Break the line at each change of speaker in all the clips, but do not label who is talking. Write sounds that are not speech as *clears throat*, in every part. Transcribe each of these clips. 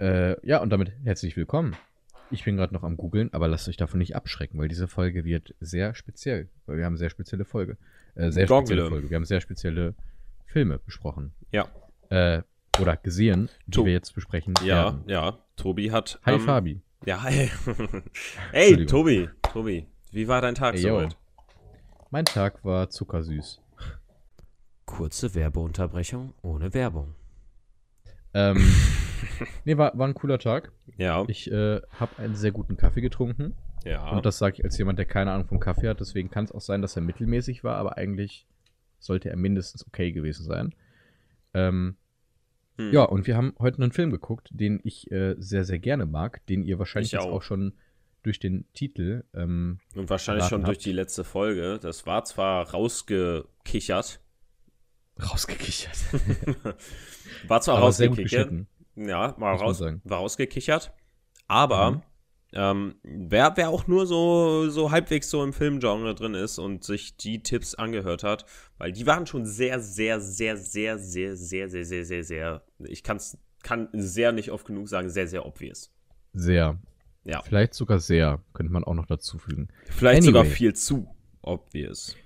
Äh, ja, und damit herzlich willkommen. Ich bin gerade noch am googeln, aber lasst euch davon nicht abschrecken, weil diese Folge wird sehr speziell, weil wir haben eine sehr spezielle Folge. Äh, sehr spezielle
Goggle.
Folge. Wir haben sehr spezielle Filme besprochen.
Ja.
Äh, oder gesehen, die
To-
wir jetzt besprechen
Ja,
werden.
ja. Tobi hat.
Hi
ähm,
Fabi.
Ja, hi. *laughs* hey. Tobi. Tobi, wie war dein Tag
Ey, yo.
soweit?
Mein Tag war zuckersüß.
Kurze Werbeunterbrechung ohne Werbung.
Ähm, *laughs* nee, war, war ein cooler Tag.
Ja,
Ich äh, habe einen sehr guten Kaffee getrunken.
ja.
Und das sage ich als jemand, der keine Ahnung vom Kaffee hat. Deswegen kann es auch sein, dass er mittelmäßig war, aber eigentlich sollte er mindestens okay gewesen sein. Ähm,
Hm.
Ja, und wir haben heute einen Film geguckt, den ich äh, sehr, sehr gerne mag, den ihr wahrscheinlich
Ich
jetzt
auch.
auch schon durch den Titel. Ähm,
Und wahrscheinlich schon durch
habt.
die letzte Folge. Das war zwar rausgekichert.
rausgekichert.
war zwar
aber
rausgekichert. Ja, war, raus, war rausgekichert. Aber
Mhm.
ähm, wer, wer auch nur so, so halbwegs so im Filmgenre drin ist und sich die Tipps angehört hat, weil die waren schon sehr, sehr, sehr, sehr, sehr, sehr, sehr, sehr, sehr, sehr, ich kann's, kann sehr nicht oft genug sagen, sehr, sehr obvious.
Sehr.
Ja.
Vielleicht sogar sehr, könnte man auch noch dazu fügen.
Vielleicht sogar
Anyway.
viel zu obvious.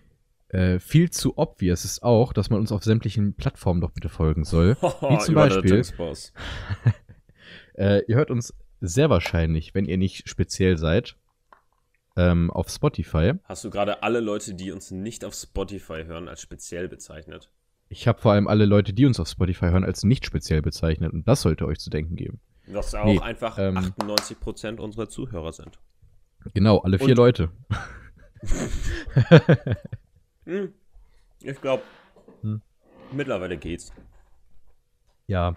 Äh, viel zu obvious ist auch, dass man uns auf sämtlichen Plattformen doch bitte folgen soll. *laughs* Wie zum Beispiel-. *laughs* Äh, ihr hört uns sehr wahrscheinlich, wenn ihr nicht speziell seid, ähm, auf Spotify.
Hast du gerade alle Leute, die uns nicht auf Spotify hören, als speziell bezeichnet?
Ich habe vor allem alle Leute, die uns auf Spotify hören, als nicht speziell bezeichnet und das sollte euch zu denken geben.
Was auch
Nee,
einfach
ähm,
98% unserer Zuhörer sind.
Genau, alle vier
Und-
Leute. *laughs*
Hm, ich glaube,
Hm.
mittlerweile geht's.
Ja,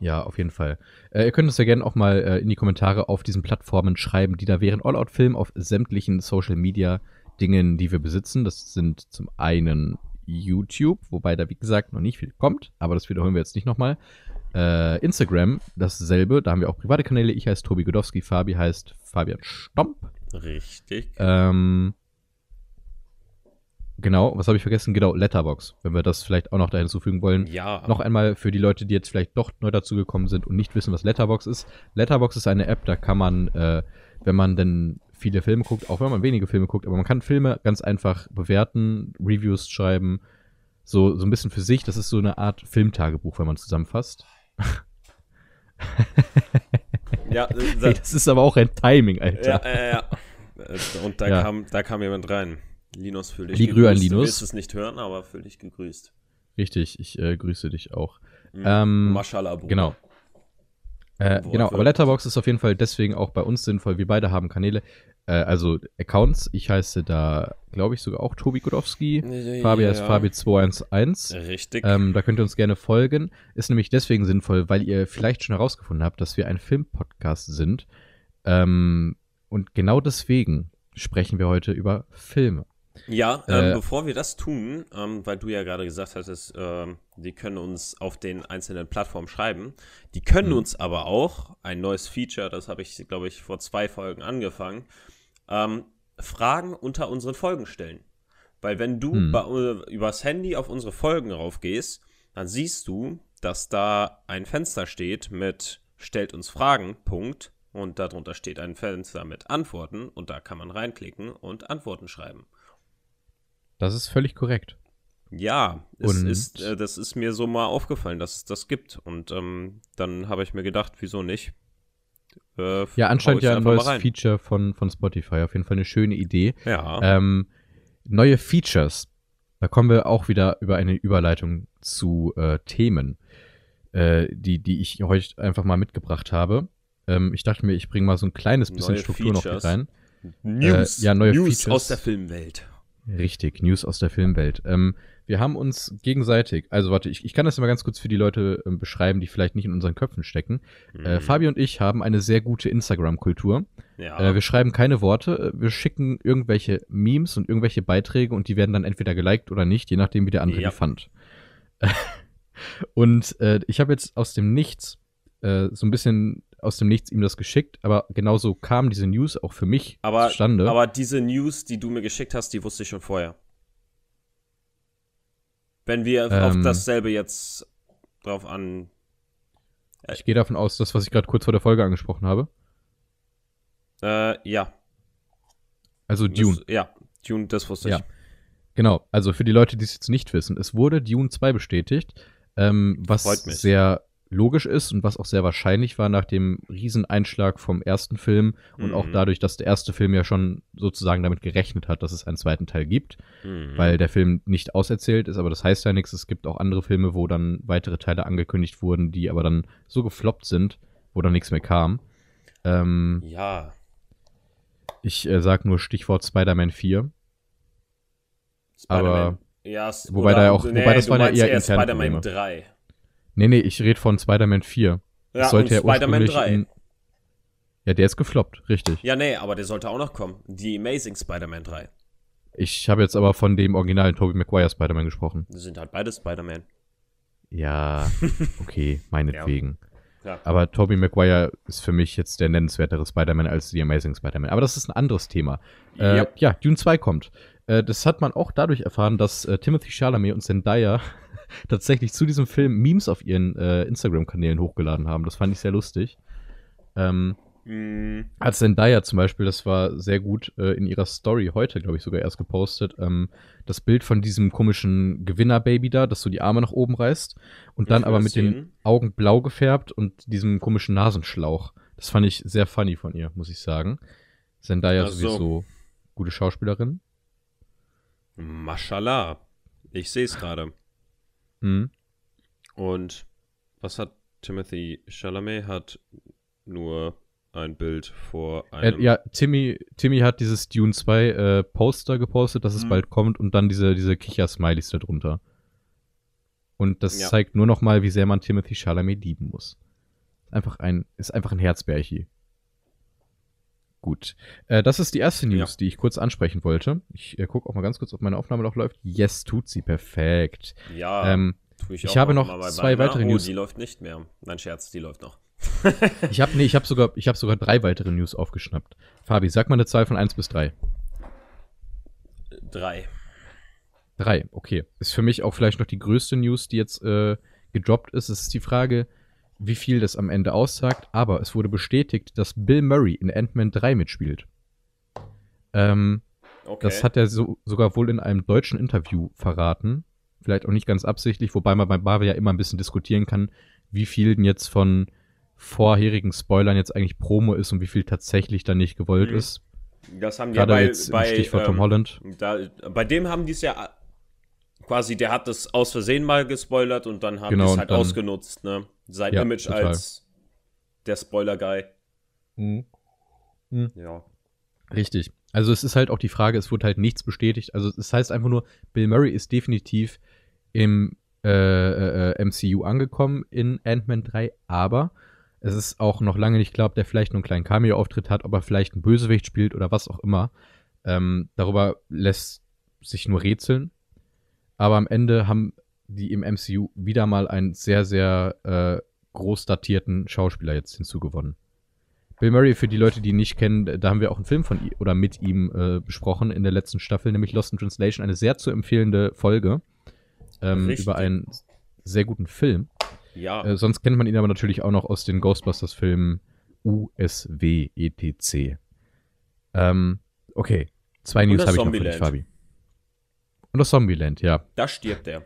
ja, auf jeden Fall. Äh, ihr könnt uns ja gerne auch mal äh, in die Kommentare auf diesen Plattformen schreiben, die da wären All Out Film auf sämtlichen Social Media Dingen, die wir besitzen. Das sind zum einen YouTube, wobei da wie gesagt noch nicht viel kommt, aber das wiederholen wir jetzt nicht nochmal. Äh, Instagram, dasselbe, da haben wir auch private Kanäle. Ich heiße Tobi Godowski, Fabi heißt Fabian Stomp.
Richtig.
Ähm, genau, was habe ich vergessen? Genau, Letterbox, wenn wir das vielleicht auch noch da hinzufügen wollen.
Ja,
Noch einmal für die Leute, die jetzt vielleicht doch neu dazugekommen sind und nicht wissen, was Letterbox ist. Letterbox ist eine App, da kann man, äh, wenn man denn viele Filme guckt, auch wenn man wenige Filme guckt, aber man kann Filme ganz einfach bewerten, Reviews schreiben, so, so ein bisschen für sich. Das ist so eine Art Filmtagebuch, wenn man zusammenfasst.
Ja, äh,
Hey,
da,
das ist aber auch ein Timing, Alter.
ja, ja, ja. *laughs* Und da,
Ja.
kam, da kam jemand rein. Linus, fühl dich
Lieg Rühr an
gegrüßt. Du
Linus.
wirst es nicht hören, aber fühl dich gegrüßt.
Richtig, ich äh, grüße dich auch.
Mhm.
Ähm,
Maschallah, Bruder.
Genau. Äh, genau, aber Letterbox ist auf jeden Fall deswegen auch bei uns sinnvoll. Wir beide haben Kanäle, äh, also Accounts. Ich heiße da, glaube ich, sogar auch Tobi Godowski. Fabi heißt
Ja.
Fabi211.
Richtig.
Ähm, da könnt ihr uns gerne folgen. Ist nämlich deswegen sinnvoll, weil ihr vielleicht schon herausgefunden habt, dass wir ein Filmpodcast sind. Ähm, und genau deswegen sprechen wir heute über Filme.
Ja, ähm,
Äh,
bevor wir das tun, ähm, weil du ja gerade gesagt hattest, ähm, die können uns auf den einzelnen Plattformen schreiben. Die können
Mhm.
uns aber auch, ein neues Feature, das habe ich, glaube ich, vor zwei Folgen angefangen, ähm, Fragen unter unseren Folgen stellen. Weil wenn du
Mhm.
bei, äh, übers Handy auf unsere Folgen raufgehst, dann siehst du, dass da ein Fenster steht mit Stellt uns Fragen, Punkt. Und darunter steht ein Fenster mit Antworten und da kann man reinklicken und Antworten schreiben.
Das ist völlig korrekt.
Ja, es ist, äh, das ist mir so mal aufgefallen, dass es das gibt. Und ähm, dann habe ich mir gedacht, wieso nicht? Äh,
Ja, anscheinend ja ein neues. Feature von, von Spotify. Auf jeden Fall eine schöne Idee.
Ja,
Ähm, neue Features. Da kommen wir auch wieder über eine Überleitung zu äh, Themen, äh, die, die ich heute einfach mal mitgebracht habe. Ähm, ich dachte mir, ich bringe mal so ein kleines bisschen
Neue
Struktur noch
Features.
mit rein.
News,
äh, ja, neue
News
Features.
aus der Filmwelt.
Richtig, News aus der Filmwelt. Ähm, wir haben uns gegenseitig, also warte, ich, ich kann das mal ganz kurz für die Leute ähm, beschreiben, die vielleicht nicht in unseren Köpfen stecken. Äh,
Mhm.
Fabi und ich haben eine sehr gute Instagram-Kultur.
Ja,
Äh, wir schreiben keine Worte, äh, wir schicken irgendwelche Memes und irgendwelche Beiträge und die werden dann entweder geliked oder nicht, je nachdem, wie der andere
Ja.
die fand. *laughs* und äh, ich habe jetzt aus dem Nichts äh, so ein bisschen aus dem Nichts ihm das geschickt, aber genauso kam diese News auch für mich
Aber,
zustande.
aber diese News, die du mir geschickt hast, die wusste ich schon vorher. Wenn wir auf
Ähm.
dasselbe jetzt drauf an.
ich gehe davon aus, das, was ich gerade kurz vor der Folge angesprochen habe.
Äh, ja.
Also Dune.
Das, ja, Dune, das wusste ich.
Ja. Genau, also für die Leute, die es jetzt nicht wissen, es wurde Dune 2 bestätigt, ähm, was sehr logisch ist und was auch sehr wahrscheinlich war nach dem Rieseneinschlag vom ersten Film und
Mhm.
auch dadurch, dass der erste Film ja schon sozusagen damit gerechnet hat, dass es einen zweiten Teil gibt,
Mhm.
weil der Film nicht auserzählt ist, aber das heißt ja nichts. Es gibt auch andere Filme, wo dann weitere Teile angekündigt wurden, die aber dann so gefloppt sind, wo dann nichts mehr kam. Ähm,
Ja.
ich äh, sag nur Stichwort Spider-Man 4.
Spider-Man.
Aber-
Ja,
Wobei da ja auch- wobei das waren ja eher interne
Spider-Man
Probleme.
3.
Nee, nee, ich rede von Spider-Man 4.
Ja,
sollte
und
ja
Spider-Man
ursprünglich
3.
in- Ja, der ist gefloppt, richtig.
Ja, nee, aber der sollte auch noch kommen. Die Amazing Spider-Man 3.
Ich habe jetzt aber von dem originalen Tobey Maguire Spider-Man gesprochen.
Das sind halt beide Spider-Man.
Ja, *laughs* okay, meinetwegen.
Ja.
Aber Tobey Maguire ist für mich jetzt der nennenswertere Spider-Man als die Amazing Spider-Man. Aber das ist ein anderes Thema. Äh,
Yep.
Ja, Dune 2 kommt. Äh, das hat man auch dadurch erfahren, dass äh, Timothy Chalamet und Zendaya tatsächlich zu diesem Film Memes auf ihren äh, Instagram-Kanälen hochgeladen haben. Das fand ich sehr lustig. Ähm,
Mm,
Hat Zendaya zum Beispiel, das war sehr gut äh, in ihrer Story heute, glaube ich, sogar erst gepostet, ähm, das Bild von diesem komischen Gewinner-Baby da, das so die Arme nach oben reißt und dann
Ich will
aber mit den
sehen.
Augen blau gefärbt und diesem komischen Nasenschlauch. Das fand ich sehr funny von ihr, muss ich sagen. Zendaya
so.
sowieso gute Schauspielerin.
Mashallah. Ich sehe es gerade.
Mhm.
Und was hat Timothy Chalamet? Hat nur ein Bild vor
Äh,
einem.
ja, Timmy, Timmy hat dieses Dune 2 äh, Poster gepostet, dass es
Mhm.
bald kommt und dann diese, diese Kicher-Smileys da drunter. Und das
Ja.
zeigt nur noch mal, wie sehr man Timothy Chalamet lieben muss. Einfach ein, ist einfach ein Herzbärchi. Gut. Äh, das ist die erste News,
Ja.
die ich kurz ansprechen wollte. Ich äh, gucke auch mal ganz kurz, ob meine Aufnahme noch läuft. Yes, tut sie. Perfekt.
Ja,
Ähm,
tue
ich
auch
habe noch zwei
bei-
weitere
oh,
News.
Die läuft nicht mehr. Nein, Scherz, die läuft noch.
ich habe nee, ich hab sogar, ich hab sogar drei weitere News aufgeschnappt. Fabi, sag mal eine Zahl von 1 bis 3.
Drei.
Drei, okay. Ist für mich auch vielleicht noch die größte News, die jetzt äh, gedroppt ist. Es ist die Frage, wie viel das am Ende aussagt, aber es wurde bestätigt, dass Bill Murray in Ant-Man 3 mitspielt. Ähm,
Okay.
Das hat er so, sogar wohl in einem deutschen Interview verraten. Vielleicht auch nicht ganz absichtlich, wobei man bei Marvel ja immer ein bisschen diskutieren kann, wie viel denn jetzt von vorherigen Spoilern jetzt eigentlich Promo ist und wie viel tatsächlich dann nicht gewollt
Mhm.
ist.
das haben die
Gerade
ja bei,
jetzt
bei,
Stichwort Tom
ähm,
Holland.
Da, bei dem haben die es ja quasi, der hat das aus Versehen mal gespoilert und dann haben
Genau,
die es halt
dann-
ausgenutzt, ne? Sein
Ja,
Image
total.
als der Spoiler-Guy.
Mhm.
Ja.
Richtig. Also es ist halt auch die Frage, es wurde halt nichts bestätigt. Also es heißt einfach nur, Bill Murray ist definitiv im äh, äh, MCU angekommen in Ant-Man 3, aber es ist auch noch lange nicht klar, ob der vielleicht nur einen kleinen Cameo-Auftritt hat, ob er vielleicht einen Bösewicht spielt oder was auch immer. Ähm, darüber lässt sich nur rätseln. Aber am Ende haben die im MCU wieder mal einen sehr, sehr äh, groß datierten Schauspieler jetzt hinzugewonnen. Bill Murray, für die Leute, die ihn nicht kennen, da haben wir auch einen Film von ihm oder mit ihm äh, besprochen in der letzten Staffel, nämlich Lost in Translation, eine sehr zu empfehlende Folge ähm, über einen sehr guten Film.
Ja.
Äh, sonst kennt man ihn aber natürlich auch noch aus den Ghostbusters-Filmen USW ETC. Ähm, okay, zwei News habe ich noch für dich. Fabi. Und das Zombieland, ja,
da stirbt er.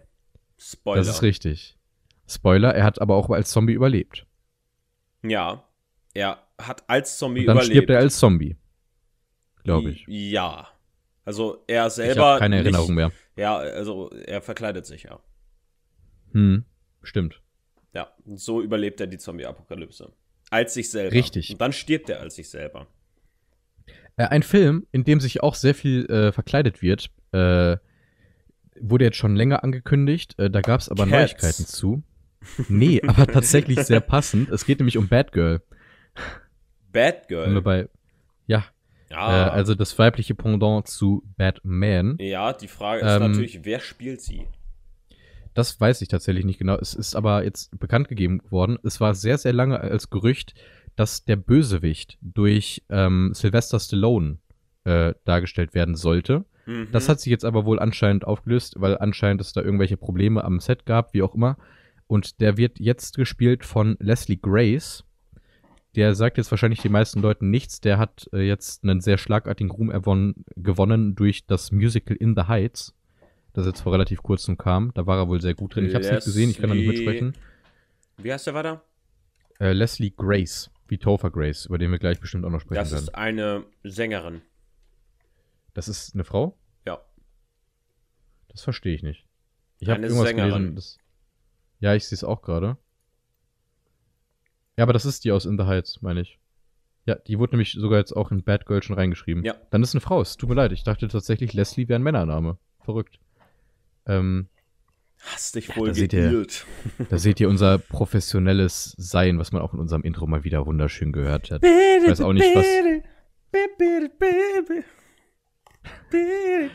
Spoiler.
das ist richtig. Spoiler, er hat aber auch als Zombie überlebt.
Ja. Er hat als Zombie
Und dann
überlebt.
stirbt er als Zombie. Glaube ich.
Ja. Also er
Ich
selber.
habe keine
nicht-
Erinnerung mehr.
Ja, also er verkleidet sich ja.
Hm, stimmt.
Ja, so überlebt er die Zombie-Apokalypse. Als sich selber.
Richtig.
Und dann stirbt er als sich selber.
Äh, ein Film, in dem sich auch sehr viel äh, verkleidet wird, äh, wurde jetzt schon länger angekündigt. Äh, da gab es aber
Cats.
Neuigkeiten zu. Nee, *laughs* aber tatsächlich sehr passend. Es geht nämlich um Batgirl.
Bad
Sind wir bei, ja,
Ja,
äh, also das weibliche Pendant zu Batman.
ja, die Frage ist
Ähm,
natürlich, wer spielt sie?
Das weiß ich tatsächlich nicht genau. Es ist aber jetzt bekannt gegeben worden. Es war sehr, sehr lange als Gerücht, dass der Bösewicht durch ähm, Sylvester Stallone äh, dargestellt werden sollte.
Mhm.
Das hat sich jetzt aber wohl anscheinend aufgelöst, weil anscheinend es da irgendwelche Probleme am Set gab, wie auch immer. Und der wird jetzt gespielt von Leslie Grace. Der sagt jetzt wahrscheinlich den meisten Leuten nichts. Der hat äh, jetzt einen sehr schlagartigen Ruhm gewonnen durch das Musical In the Heights, das jetzt vor relativ kurzem kam. Da war er wohl sehr gut drin. Ich habe es nicht gesehen, ich kann da nicht mitsprechen.
Wie heißt der weiter?
Äh, Leslie Grace, wie Topher Grace, über den wir gleich bestimmt auch noch sprechen
Das
werden.
ist eine Sängerin.
Das ist eine Frau?
Ja.
Das verstehe ich nicht. Ich habe
Eine
irgendwas
Sängerin.
gelesen. Das, ja, ich sehe es auch gerade. Ja, aber das ist die aus In the Heights, meine ich. Ja, die wurde nämlich sogar jetzt auch in Bad Girl schon reingeschrieben.
Ja.
Dann ist eine Frau. Es tut mir leid. Ich dachte tatsächlich, Leslie wäre ein Männername. Verrückt. Ähm,
Hast dich
Ja,
wohl
da seht ihr- *laughs* da seht ihr unser professionelles Sein, was man auch in unserem Intro mal wieder wunderschön gehört hat. Ich weiß auch nicht, was.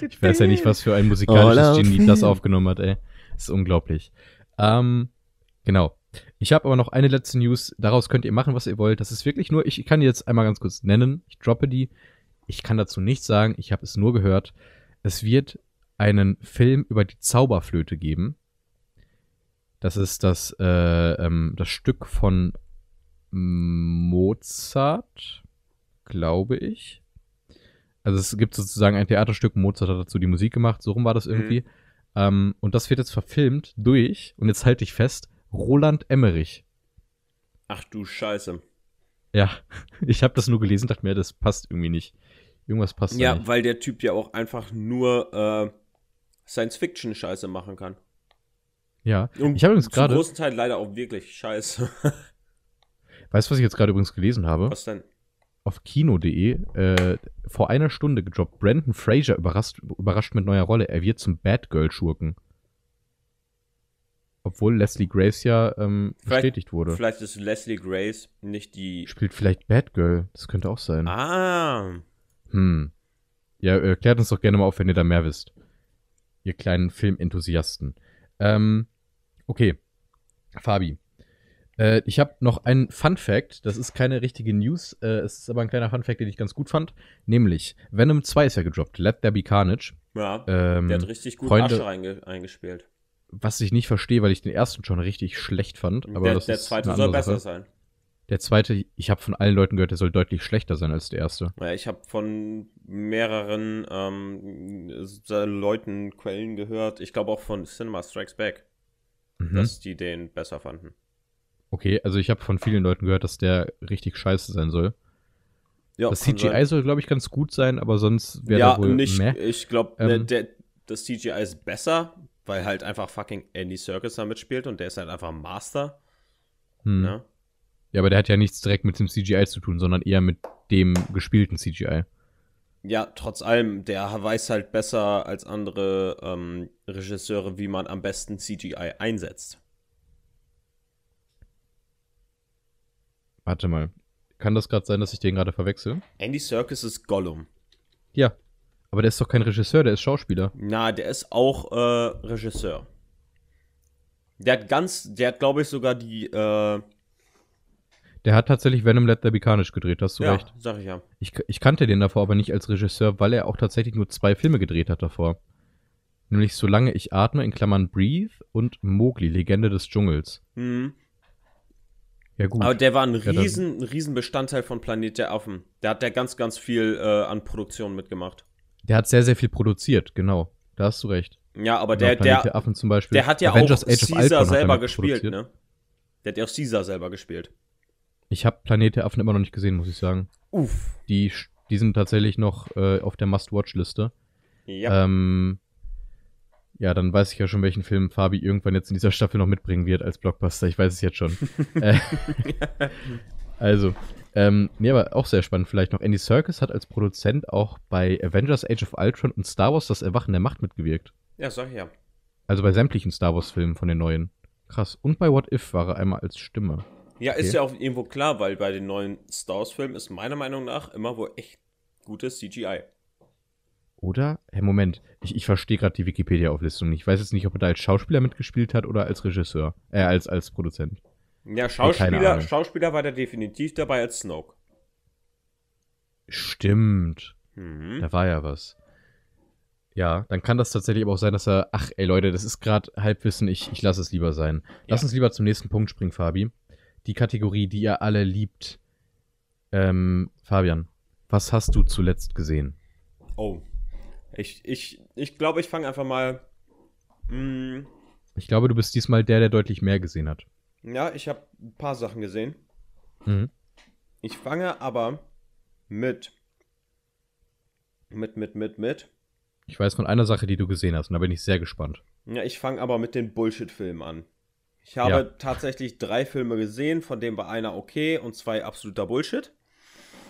Ich weiß ja nicht, was für ein musikalisches Genie das aufgenommen hat, ey. Das ist unglaublich. Ähm, genau. Ich habe aber noch eine letzte News. Daraus könnt ihr machen, was ihr wollt. Das ist wirklich nur, ich, ich kann die jetzt einmal ganz kurz nennen. Ich droppe die. Ich kann dazu nichts sagen. Ich habe es nur gehört. Es wird einen Film über die Zauberflöte geben. Das ist das, äh, ähm, das Stück von Mozart, glaube ich. Also es gibt sozusagen ein Theaterstück, Mozart hat dazu die Musik gemacht, so rum war das irgendwie. Ähm, und das wird jetzt verfilmt durch, und jetzt halte ich fest, Roland Emmerich.
Ach du Scheiße.
Ja, *laughs* ich habe das nur gelesen, dachte mir, das passt irgendwie nicht. Irgendwas passt
Ja,
nicht.
weil der Typ ja auch einfach nur äh, Science-Fiction-Scheiße machen kann.
Ja,
Und
ich habe übrigens
zum
gerade,
großen Teil leider auch wirklich Scheiße. *laughs*
weißt du, was ich jetzt gerade übrigens gelesen habe?
Was denn?
Auf kino.de äh, vor einer Stunde gedroppt. Brandon Fraser überrascht, überrascht mit neuer Rolle. Er wird zum Batgirl-Schurken. Obwohl Leslie Grace ja ähm, bestätigt wurde.
Vielleicht ist Leslie Grace nicht die.
Spielt vielleicht Batgirl. Das könnte auch sein.
Ah.
Hm. Ja, äh, klärt uns doch gerne mal auf, wenn ihr da mehr wisst. Ihr kleinen Filmenthusiasten. Ähm, okay. Fabi. Äh, ich habe noch einen Fun Fact. Das ist keine richtige News. Äh, es ist aber ein kleiner Fun Fact, den ich ganz gut fand. Nämlich, Venom 2 ist ja gedroppt. Let There Be Carnage.
Ja.
Ähm,
der hat richtig gut
Freunde-
Asche reinge eingespielt.
was ich nicht verstehe, weil ich den ersten schon richtig schlecht fand. Aber
der
das
der zweite soll besser
Sache.
sein.
Der zweite, ich habe von allen Leuten gehört, der soll deutlich schlechter sein als der erste.
Naja, ich habe von mehreren ähm, so Leuten Quellen gehört. Ich glaube auch von Cinema Strikes Back,
Mhm.
dass die den besser fanden.
Okay, also ich habe von vielen Leuten gehört, dass der richtig scheiße sein soll.
Ja,
Das CGI
sein.
soll, glaube ich, ganz gut sein, aber sonst wäre
ja,
da wohl
nicht.
meh.
Ich glaube,
Ähm,
der, das CGI ist besser, weil halt einfach fucking Andy Serkis da mitspielt und der ist halt einfach ein Master.
Hm.
Ne?
Ja, aber der hat ja nichts direkt mit dem CGI zu tun, sondern eher mit dem gespielten CGI.
Ja, trotz allem, der weiß halt besser als andere ähm, Regisseure, wie man am besten CGI einsetzt.
Warte mal. Kann das gerade sein, dass ich den gerade verwechsel?
Andy Serkis ist Gollum.
Ja. Aber der ist doch kein Regisseur, der ist Schauspieler.
Na, der ist auch äh, Regisseur. Der hat ganz, der hat, glaube ich, sogar die, äh,
Der hat tatsächlich Venom Let There Be Carnage gedreht, hast du
ja,
recht.
sag ich ja.
Ich, ich kannte den davor aber nicht als Regisseur, weil er auch tatsächlich nur zwei Filme gedreht hat davor. Nämlich Solange ich atme, in Klammern Breathe und Mowgli, Legende des Dschungels.
Mhm.
Ja gut.
Aber der war ein
Ja,
riesen, ein riesen Bestandteil von Planet der Affen. Der hat der ganz, ganz viel äh, an Produktion mitgemacht.
Der hat sehr, sehr viel produziert, genau. Da hast du recht.
Ja, aber
Genau,
der,
Planet
der,
Affen zum Beispiel.
der hat ja
Avengers
auch
Age
Caesar
er
selber gespielt,
produziert.
ne? Der hat ja auch Caesar selber gespielt.
Ich habe Planet der Affen immer noch nicht gesehen, muss ich sagen.
Uff.
Die, die sind tatsächlich noch äh, auf der Must-Watch-Liste.
Ja.
Ähm, ja, dann weiß ich ja schon, welchen Film Fabi irgendwann jetzt in dieser Staffel noch mitbringen wird als Blockbuster. Ich weiß es jetzt schon. *laughs* äh, also, ähm, nee, aber auch sehr spannend vielleicht noch. Andy Serkis hat als Produzent auch bei Avengers Age of Ultron und Star Wars Das Erwachen der Macht mitgewirkt.
ja, sag ich ja.
Also bei sämtlichen Star Wars-Filmen von den neuen. Krass. Und bei What If war er einmal als Stimme.
Ja, ist
Okay.
ja auch irgendwo klar, weil bei den neuen Star Wars-Filmen ist meiner Meinung nach immer wohl echt gutes CGI.
Oder? Hey, Moment. Ich, ich verstehe gerade die Wikipedia-Auflistung. Ich weiß jetzt nicht, ob er da als Schauspieler mitgespielt hat oder als Regisseur. Äh, als, als Produzent.
Ja,
keine
Schauspieler,
Ahnung.
Schauspieler war der definitiv dabei als Snoke.
Stimmt.
Mhm.
Da war ja was. Ja, dann kann das tatsächlich aber auch sein, dass er, ach ey Leute, das ist gerade Halbwissen, ich, ich lasse es lieber sein. Lass
Ja.
uns lieber zum nächsten Punkt springen, Fabi. Die Kategorie, die ihr alle liebt. Ähm, Fabian, was hast du zuletzt gesehen?
Oh. Ich, ich, ich glaube, ich fange einfach mal. Mm,
Ich glaube, du bist diesmal der, der deutlich mehr gesehen hat.
ja, ich habe ein paar Sachen gesehen.
Mhm.
Ich fange aber mit. Mit, mit, mit, mit.
Ich weiß von einer Sache, die du gesehen hast, und da bin ich sehr gespannt.
Ja, ich fange aber mit den Bullshit-Filmen an. Ich habe
Ja.
tatsächlich drei Filme gesehen, von denen war einer okay und zwei absoluter Bullshit.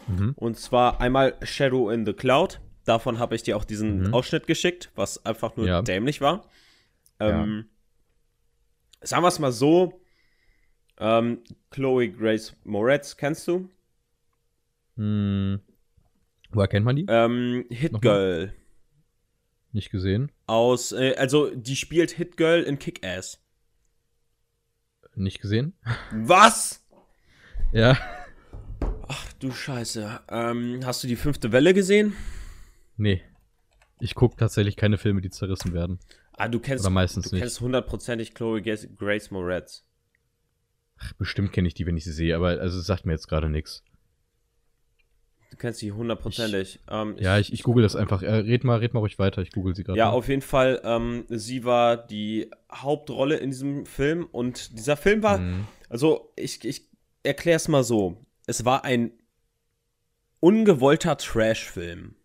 Mhm.
Und zwar einmal Shadow in the Cloud. Davon habe ich dir auch diesen
Mhm.
Ausschnitt geschickt, was einfach nur
Ja.
dämlich war. Ähm, Sagen wir es mal so. Ähm, Chloe Grace Moretz, kennst du?
Hm. Woher kennt man die?
Ähm, Hit
Nochmal?
Girl
Nicht gesehen?
aus, äh, also die spielt Hit Girl in Kick-Ass.
Nicht gesehen?
Was?
Ja.
Ach du Scheiße. Ähm, hast du die fünfte Welle gesehen?
Nee. Ich gucke tatsächlich keine Filme, die zerrissen werden.
Ah, du kennst,
Oder meistens
du
nicht.
kennst hundertprozentig Chloe Grace- Moretz.
Ach, bestimmt kenne ich die, wenn ich sie sehe, aber also es sagt mir jetzt gerade nichts.
Du kennst sie hundertprozentig. Ähm,
Ja, ich, ich google das einfach. Äh, red mal, red mal ruhig weiter. Ich google sie gerade.
Ja,
mal.
auf jeden Fall. Ähm, sie war die Hauptrolle in diesem Film und dieser Film war,
Mhm.
also ich, ich erkläre es mal so. Es war ein ungewollter Trash-Film.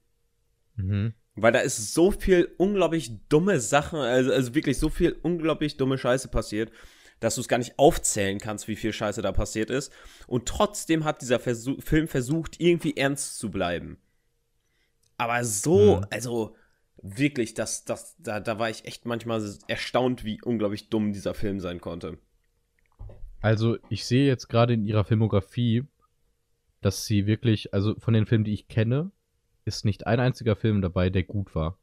Mhm.
Weil da ist so viel unglaublich dumme Sachen, also, also wirklich so viel unglaublich dumme Scheiße passiert, dass du es gar nicht aufzählen kannst, wie viel Scheiße da passiert ist. Und trotzdem hat dieser Versuch, Film versucht, irgendwie ernst zu bleiben. Aber so,
Mhm.
also wirklich, das, das, da, da war ich echt manchmal erstaunt, wie unglaublich dumm dieser Film sein konnte.
Also, ich sehe jetzt gerade in ihrer Filmografie, dass sie wirklich, also von den Filmen, die ich kenne, ist nicht ein einziger Film dabei, der gut war.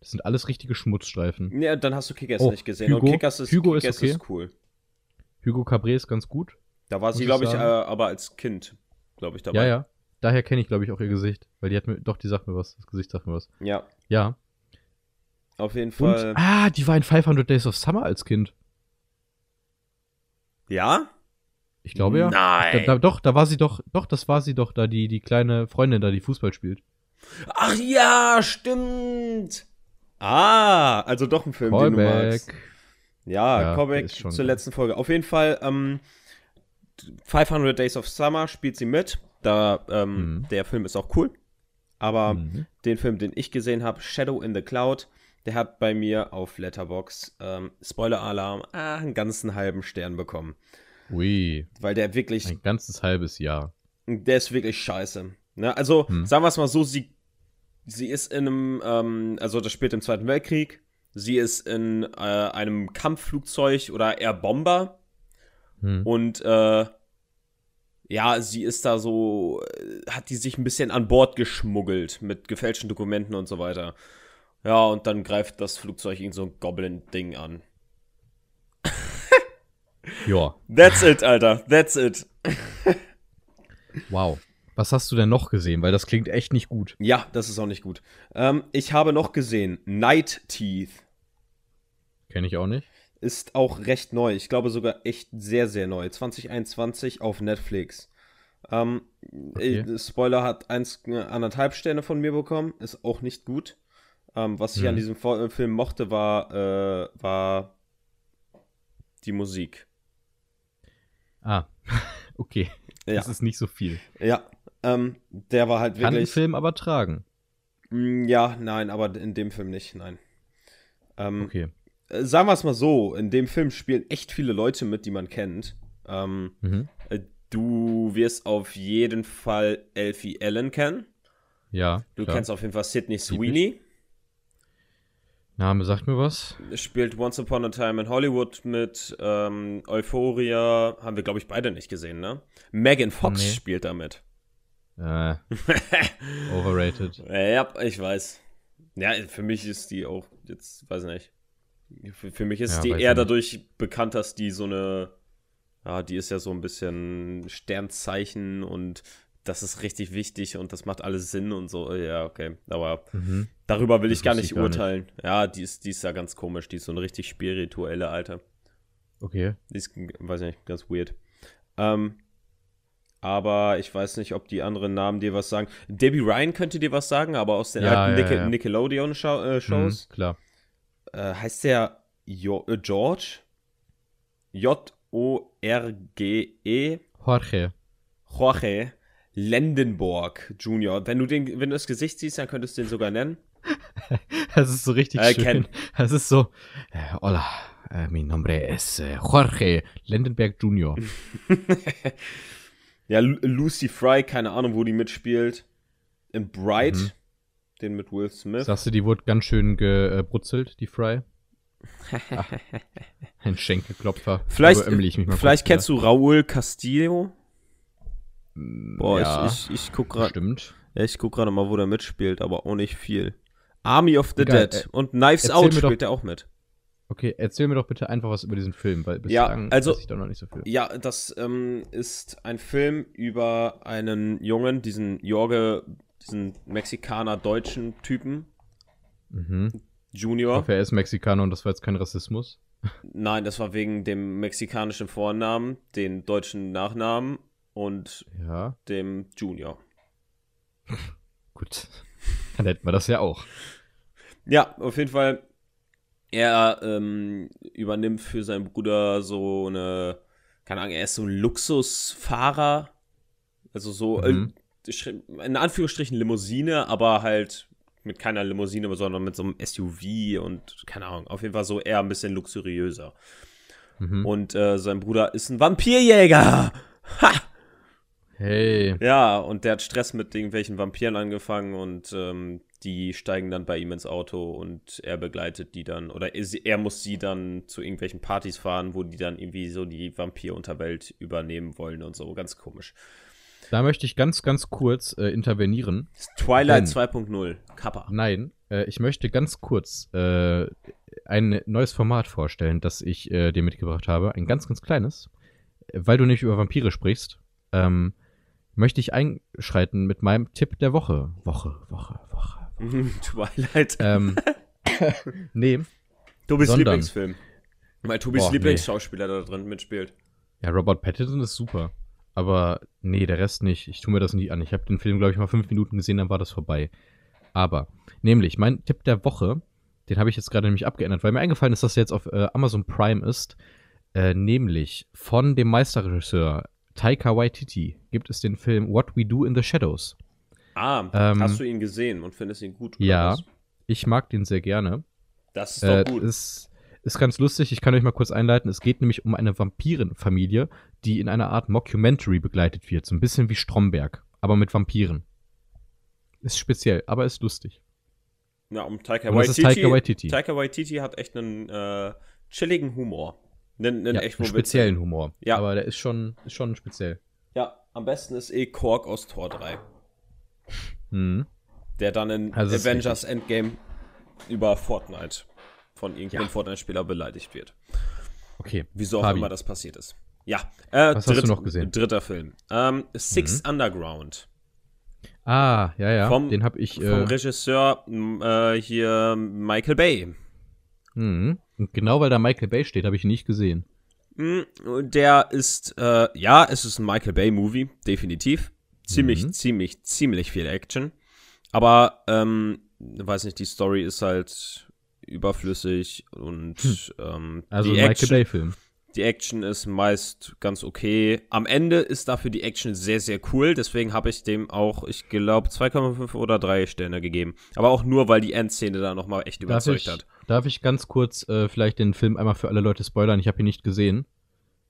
Das sind alles richtige Schmutzstreifen.
Ja, dann hast du Kickers
Oh,
nicht gesehen.
Hugo-
und Kickers ist,
Hugo ist
Kickers
okay.
ist cool.
Hugo Cabret ist ganz gut.
Da war sie, glaube ich, äh, aber als Kind, glaube ich, dabei.
Ja, ja. Daher kenne ich, glaube ich, auch ihr Gesicht. Weil die hat mir, doch, die sagt mir was. Das Gesicht sagt mir was.
Ja,
Ja.
auf jeden
Und,
Fall.
ah, die war in 500 Days of Summer als Kind.
Ja?
Ich glaube ja.
Nein.
Da, da, doch, da war sie doch, doch, das war sie doch, da die, die kleine Freundin da, die Fußball spielt.
Ach ja, stimmt. Ah, also doch ein Film, den du magst.
Callback.
Ja,
Ja,
Callback zur
geil.
letzten Folge. Auf jeden Fall, ähm, 500 Days of Summer spielt sie mit. Da, ähm,
Mhm.
der Film ist auch cool. Aber
Mhm.
den Film, den ich gesehen habe, Shadow in the Cloud, der hat bei mir auf Letterbox ähm, Spoiler-Alarm, ah, einen ganzen halben Stern bekommen.
Ui,
Weil der wirklich
ein ganzes halbes Jahr.
Der ist wirklich scheiße. Ne? Also,
Hm.
sagen wir es mal so, sie, sie ist in einem, ähm, also das spielt im Zweiten Weltkrieg. Sie ist in äh, einem Kampfflugzeug oder eher Bomber.
Hm.
Und äh, ja, sie ist da so, äh, hat die sich ein bisschen an Bord geschmuggelt mit gefälschten Dokumenten und so weiter. Ja, und dann greift das Flugzeug irgend so ein Goblin-Ding an.
Ja,
That's it, Alter. That's it.
wow. Was hast du denn noch gesehen? Weil das klingt echt nicht gut.
Ja, das ist auch nicht gut. Ähm, ich habe noch gesehen, Night Teeth.
Kenne ich auch nicht.
ist auch recht neu. Ich glaube sogar echt sehr, sehr neu. 2021 auf Netflix. Ähm,
Okay.
äh, Spoiler hat eins, äh, anderthalb Sterne von mir bekommen. Ist auch nicht gut. Ähm, was ich
Mhm.
an diesem Fo- äh, Film mochte, war, äh, war die Musik.
Ah, *laughs* okay.
Ja,
Das ist nicht so viel.
ja. Ähm, der war halt
Kann den
wirklich.
Film aber tragen.
Mm, Ja, nein, aber in dem Film nicht, nein. Ähm,
Okay.
äh, sagen wir es mal so: In dem Film spielen echt viele Leute mit, die man kennt. Ähm,
Mhm.
Äh, Du wirst auf jeden Fall Elfie Allen kennen.
Ja.
Du
klar.
kennst auf jeden Fall Sydney Sweeney.
Name sagt mir was.
Spielt Once Upon a Time in Hollywood mit. Ähm, Euphoria haben wir, glaube ich, beide nicht gesehen, ne? Megan Fox
Nee.
spielt damit.
Äh, *laughs* overrated.
ja, ich weiß. Ja, für mich ist die auch jetzt, weiß nicht. Für, für mich ist
Ja,
die eher
ich nicht.
dadurch bekannt, dass die so eine Ja, die ist ja so ein bisschen Sternzeichen und das ist richtig wichtig und das macht alles Sinn und so. Ja, okay. Aber
Mhm.
darüber will
Das
ich gar nicht
ich gar nicht.
urteilen. Ja, die ist, die ist ja ganz komisch. Die ist so eine richtig spirituelle Alte.
Okay.
Die ist, weiß nicht, ganz weird. Ähm, aber ich weiß nicht, ob die anderen Namen dir was sagen. Debbie Ryan könnte dir was sagen, aber aus den
Ja,
alten
ja,
Nicke
ja.
Nickelodeon-Shows.
Mhm, klar.
Äh, heißt der jo äh, George? J-O-R-G-E?
Jorge.
Jorge Lendenborg Jr. Wenn du, den, wenn du das Gesicht siehst, dann könntest du den sogar nennen. *laughs*
Das ist so richtig
Äh,
schön.
Ken.
Das ist so. Äh, hola, äh, mi nombre es äh, Jorge Lendenberg Jr. *laughs*
Ja, Lu Lucy Fry, keine Ahnung, wo die mitspielt. In Bright,
Mhm.
den mit Will Smith.
Sagst du, die wurde ganz schön gebrutzelt, die Fry? Ah, *laughs* ein Schenkelklopfer.
Vielleicht, vielleicht
kurz
kennst du Raúl Castillo. Boah,
ja,
ich, ich, ich guck gerade
stimmt.
ja, ich guck gerade mal, wo der mitspielt, aber auch nicht viel. Army of the
Egal,
Dead
äh,
und Knives Out spielt er auch mit.
Okay, erzähl mir doch bitte einfach was über diesen Film, weil
Ja,
bislang
also-
weiß ich da noch nicht so viel.
Ja, das ähm, ist ein Film über einen Jungen, diesen Jorge, diesen Mexikaner-deutschen Typen,
Mhm. Ich
Junior.
hoffe, er ist Mexikaner und das war jetzt kein Rassismus.
Nein, das war wegen dem mexikanischen Vornamen, den deutschen Nachnamen und
Ja,
dem Junior. *laughs*
gut. Dann hätten wir das ja auch.
Ja, auf jeden Fall. Er ähm, übernimmt für seinen Bruder so eine, keine Ahnung, er ist so ein Luxusfahrer. Also so,
Mhm.
äh, in Anführungsstrichen Limousine, aber halt mit keiner Limousine, sondern mit so einem SUV und keine Ahnung, auf jeden Fall so eher ein bisschen luxuriöser.
Mhm.
Und äh, sein Bruder ist ein Vampirjäger. *laughs* Ha!
Hey.
Ja, und der hat Stress mit irgendwelchen Vampiren angefangen und ähm, die steigen dann bei ihm ins Auto und er begleitet die dann oder er, muss sie dann zu irgendwelchen Partys fahren, wo die dann irgendwie so die Vampir-Unterwelt übernehmen wollen und so. Ganz komisch.
Da möchte ich ganz, ganz kurz äh, intervenieren.
Twilight
Denn-
2.0. Kappa.
Nein, äh, ich möchte ganz kurz äh, ein neues Format vorstellen, das ich äh, dir mitgebracht habe. Ein ganz, ganz kleines. Äh, Weil du nicht über Vampire sprichst, ähm, möchte ich einschreiten mit meinem Tipp der Woche. Woche, Woche, Woche. *laughs*
Twilight.
Ähm, *laughs* nee,
Tobis
sondern-
Lieblingsfilm. Weil Tobis
Boah,
Lieblingsschauspieler da drin mitspielt.
ja, Robert Pattinson ist super. Aber nee, der Rest nicht. Ich tue mir das nie an. Ich habe den Film, glaube ich, mal fünf Minuten gesehen, dann war das vorbei. Aber, nämlich, mein Tipp der Woche, den habe ich jetzt gerade nämlich abgeändert, weil mir eingefallen ist, dass er jetzt auf äh, Amazon Prime ist. Äh, nämlich von dem Meisterregisseur Taika Waititi gibt es den Film What We Do in the Shadows.
Ah,
Ähm,
hast du ihn gesehen und findest ihn gut?
Ja,
was?
ich mag den sehr gerne.
Das ist doch
Äh,
gut.
ist, ist ganz lustig, ich kann euch mal kurz einleiten. Es geht nämlich um eine Vampirenfamilie, die in einer Art Mockumentary begleitet wird. So ein bisschen wie Stromberg, aber mit Vampiren. Ist speziell, aber ist lustig.
Ja, um Taika
das ist
Waititi.
Taika Waititi.
Taika Waititi hat echt einen äh, chilligen Humor. Einen, einen
Ja,
echt
einen speziellen Humor.
Ja.
Aber der ist schon, ist schon speziell.
Ja, am besten ist eh Kork aus Tor 3.
Mhm.
Der dann in
Also
Avengers Endgame über Fortnite von irgendeinem
Ja.
Fortnite-Spieler beleidigt wird.
Okay.
Wieso auch
Fabi.
immer das passiert ist. Ja. Äh,
Was hast du noch gesehen? Mhm.
Dritter Film. Ähm, Six Underground.
Ah, ja, ja.
Vom-
den habe ich.
Vom
Äh,
Regisseur m, äh, hier Michael Bay.
mhm. Und genau weil da Michael Bay steht, habe ich ihn nicht gesehen.
Mm, Der ist, äh, ja, es ist ein Michael Bay-Movie, definitiv. Ziemlich,
Mhm.
ziemlich, ziemlich viel Action. Aber, ähm, weiß nicht, die Story ist halt überflüssig und ähm,
Also
die,
ein Michael Bay-Film.
Die Action ist meist ganz okay. Am Ende ist dafür die Action sehr, sehr cool. Deswegen habe ich dem auch, ich glaube, 2,5 oder 3 Sterne gegeben. Aber auch nur, weil die Endszene da nochmal echt
Darf
überzeugt
ich,
hat.
darf ich ganz kurz äh, vielleicht den Film einmal für alle Leute spoilern? Ich habe ihn nicht gesehen.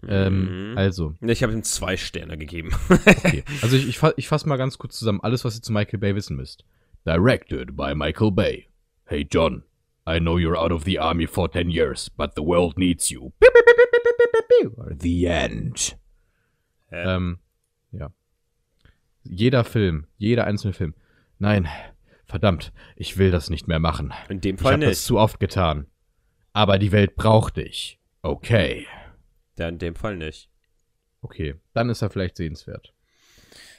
Ähm,
Mhm.
also,
Ich habe ihm zwei Sterne gegeben.
okay. *laughs* Also ich, ich, fa ich fasse mal ganz kurz zusammen alles, was ihr zu Michael Bay wissen müsst. Directed by Michael Bay. Hey John, I know you're out of the army for 10 years, but the world needs you. Pew, pew, pew, The end. Ähm, ja. Jeder Film, jeder einzelne Film. Nein, verdammt, ich will das nicht mehr machen.
In dem
Ich
Fall
habe das
nicht.
zu oft getan. Aber die Welt braucht dich. Okay.
Ja, in dem Fall nicht.
Okay, dann ist er vielleicht sehenswert.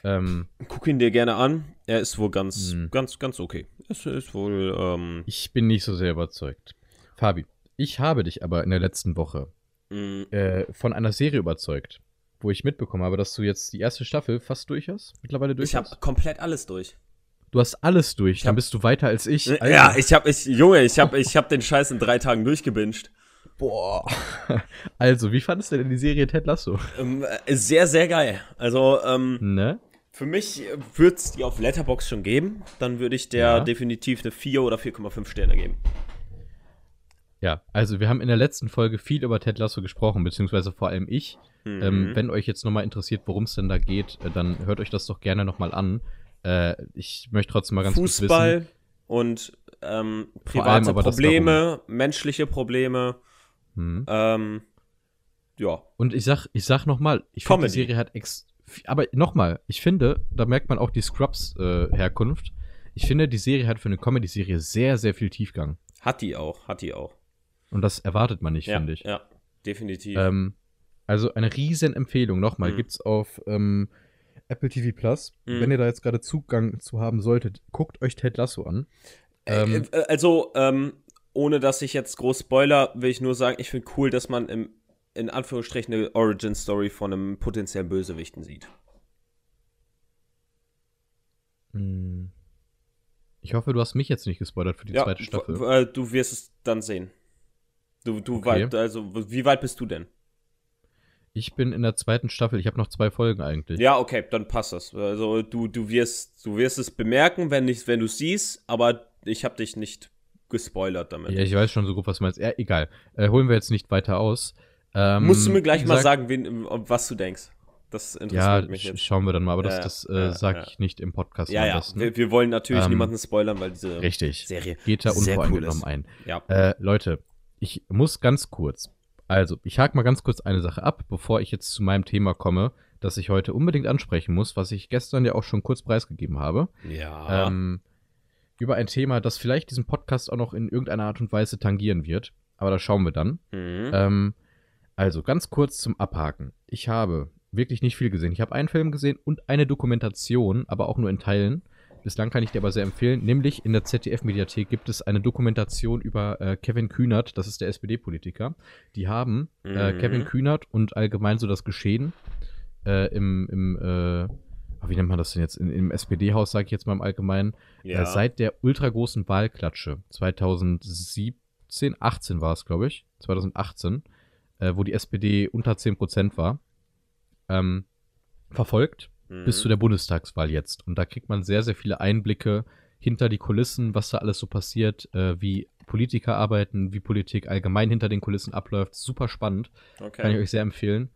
Ähm, Guck ihn dir gerne an. Er ist wohl ganz,
mh.
ganz, ganz okay. Es ist wohl. Ähm,
ich bin nicht so sehr überzeugt. Fabi, ich habe dich aber in der letzten Woche
mh,
äh, von einer Serie überzeugt, wo ich mitbekommen habe, dass du jetzt die erste Staffel fast durch hast. Mittlerweile durch
ich habe komplett alles durch.
Du hast alles durch.
Ich
Dann bist du weiter als ich. Alter.
Ja, ich habe, ich, Junge, ich habe, ich habe den Scheiß in drei Tagen durchgebinged.
Boah. *laughs* Also, wie fandest du denn die Serie Ted Lasso?
Ähm, äh, sehr, sehr geil. Also ähm,
Ne?
für mich wird es die auf Letterbox schon geben. Dann würde ich der
Ja.
definitiv eine 4 oder 4,5 Sterne geben.
Ja, also wir haben in der letzten Folge viel über Ted Lasso gesprochen, beziehungsweise vor allem ich.
Mhm.
Ähm, wenn euch jetzt nochmal interessiert, worum es denn da geht, äh, dann hört euch das doch gerne nochmal an. Äh, ich möchte trotzdem mal ganz kurz wissen.
Fußball und ähm, private Probleme, menschliche Probleme.
Hm.
Ähm, ja.
Und ich sag, ich sag nochmal, ich finde, die. Serie hat ex. Aber nochmal, ich finde, da merkt man auch die Scrubs-Herkunft. ich finde, die Serie hat für eine Comedy-Serie sehr, sehr viel Tiefgang.
Hat die auch, hat die auch.
Und das erwartet man nicht,
ja,
finde ich.
ja, definitiv.
Ähm, also eine riesen Empfehlung. Nochmal,
Mhm.
gibt's auf ähm, Apple TV Plus.
Mhm.
Wenn ihr da jetzt gerade Zugang zu haben solltet, guckt euch Ted Lasso an. Ähm,
Äh, äh, also, ähm, ohne dass ich jetzt groß spoiler, will ich nur sagen, ich finde cool, dass man im, in Anführungsstrichen eine Origin-Story von einem potenziellen Bösewichten sieht.
mh, ich hoffe, du hast mich jetzt nicht gespoilert für die zweite Staffel.
äh, du wirst es dann sehen. Du, du
Okay.
weit, also, wie weit bist du denn?
Ich bin in der zweiten Staffel. Ich habe noch zwei Folgen eigentlich.
Ja, okay, dann passt das. Also, du, du, wirst, du wirst es bemerken, wenn, nicht, wenn du es siehst, aber ich habe dich nicht gespoilert damit.
Ja, ich weiß schon so gut, was du meinst. Ja, egal. Äh, holen wir jetzt nicht weiter aus. Ähm,
Musst du mir gleich mal sagen, wen, was du denkst. Das
Ja,
interessiert mich
sch
jetzt.
schauen wir dann mal. Aber das,
Ja,
das äh,
ja,
sage
ja.
ich nicht im Podcast
Ja, ja. Wir, wir wollen natürlich
Ähm,
niemanden spoilern, weil diese
Richtig.
Serie
Geht da
cool
unvoreingenommen
ist.
ein.
Ja.
Äh, Leute, ich muss ganz kurz. Also, ich hake mal ganz kurz eine Sache ab, bevor ich jetzt zu meinem Thema komme, das ich heute unbedingt ansprechen muss, was ich gestern ja auch schon kurz preisgegeben habe.
Ja.
Ähm, über ein Thema, das vielleicht diesen Podcast auch noch in irgendeiner Art und Weise tangieren wird. Aber das schauen wir dann.
mhm.
Ähm, also ganz kurz zum Abhaken. Ich habe wirklich nicht viel gesehen. Ich habe einen Film gesehen und eine Dokumentation, aber auch nur in Teilen. Bislang kann ich dir aber sehr empfehlen. Nämlich in der ZDF-Mediathek gibt es eine Dokumentation über äh, Kevin Kühnert, das ist der SPD-Politiker. Die haben äh,
Mhm.
Kevin Kühnert und allgemein so das Geschehen äh, im, im äh, wie nennt man das denn jetzt? In, Im SPD-Haus, sage ich jetzt mal im Allgemeinen.
ja.
Äh, seit der ultra großen Wahlklatsche 2017, 18 war es, glaube ich, 2018, äh, wo die SPD unter 10% war, ähm, verfolgt
Mhm.
bis zu der Bundestagswahl jetzt. Und da kriegt man sehr, sehr viele Einblicke hinter die Kulissen, was da alles so passiert, äh, wie Politiker arbeiten, wie Politik allgemein hinter den Kulissen abläuft. Super spannend.
okay.
Kann ich euch sehr empfehlen.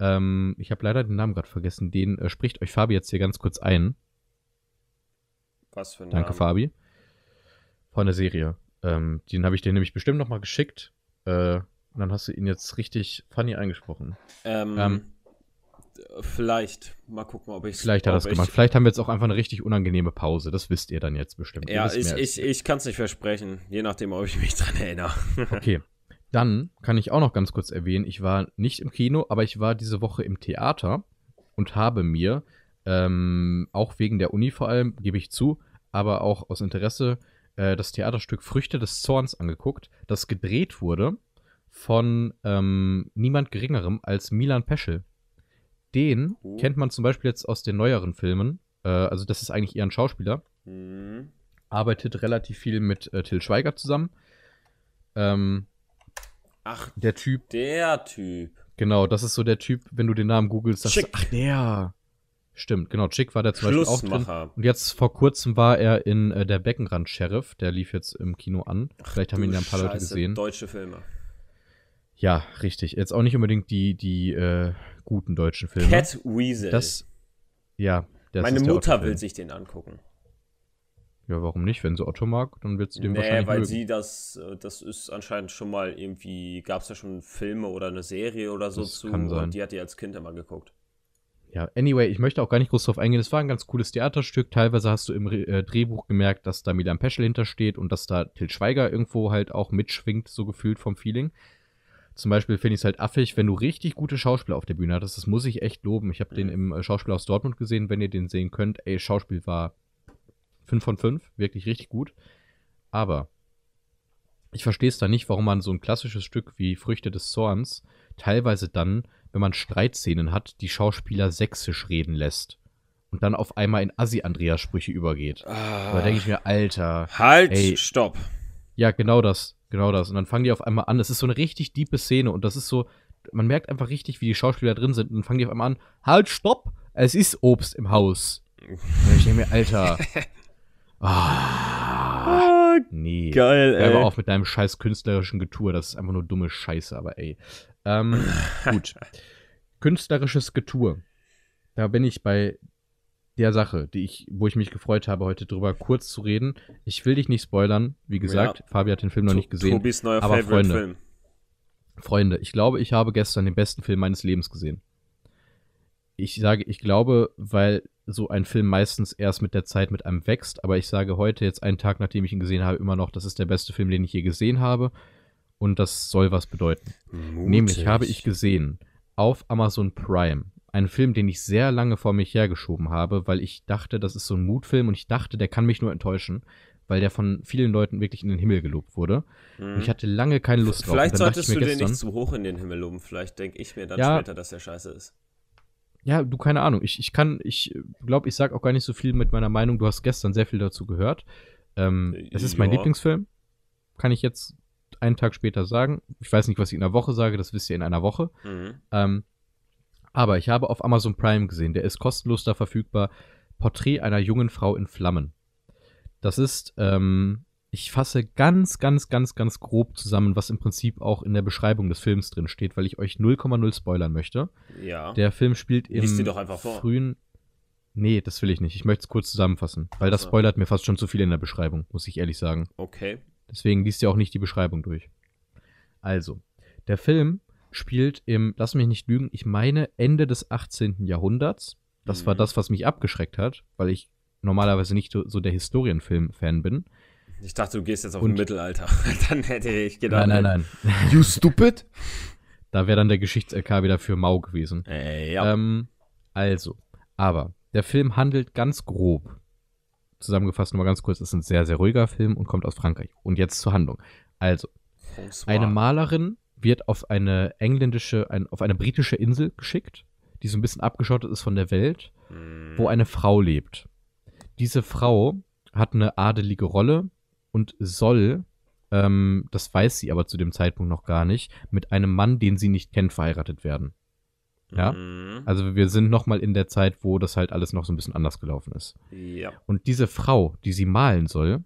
Ähm, ich habe leider den Namen gerade vergessen. Den äh, spricht euch Fabi jetzt hier ganz kurz ein.
Was für ein
Danke,
Name.
Fabi. Von der Serie. Ähm, den habe ich dir nämlich bestimmt nochmal geschickt. Äh, und dann hast du ihn jetzt richtig funny eingesprochen.
Ähm,
Ähm,
vielleicht. Mal gucken, ob ich
Vielleicht hat er das gemacht. Vielleicht haben wir jetzt auch einfach eine richtig unangenehme Pause. Das wisst ihr dann jetzt bestimmt.
Ja, ich, ich, ich kann es nicht versprechen, je nachdem, ob ich mich *laughs* dran erinnere.
Okay. Dann kann ich auch noch ganz kurz erwähnen, ich war nicht im Kino, aber ich war diese Woche im Theater und habe mir, ähm, auch wegen der Uni vor allem, gebe ich zu, aber auch aus Interesse, äh, das Theaterstück Früchte des Zorns angeguckt, das gedreht wurde von ähm, niemand Geringerem als Milan Peschel. Den
Uh.
kennt man zum Beispiel jetzt aus den neueren Filmen. Äh, also, das ist eigentlich eher ein Schauspieler
Mhm.
arbeitet relativ viel mit äh, Till Schweiger zusammen. Ähm,
Ach,
der Typ,
der Typ.
genau, das ist so der Typ, wenn du den Namen googelst, sagst du, ach der. Stimmt, genau, Chick war der zum Beispiel auch drin. Und jetzt vor kurzem war er in äh, der Beckenrand-Sheriff, der lief jetzt im Kino an. Vielleicht haben ihn ja ein paar Leute
Scheiße,
gesehen.
Deutsche Filme.
Ja, richtig. Jetzt auch nicht unbedingt die, die äh, guten deutschen Filme.
Cat Weasel.
Das, ja, das
Meine Mutter will sich den angucken.
Ja, warum nicht? Wenn sie Otto mag, dann wird sie den
Nee,
wahrscheinlich
weil
mögen.
sie das, äh, das ist anscheinend schon mal irgendwie, gab es ja schon Filme oder eine Serie oder so
Das
zu
kann sein.
und die hat die als Kind immer geguckt.
Ja, anyway, ich möchte auch gar nicht groß drauf eingehen. Es war ein ganz cooles Theaterstück. Teilweise hast du im äh, Drehbuch gemerkt, dass da Milan Peschel hintersteht und dass da Til Schweiger irgendwo halt auch mitschwingt, so gefühlt vom Feeling. Zum Beispiel finde ich es halt affig, wenn du richtig gute Schauspieler auf der Bühne hattest. Das muss ich echt loben. Ich habe den
Mhm.
im äh, Schauspiel aus Dortmund gesehen, wenn ihr den sehen könnt. Ey, Schauspiel war 5 von 5, wirklich richtig gut. Aber ich verstehe es da nicht, warum man so ein klassisches Stück wie Früchte des Zorns teilweise dann, wenn man Streitszenen hat, die Schauspieler sächsisch reden lässt. Und dann auf einmal in Assi-Andreas-Sprüche übergeht.
Ah,
Da denke ich mir, Alter.
halt,
ey.
stopp.
Ja, genau das. Genau das. Und dann fangen die auf einmal an. Das ist so eine richtig diepe Szene und das ist so, man merkt einfach richtig, wie die Schauspieler drin sind. Und dann fangen die auf einmal an, halt, stopp! Es ist Obst im Haus. Und ich denke mir, Alter. *laughs* Ah,
Ah,
nee.
geil, ey.
mal auf mit deinem scheiß künstlerischen Getue. Das ist einfach nur dumme Scheiße, aber ey. Ähm, *laughs* gut. Künstlerisches Getue. Da bin ich bei der Sache, die ich, wo ich mich gefreut habe, heute drüber kurz zu reden. Ich will dich nicht spoilern. Wie gesagt,
Ja.
Fabi hat den Film noch nicht gesehen.
Tobis neuer
aber Freunde.
Favorite-Film.
Freunde, ich glaube, ich habe gestern den besten Film meines Lebens gesehen. Ich sage, ich glaube, weil so ein Film meistens erst mit der Zeit mit einem wächst, aber ich sage heute, jetzt einen Tag nachdem ich ihn gesehen habe, immer noch, das ist der beste Film, den ich je gesehen habe. Und das soll was bedeuten. Nämlich habe ich gesehen auf Amazon Prime einen Film, den ich sehr lange vor mich hergeschoben habe, weil ich dachte, das ist so ein Mutfilm und ich dachte, der kann mich nur enttäuschen, weil der von vielen Leuten wirklich in den Himmel gelobt wurde.
Mhm.
Und ich hatte lange keine Lust drauf.
Vielleicht solltest du
mir
den
gestern,
nicht zu hoch in den Himmel loben. Vielleicht denke ich mir dann
Ja.
später, dass der scheiße ist.
Ja, du, keine Ahnung. Ich, ich kann, ich glaube, ich sag auch gar nicht so viel mit meiner Meinung. Du hast gestern sehr viel dazu gehört. Ähm,
Äh,
es ist mein. Lieblingsfilm. Kann ich jetzt einen Tag später sagen. Ich weiß nicht, was ich in einer Woche sage, das wisst ihr in einer Woche.
Mhm.
Ähm, aber ich habe auf Amazon Prime gesehen, der ist kostenlos da verfügbar. Porträt einer jungen Frau in Flammen. Das ist, ähm, ich fasse ganz, ganz, ganz, ganz grob zusammen, was im Prinzip auch in der Beschreibung des Films drin steht, weil ich euch 0,0 spoilern möchte.
Ja.
Der Film spielt im
Lies die doch einfach vor.
frühen. Nee, das will ich nicht. Ich möchte es kurz zusammenfassen, weil das spoilert mir fast schon zu viel in der Beschreibung, muss ich ehrlich sagen.
Okay.
Deswegen liest ihr auch nicht die Beschreibung durch. Also, der Film spielt im, lass mich nicht lügen, ich meine Ende des 18. Jahrhunderts. Das war
Mhm.
das, was mich abgeschreckt hat, weil ich normalerweise nicht so der Historienfilm-Fan bin.
Ich dachte, du gehst jetzt auf
Und-
ein Mittelalter. *laughs* dann hätte ich gedacht.
Nein, nein, nein.
You *laughs* stupid?
Da wäre dann der Geschichts-LK wieder für mau gewesen.
Äh, ja.
Ähm, also, aber der Film handelt ganz grob. Zusammengefasst nur mal ganz kurz, ist ein sehr, sehr ruhiger Film und kommt aus Frankreich. Und jetzt zur Handlung. Also, eine Malerin wird auf eine engländische, ein, auf eine britische Insel geschickt, die so ein bisschen abgeschottet ist von der Welt,
Mhm.
wo eine Frau lebt. Diese Frau hat eine adelige Rolle und soll, ähm, das weiß sie aber zu dem Zeitpunkt noch gar nicht, mit einem Mann, den sie nicht kennt, verheiratet werden. ja?
Mhm.
Also wir sind noch mal in der Zeit, wo das halt alles noch so ein bisschen anders gelaufen ist.
Ja.
Und diese Frau, die sie malen soll,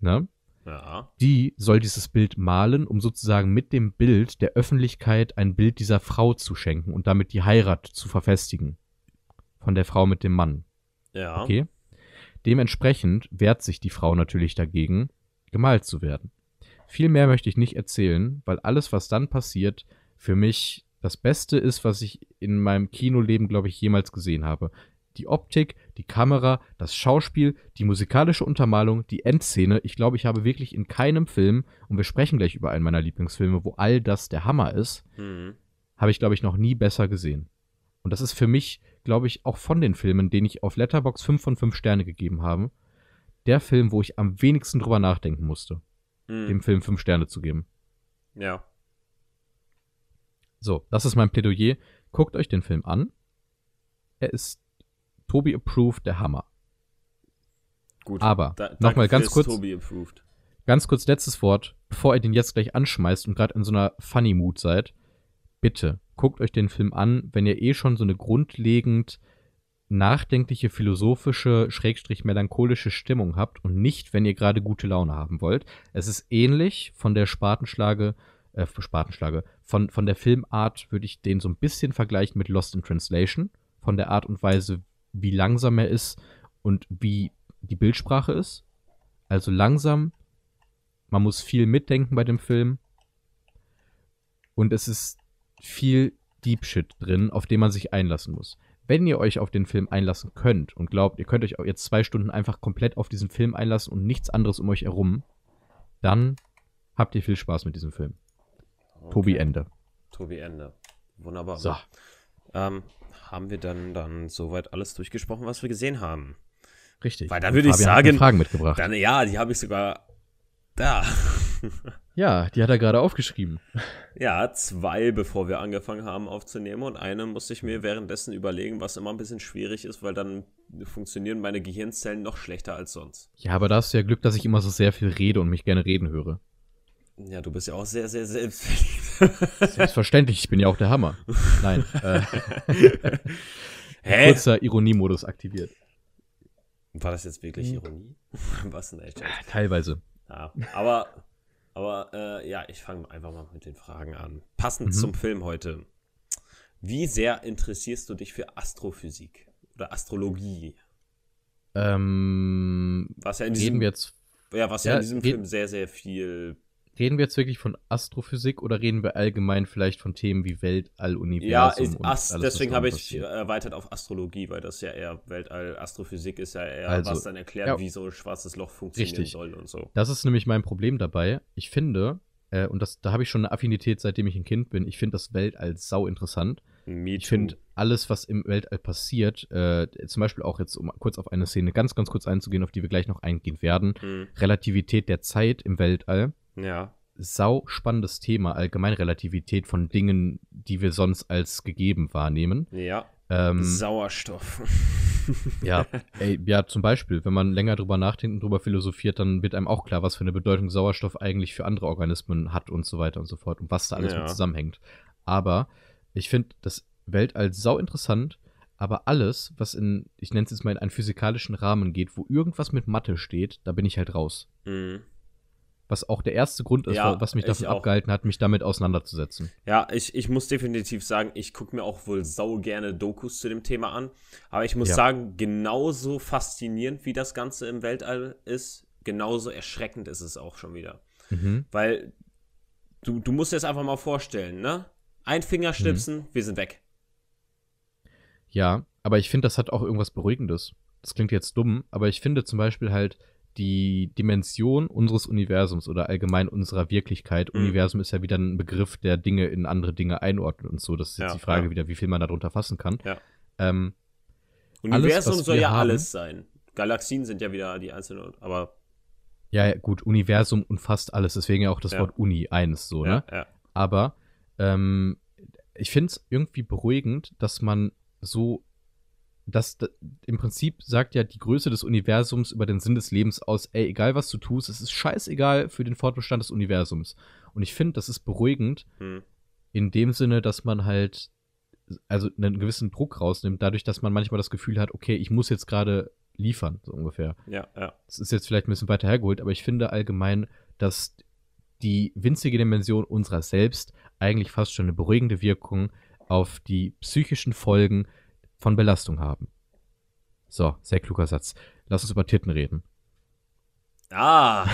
ne,
Ja.
die soll dieses Bild malen, um sozusagen mit dem Bild der Öffentlichkeit ein Bild dieser Frau zu schenken und damit die Heirat zu verfestigen. Von der Frau mit dem Mann.
Ja.
Okay? Dementsprechend wehrt sich die Frau natürlich dagegen, gemalt zu werden. Viel mehr möchte ich nicht erzählen, weil alles, was dann passiert, für mich das Beste ist, was ich in meinem Kinoleben, glaube ich, jemals gesehen habe. Die Optik, die Kamera, das Schauspiel, die musikalische Untermalung, die Endszene. Ich glaube, ich habe wirklich in keinem Film, und wir sprechen gleich über einen meiner Lieblingsfilme, wo all das der Hammer ist,
Mhm.
habe ich, glaube ich, noch nie besser gesehen. Und das ist für mich, glaube ich, auch von den Filmen, denen ich auf Letterbox 5 von 5 Sterne gegeben habe, der Film, wo ich am wenigsten drüber nachdenken musste,
Mhm.
dem Film 5 Sterne zu geben.
Ja.
So, das ist mein Plädoyer. Guckt euch den Film an. Er ist Tobi approved, der Hammer.
Gut.
Aber,
Da-
nochmal ganz kurz,
Tobi approved.
ganz kurz letztes Wort, bevor ihr den jetzt gleich anschmeißt und gerade in so einer funny Mood seid. Bitte, guckt euch den Film an, wenn ihr eh schon so eine grundlegend nachdenkliche, philosophische, schrägstrich melancholische Stimmung habt und nicht, wenn ihr gerade gute Laune haben wollt. Es ist ähnlich von der Spatenschlage, äh, Spatenschlage, von, von der Filmart würde ich den so ein bisschen vergleichen mit Lost in Translation, von der Art und Weise, wie langsam er ist und wie die Bildsprache ist. Also langsam, man muss viel mitdenken bei dem Film und es ist viel Deep Shit drin, auf den man sich einlassen muss. Wenn ihr euch auf den Film einlassen könnt und glaubt, ihr könnt euch jetzt zwei Stunden einfach komplett auf diesen Film einlassen und nichts anderes um euch herum, dann habt ihr viel Spaß mit diesem Film. Tobi Ende.
Tobi Ende. Wunderbar.
So.
Ähm, haben wir dann, dann soweit alles durchgesprochen, was wir gesehen haben?
Richtig.
Weil dann würde ich sagen,
Fragen mitgebracht.
Dann, ja, die habe ich sogar da. *laughs*
ja, die hat er gerade aufgeschrieben.
Ja, zwei, bevor wir angefangen haben aufzunehmen. Und eine musste ich mir währenddessen überlegen, was immer ein bisschen schwierig ist, weil dann funktionieren meine Gehirnzellen noch schlechter als sonst.
Ja, aber da hast du ja Glück, dass ich immer so sehr viel rede und mich gerne reden höre.
Ja, du bist ja auch sehr, sehr selbstverliebt. *laughs*
Selbstverständlich, ich bin ja auch der Hammer. Nein. *laughs* Äh,
Hä?
kurzer Ironiemodus aktiviert.
War das jetzt wirklich
Hm.
Ironie? *laughs* Was denn echt?
Teilweise.
Ja, aber, aber äh, ja, ich fange einfach mal mit den Fragen an. Passend
Mhm.
zum Film heute. Wie sehr interessierst du dich für Astrophysik oder Astrologie?
Ähm,
Was ja in diesem,
jetzt
ja, was ja,
ja,
in diesem Film sehr, sehr viel.
Reden wir jetzt wirklich von Astrophysik oder reden wir allgemein vielleicht von Themen wie Weltall, Universum
Ja, ist
und
Ast
alles,
deswegen habe ich
passiert?
erweitert auf Astrologie, weil das ja eher Weltall, Astrophysik ist ja eher,
Also,
was dann erklärt,
ja.
wie so ein schwarzes Loch funktionieren
Richtig.
soll und so.
Das ist nämlich mein Problem dabei. Ich finde, äh, und das, da habe ich schon eine Affinität, seitdem ich ein Kind bin, ich finde das Weltall sau interessant. Ich finde alles, was im Weltall passiert, äh, zum Beispiel auch jetzt, um kurz auf eine Szene ganz, ganz kurz einzugehen, auf die wir gleich noch eingehen werden,
Hm,
Relativität der Zeit im Weltall.
Ja.
Sau spannendes Thema, Allgemeinrelativität von Dingen, die wir sonst als gegeben wahrnehmen.
Ja.
Ähm,
Sauerstoff.
ja, *laughs* ey, ja, zum Beispiel, wenn man länger drüber nachdenkt und drüber philosophiert, dann wird einem auch klar, was für eine Bedeutung Sauerstoff eigentlich für andere Organismen hat und so weiter und so fort und was da alles
Ja.
mit zusammenhängt. Aber ich finde das Weltall sau interessant, aber alles, was in, ich nenne es jetzt mal in einen physikalischen Rahmen geht, wo irgendwas mit Mathe steht, da bin ich halt raus.
Hm.
Was auch der erste Grund ist,
Ja,
was mich
ich
davon abgehalten hat, mich damit auseinanderzusetzen.
Ja, ich, ich muss definitiv sagen, ich gucke mir auch wohl sau gerne Dokus zu dem Thema an. Aber ich muss
Ja.
sagen, genauso faszinierend wie das Ganze im Weltall ist, genauso erschreckend ist es auch schon wieder.
Mhm.
Weil du, du musst dir das einfach mal vorstellen, ne? Ein Fingerschnipsen,
Mhm.
wir sind weg.
Ja, aber ich finde, das hat auch irgendwas Beruhigendes. Das klingt jetzt dumm, aber ich finde zum Beispiel halt die Dimension unseres Universums oder allgemein unserer Wirklichkeit.
Mhm.
Universum ist ja wieder ein Begriff, der Dinge in andere Dinge einordnet und so. Das ist jetzt
Ja,
die Frage
ja.
wieder, wie viel man darunter fassen kann.
Ja.
Ähm,
Universum
was
soll ja
haben-
alles sein. Galaxien sind ja wieder die einzelnen, aber
ja, gut, Universum umfasst alles, deswegen ja auch das. Wort Uni eins so, ne? Aber ähm, ich finde es irgendwie beruhigend, dass man so, dass da- im Prinzip sagt ja die Größe des Universums über den Sinn des Lebens aus, ey, egal was du tust, es ist scheißegal für den Fortbestand des Universums. Und ich finde, das ist beruhigend
Hm.
in dem Sinne, dass man halt also einen gewissen Druck rausnimmt, dadurch, dass man manchmal das Gefühl hat, okay, ich muss jetzt gerade liefern, so ungefähr.
ja, ja.
Das ist jetzt vielleicht ein bisschen weiter hergeholt, aber ich finde allgemein, dass die winzige Dimension unserer selbst eigentlich fast schon eine beruhigende Wirkung auf die psychischen Folgen von Belastung haben. So, sehr kluger Satz. Lass uns über Titten reden.
Ah,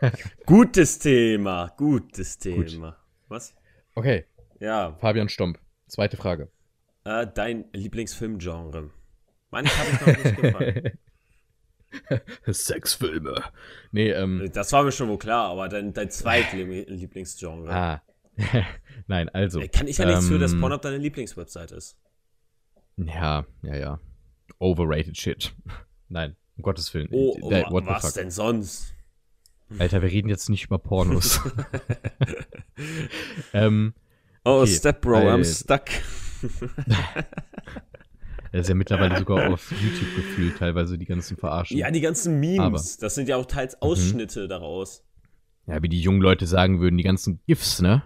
*laughs* gutes Thema, gutes Thema. Was?
Okay,
Ja,
Fabian Stomp. Zweite Frage.
äh, dein Lieblingsfilmgenre. Meine habe ich noch nicht gefragt. *laughs*
Sexfilme. Nee, ähm.
Das war mir schon wohl klar, aber dein, dein zweitlieblingsgenre. *laughs*
Ah. Nein, also.
Kann ich ja nichts für, dass
ähm,
Pornhub deine Lieblingswebsite ist.
Ja, ja, ja. Overrated shit. *laughs* Nein, um Gottes Willen.
Oh,
Äh,
wa-
what the
was denn sonst?
Alter, wir reden jetzt nicht über Pornos. *laughs* *laughs* ähm,
Oh,
Okay,
Step Bro, I'm stuck.
er ist ja mittlerweile sogar auf YouTube gefühlt, teilweise die ganzen Verarschen.
Ja, die ganzen Memes,
Aber- Mhm.
das sind ja auch teils Ausschnitte daraus.
Ja, wie die jungen Leute sagen würden, die ganzen GIFs, ne?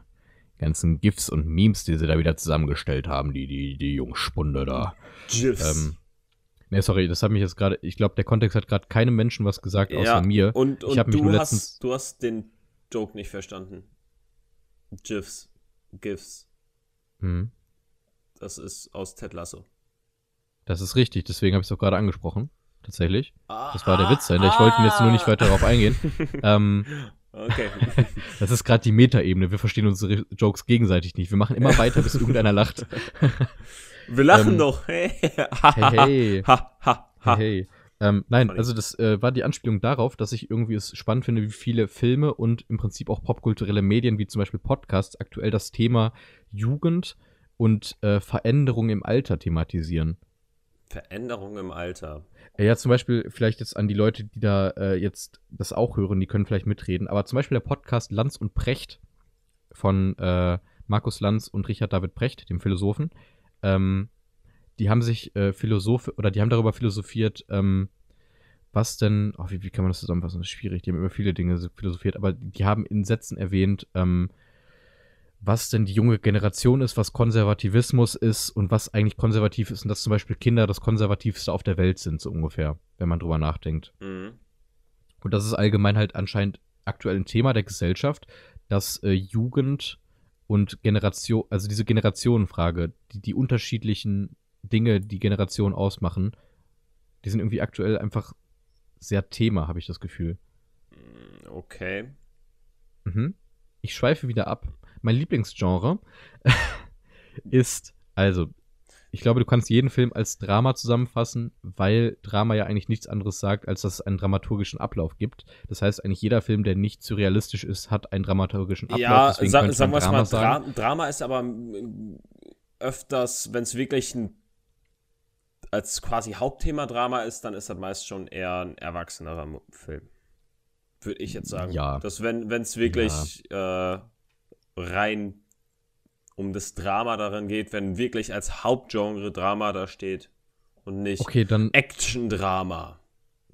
Ganzen GIFs und Memes, die sie da wieder zusammengestellt haben, die, die, die Jungspunde da.
GIFs.
Ähm, ne, sorry, das hat mich jetzt gerade, ich glaube, der Kontext hat gerade keinem Menschen was gesagt, außer
ja,
mir.
Und,
Ich
und
hab mich
du,
nur
hast,
letztens-
du hast den Joke nicht verstanden. GIFs. GIFs.
Hm,
Das ist aus Ted Lasso.
das ist richtig, deswegen habe ich es auch gerade angesprochen. Tatsächlich.
Ah,
Das war der Witz dahinter. Ich wollte jetzt nur nicht weiter darauf eingehen. *laughs* ähm,
Okay. *laughs*
das ist gerade die Metaebene. Wir verstehen unsere Jokes gegenseitig nicht. Wir machen immer weiter, bis irgendeiner lacht. *laughs*
Wir lachen
Ähm,
doch. *laughs* Hey,
Hey.
Ha, ha, ha.
Hey. Ähm, nein, also das äh, war die Anspielung darauf, dass ich irgendwie es spannend finde, wie viele Filme und im Prinzip auch popkulturelle Medien, wie zum Beispiel Podcasts, aktuell das Thema Jugend und äh, Veränderung im Alter thematisieren.
Veränderung im Alter.
Ja, zum Beispiel vielleicht jetzt an die Leute, die da äh, jetzt das auch hören, die können vielleicht mitreden. Aber zum Beispiel der Podcast Lanz und Precht von äh, Markus Lanz und Richard David Precht, dem Philosophen, ähm, die haben sich äh, Philosoph oder die haben darüber philosophiert, ähm, was denn, oh, wie, wie kann man das zusammenfassen? Das ist schwierig, die haben über viele Dinge so philosophiert, aber die haben in Sätzen erwähnt, ähm, was denn die junge Generation ist, was Konservativismus ist und was eigentlich konservativ ist und dass zum Beispiel Kinder das Konservativste auf der Welt sind, so ungefähr, wenn man drüber nachdenkt.
Mhm.
Und das ist allgemein halt anscheinend aktuell ein Thema der Gesellschaft, dass äh, Jugend und Generation, also diese Generationenfrage, die, die unterschiedlichen Dinge, die Generationen ausmachen, die sind irgendwie aktuell einfach sehr Thema, habe ich das Gefühl.
Mm, Okay.
Mhm. Ich schweife wieder ab. Mein Lieblingsgenre *laughs* ist, also, ich glaube, du kannst jeden Film als Drama zusammenfassen, weil Drama ja eigentlich nichts anderes sagt, als dass es einen dramaturgischen Ablauf gibt. Das heißt, eigentlich jeder Film, der nicht surrealistisch ist, hat einen dramaturgischen Ablauf.
ja,
Deswegen
sagen wir es mal. Dra Drama ist aber mm, öfters, wenn es wirklich ein als quasi Hauptthema Drama ist, dann ist das meist schon eher ein erwachsenerer Film. Würde ich jetzt sagen.
Ja.
Dass wenn es wirklich äh, rein um das Drama darin geht, wenn wirklich als Hauptgenre Drama da steht und nicht
Okay, dann,
Action-Drama.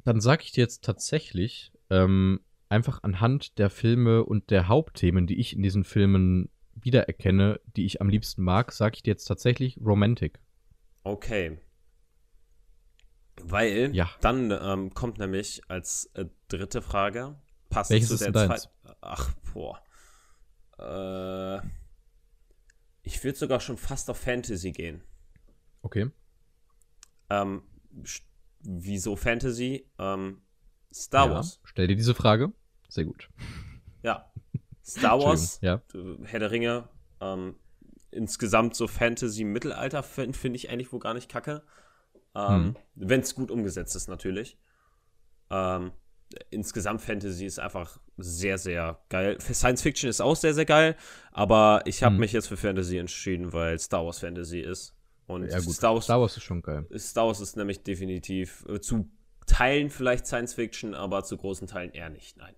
dann sage ich dir jetzt tatsächlich, ähm, einfach anhand der Filme und der Hauptthemen, die ich in diesen Filmen wiedererkenne, die ich am liebsten mag, sage ich dir jetzt tatsächlich Romantic.
Okay. Weil
Ja.
dann ähm, kommt nämlich als äh, dritte Frage, passend
Welches
zu
ist
der zweiten. Ach, boah. Äh, ich würde sogar schon fast auf Fantasy gehen.
Okay.
Ähm, wieso Fantasy? Ähm, Star
ja.
Wars.
Stell dir diese Frage. Sehr gut.
Ja. Star Wars,
Ja.
äh, Herr der Ringe, ähm, insgesamt so Fantasy-Mittelalter finde find ich eigentlich wohl gar nicht kacke. Ähm, Wenn es gut umgesetzt ist, natürlich. Ähm, insgesamt Fantasy ist einfach sehr, sehr geil. Science Fiction ist auch sehr, sehr geil, aber ich habe
Hm.
mich jetzt für Fantasy entschieden, weil Star Wars Fantasy ist. Und
Ja.
Star, Wars,
Star Wars ist schon geil.
Star Wars ist nämlich definitiv äh, zu Teilen vielleicht Science Fiction, aber zu großen Teilen eher nicht. Nein.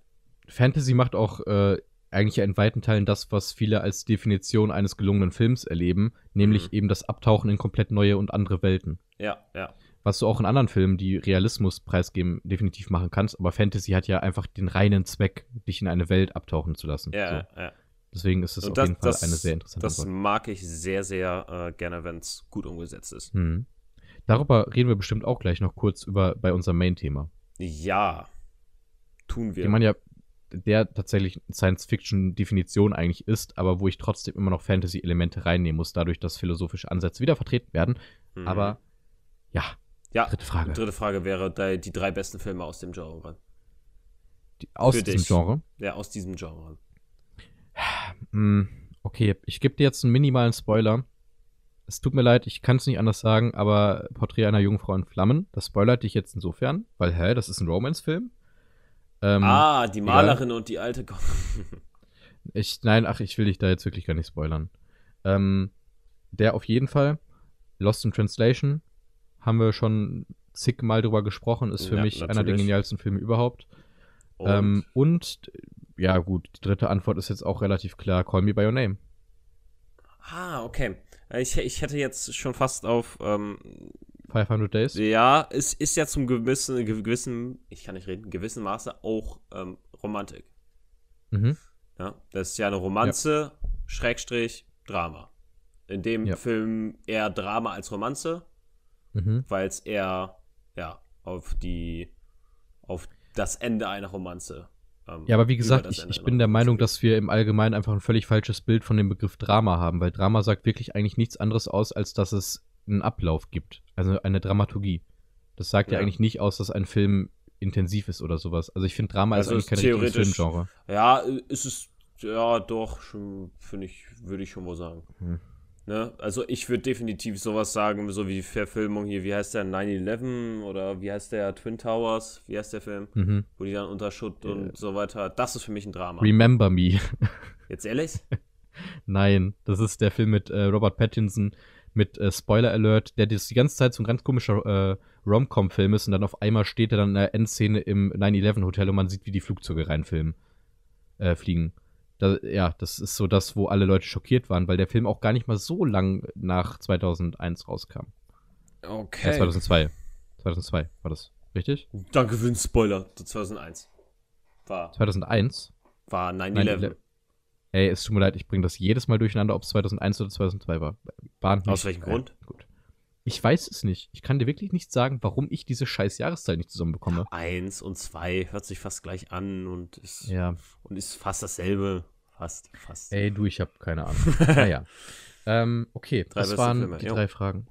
Fantasy macht auch äh, eigentlich in weiten Teilen das, was viele als Definition eines gelungenen Films erleben, nämlich
Mhm.
eben das Abtauchen in komplett neue und andere Welten.
Ja, ja.
Was du auch in anderen Filmen, die Realismus preisgeben, definitiv machen kannst, aber Fantasy hat ja einfach den reinen Zweck, dich in eine Welt abtauchen zu lassen.
Ja,
so.
ja.
Deswegen ist es auf jeden Fall
das-
eine sehr interessante
Das
Antwort.
mag ich sehr, sehr äh, gerne, wenn es gut umgesetzt ist.
Mhm. Darüber reden wir bestimmt auch gleich noch kurz über bei unserem Main-Thema.
Ja, tun wir.
Den man ja, der tatsächlich Science-Fiction-Definition eigentlich ist, aber wo ich trotzdem immer noch Fantasy-Elemente reinnehmen muss, dadurch, dass philosophische Ansätze wieder vertreten werden.
Mhm.
Aber ja,
ja,
dritte Frage.
dritte Frage wäre die, die drei besten Filme aus dem Genre.
Die, aus
für
diesem
dich.
Genre.
Ja, aus diesem Genre.
Hm, okay, ich gebe dir jetzt einen minimalen Spoiler. Es tut mir leid, ich kann es nicht anders sagen, aber Porträt einer Jungfrau in Flammen, das spoilert dich jetzt insofern, weil, hä, das ist ein Romance-Film? Ähm,
ah, die Malerin und die alte. *laughs*
Ich, nein, ach, ich will dich da jetzt wirklich gar nicht spoilern. Ähm, der auf jeden Fall, Lost in Translation, haben wir schon zigmal drüber gesprochen, ist für
Ja,
mich einer der
natürlich.
genialsten Filme überhaupt.
und,
Ähm, und, ja gut, die dritte Antwort ist jetzt auch relativ klar, Call Me By Your Name.
ah, okay. Ich, ich hätte jetzt schon fast auf. Ähm,
500 Days?
ja, es ist ja zum gewissen, gewissen, ich kann nicht reden, gewissen Maße auch ähm, Romantik.
Mhm.
Ja, das ist ja eine Romanze, Schrägstrich, Drama. In dem
Ja.
Film eher Drama als Romanze,
Mhm.
weil es eher ja auf die auf das Ende einer Romanze. ähm,
Ja, aber wie gesagt, ich, ich bin der Meinung, dass wir im Allgemeinen einfach ein völlig falsches Bild von dem Begriff Drama haben, weil Drama sagt wirklich eigentlich nichts anderes aus, als dass es einen Ablauf gibt. Also eine Dramaturgie. Das sagt ja,
Ja.
eigentlich nicht aus, dass ein Film intensiv ist oder sowas. Also ich finde, Drama
Also
ist eigentlich kein richtiges Filmgenre.
Ja, ist es ja doch finde ich würde ich schon mal sagen. Ne? Also ich würde definitiv sowas sagen, so wie die Verfilmung hier, wie heißt der, 9-11 oder wie heißt der, Twin Towers, wie heißt der Film,
Mhm.
wo die dann unter Schutt und so weiter, das ist für mich ein Drama.
Remember Me. *laughs*
Jetzt ehrlich?
Nein, das ist der Film mit äh, Robert Pattinson mit äh, Spoiler Alert, der das die ganze Zeit so ein ganz komischer äh, Rom-Com-Film ist und dann auf einmal steht er dann in der Endszene im 9-11-Hotel und man sieht, wie die Flugzeuge reinfilmen, äh, fliegen. Da, ja, das ist so das, wo alle Leute schockiert waren, weil der Film auch gar nicht mal so lang nach 2001 rauskam. Äh,
Okay.
2002. 2002 war das, richtig?
Danke für den Spoiler. 2001. War,
2001?
war 9-11.
Ey, es tut mir leid, ich bringe das jedes Mal durcheinander, ob es 2001 oder 2002 war. Mich.
Aus welchem Grund?
Gut. Ich weiß es nicht. Ich kann dir wirklich nicht sagen, warum ich diese scheiß Jahreszahl nicht zusammenbekomme.
Eins und zwei hört sich fast gleich an und ist,
Ja.
und ist fast dasselbe. Fast, fast.
Ey, du, ich habe keine Ahnung. *laughs* naja. Ähm, okay,
Drei
das waren
Filme,
die
jo.
drei Fragen.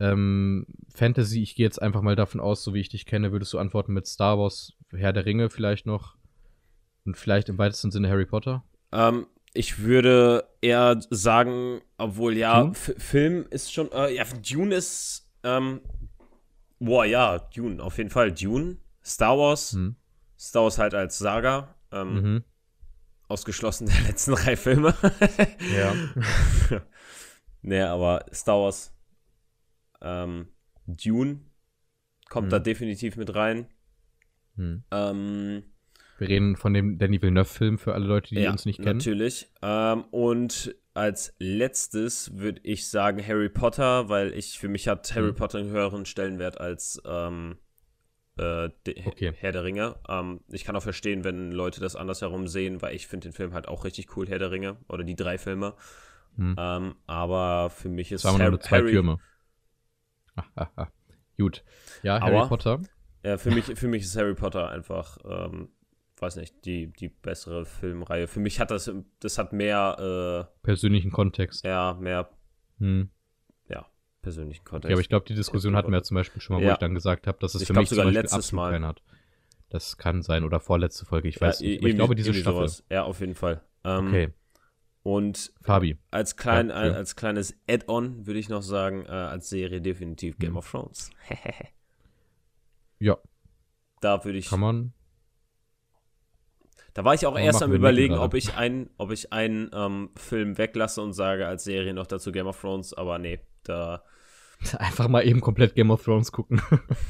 Ähm, Fantasy, ich gehe jetzt einfach mal davon aus, so wie ich dich kenne, würdest du antworten mit Star Wars, Herr der Ringe vielleicht noch und vielleicht im weitesten Sinne Harry Potter.
Ähm, ich würde eher sagen, obwohl ja? F Film ist schon, äh, ja, Dune ist, ähm, boah, ja, Dune, auf jeden Fall. Dune, Star Wars,
Hm.
Star Wars halt als Saga, ähm,
Mhm.
ausgeschlossen der *laughs* letzten drei Filme.
Ja. *laughs*
nee, aber Star Wars, ähm, Dune kommt
Mhm.
da definitiv mit rein.
Hm.
Ähm,
Wir reden von dem Danny Villeneuve-Film für alle Leute, die
ja,
uns nicht kennen.
Natürlich. Ähm, und als letztes würde ich sagen Harry Potter, weil ich für mich hat Harry
Mhm.
Potter einen höheren Stellenwert als ähm, äh,
Okay.
Herr der Ringe. Ähm, ich kann auch verstehen, wenn Leute das andersherum sehen, weil ich finde den Film halt auch richtig cool, Herr der Ringe oder die drei Filme.
Hm.
Ähm, aber für mich ist
Es waren nur zwei
Harry
Türme. Ah, ah, ah. Gut. Ja, Harry
Aua.
Potter.
Ja, für mich, für mich ist Harry Potter einfach, ähm, weiß nicht, die, die bessere Filmreihe. Für mich hat das, das hat mehr,
Persönlichen Kontext.
äh, ja, mehr
Hm.
persönlichen Kontext.
Ja, aber ich glaube, die Diskussion hatten wir ja zum Beispiel schon mal, wo
Ja.
ich dann gesagt habe, dass es
Ich
für
glaub
mich
sogar
zum Beispiel
letztes Mal.
hat. Das kann sein. Oder vorletzte Folge, ich
Ja,
weiß nicht. Aber ich glaube, diese Staffel.
sowas. Ja, auf jeden Fall. Ähm,
Okay,
Und
Fabi.
als, klein,
Ja, ja.
als kleines Add-on würde ich noch sagen, äh, als Serie definitiv Game
Mhm.
of Thrones. *laughs*
Ja,
da würde ich,
kann man.
Da war ich auch erst am überlegen, ob ich einen, ob ich einen ähm, Film weglasse und sage als Serie noch dazu Game of Thrones, aber nee, da, *laughs*
Einfach mal eben komplett Game of Thrones gucken.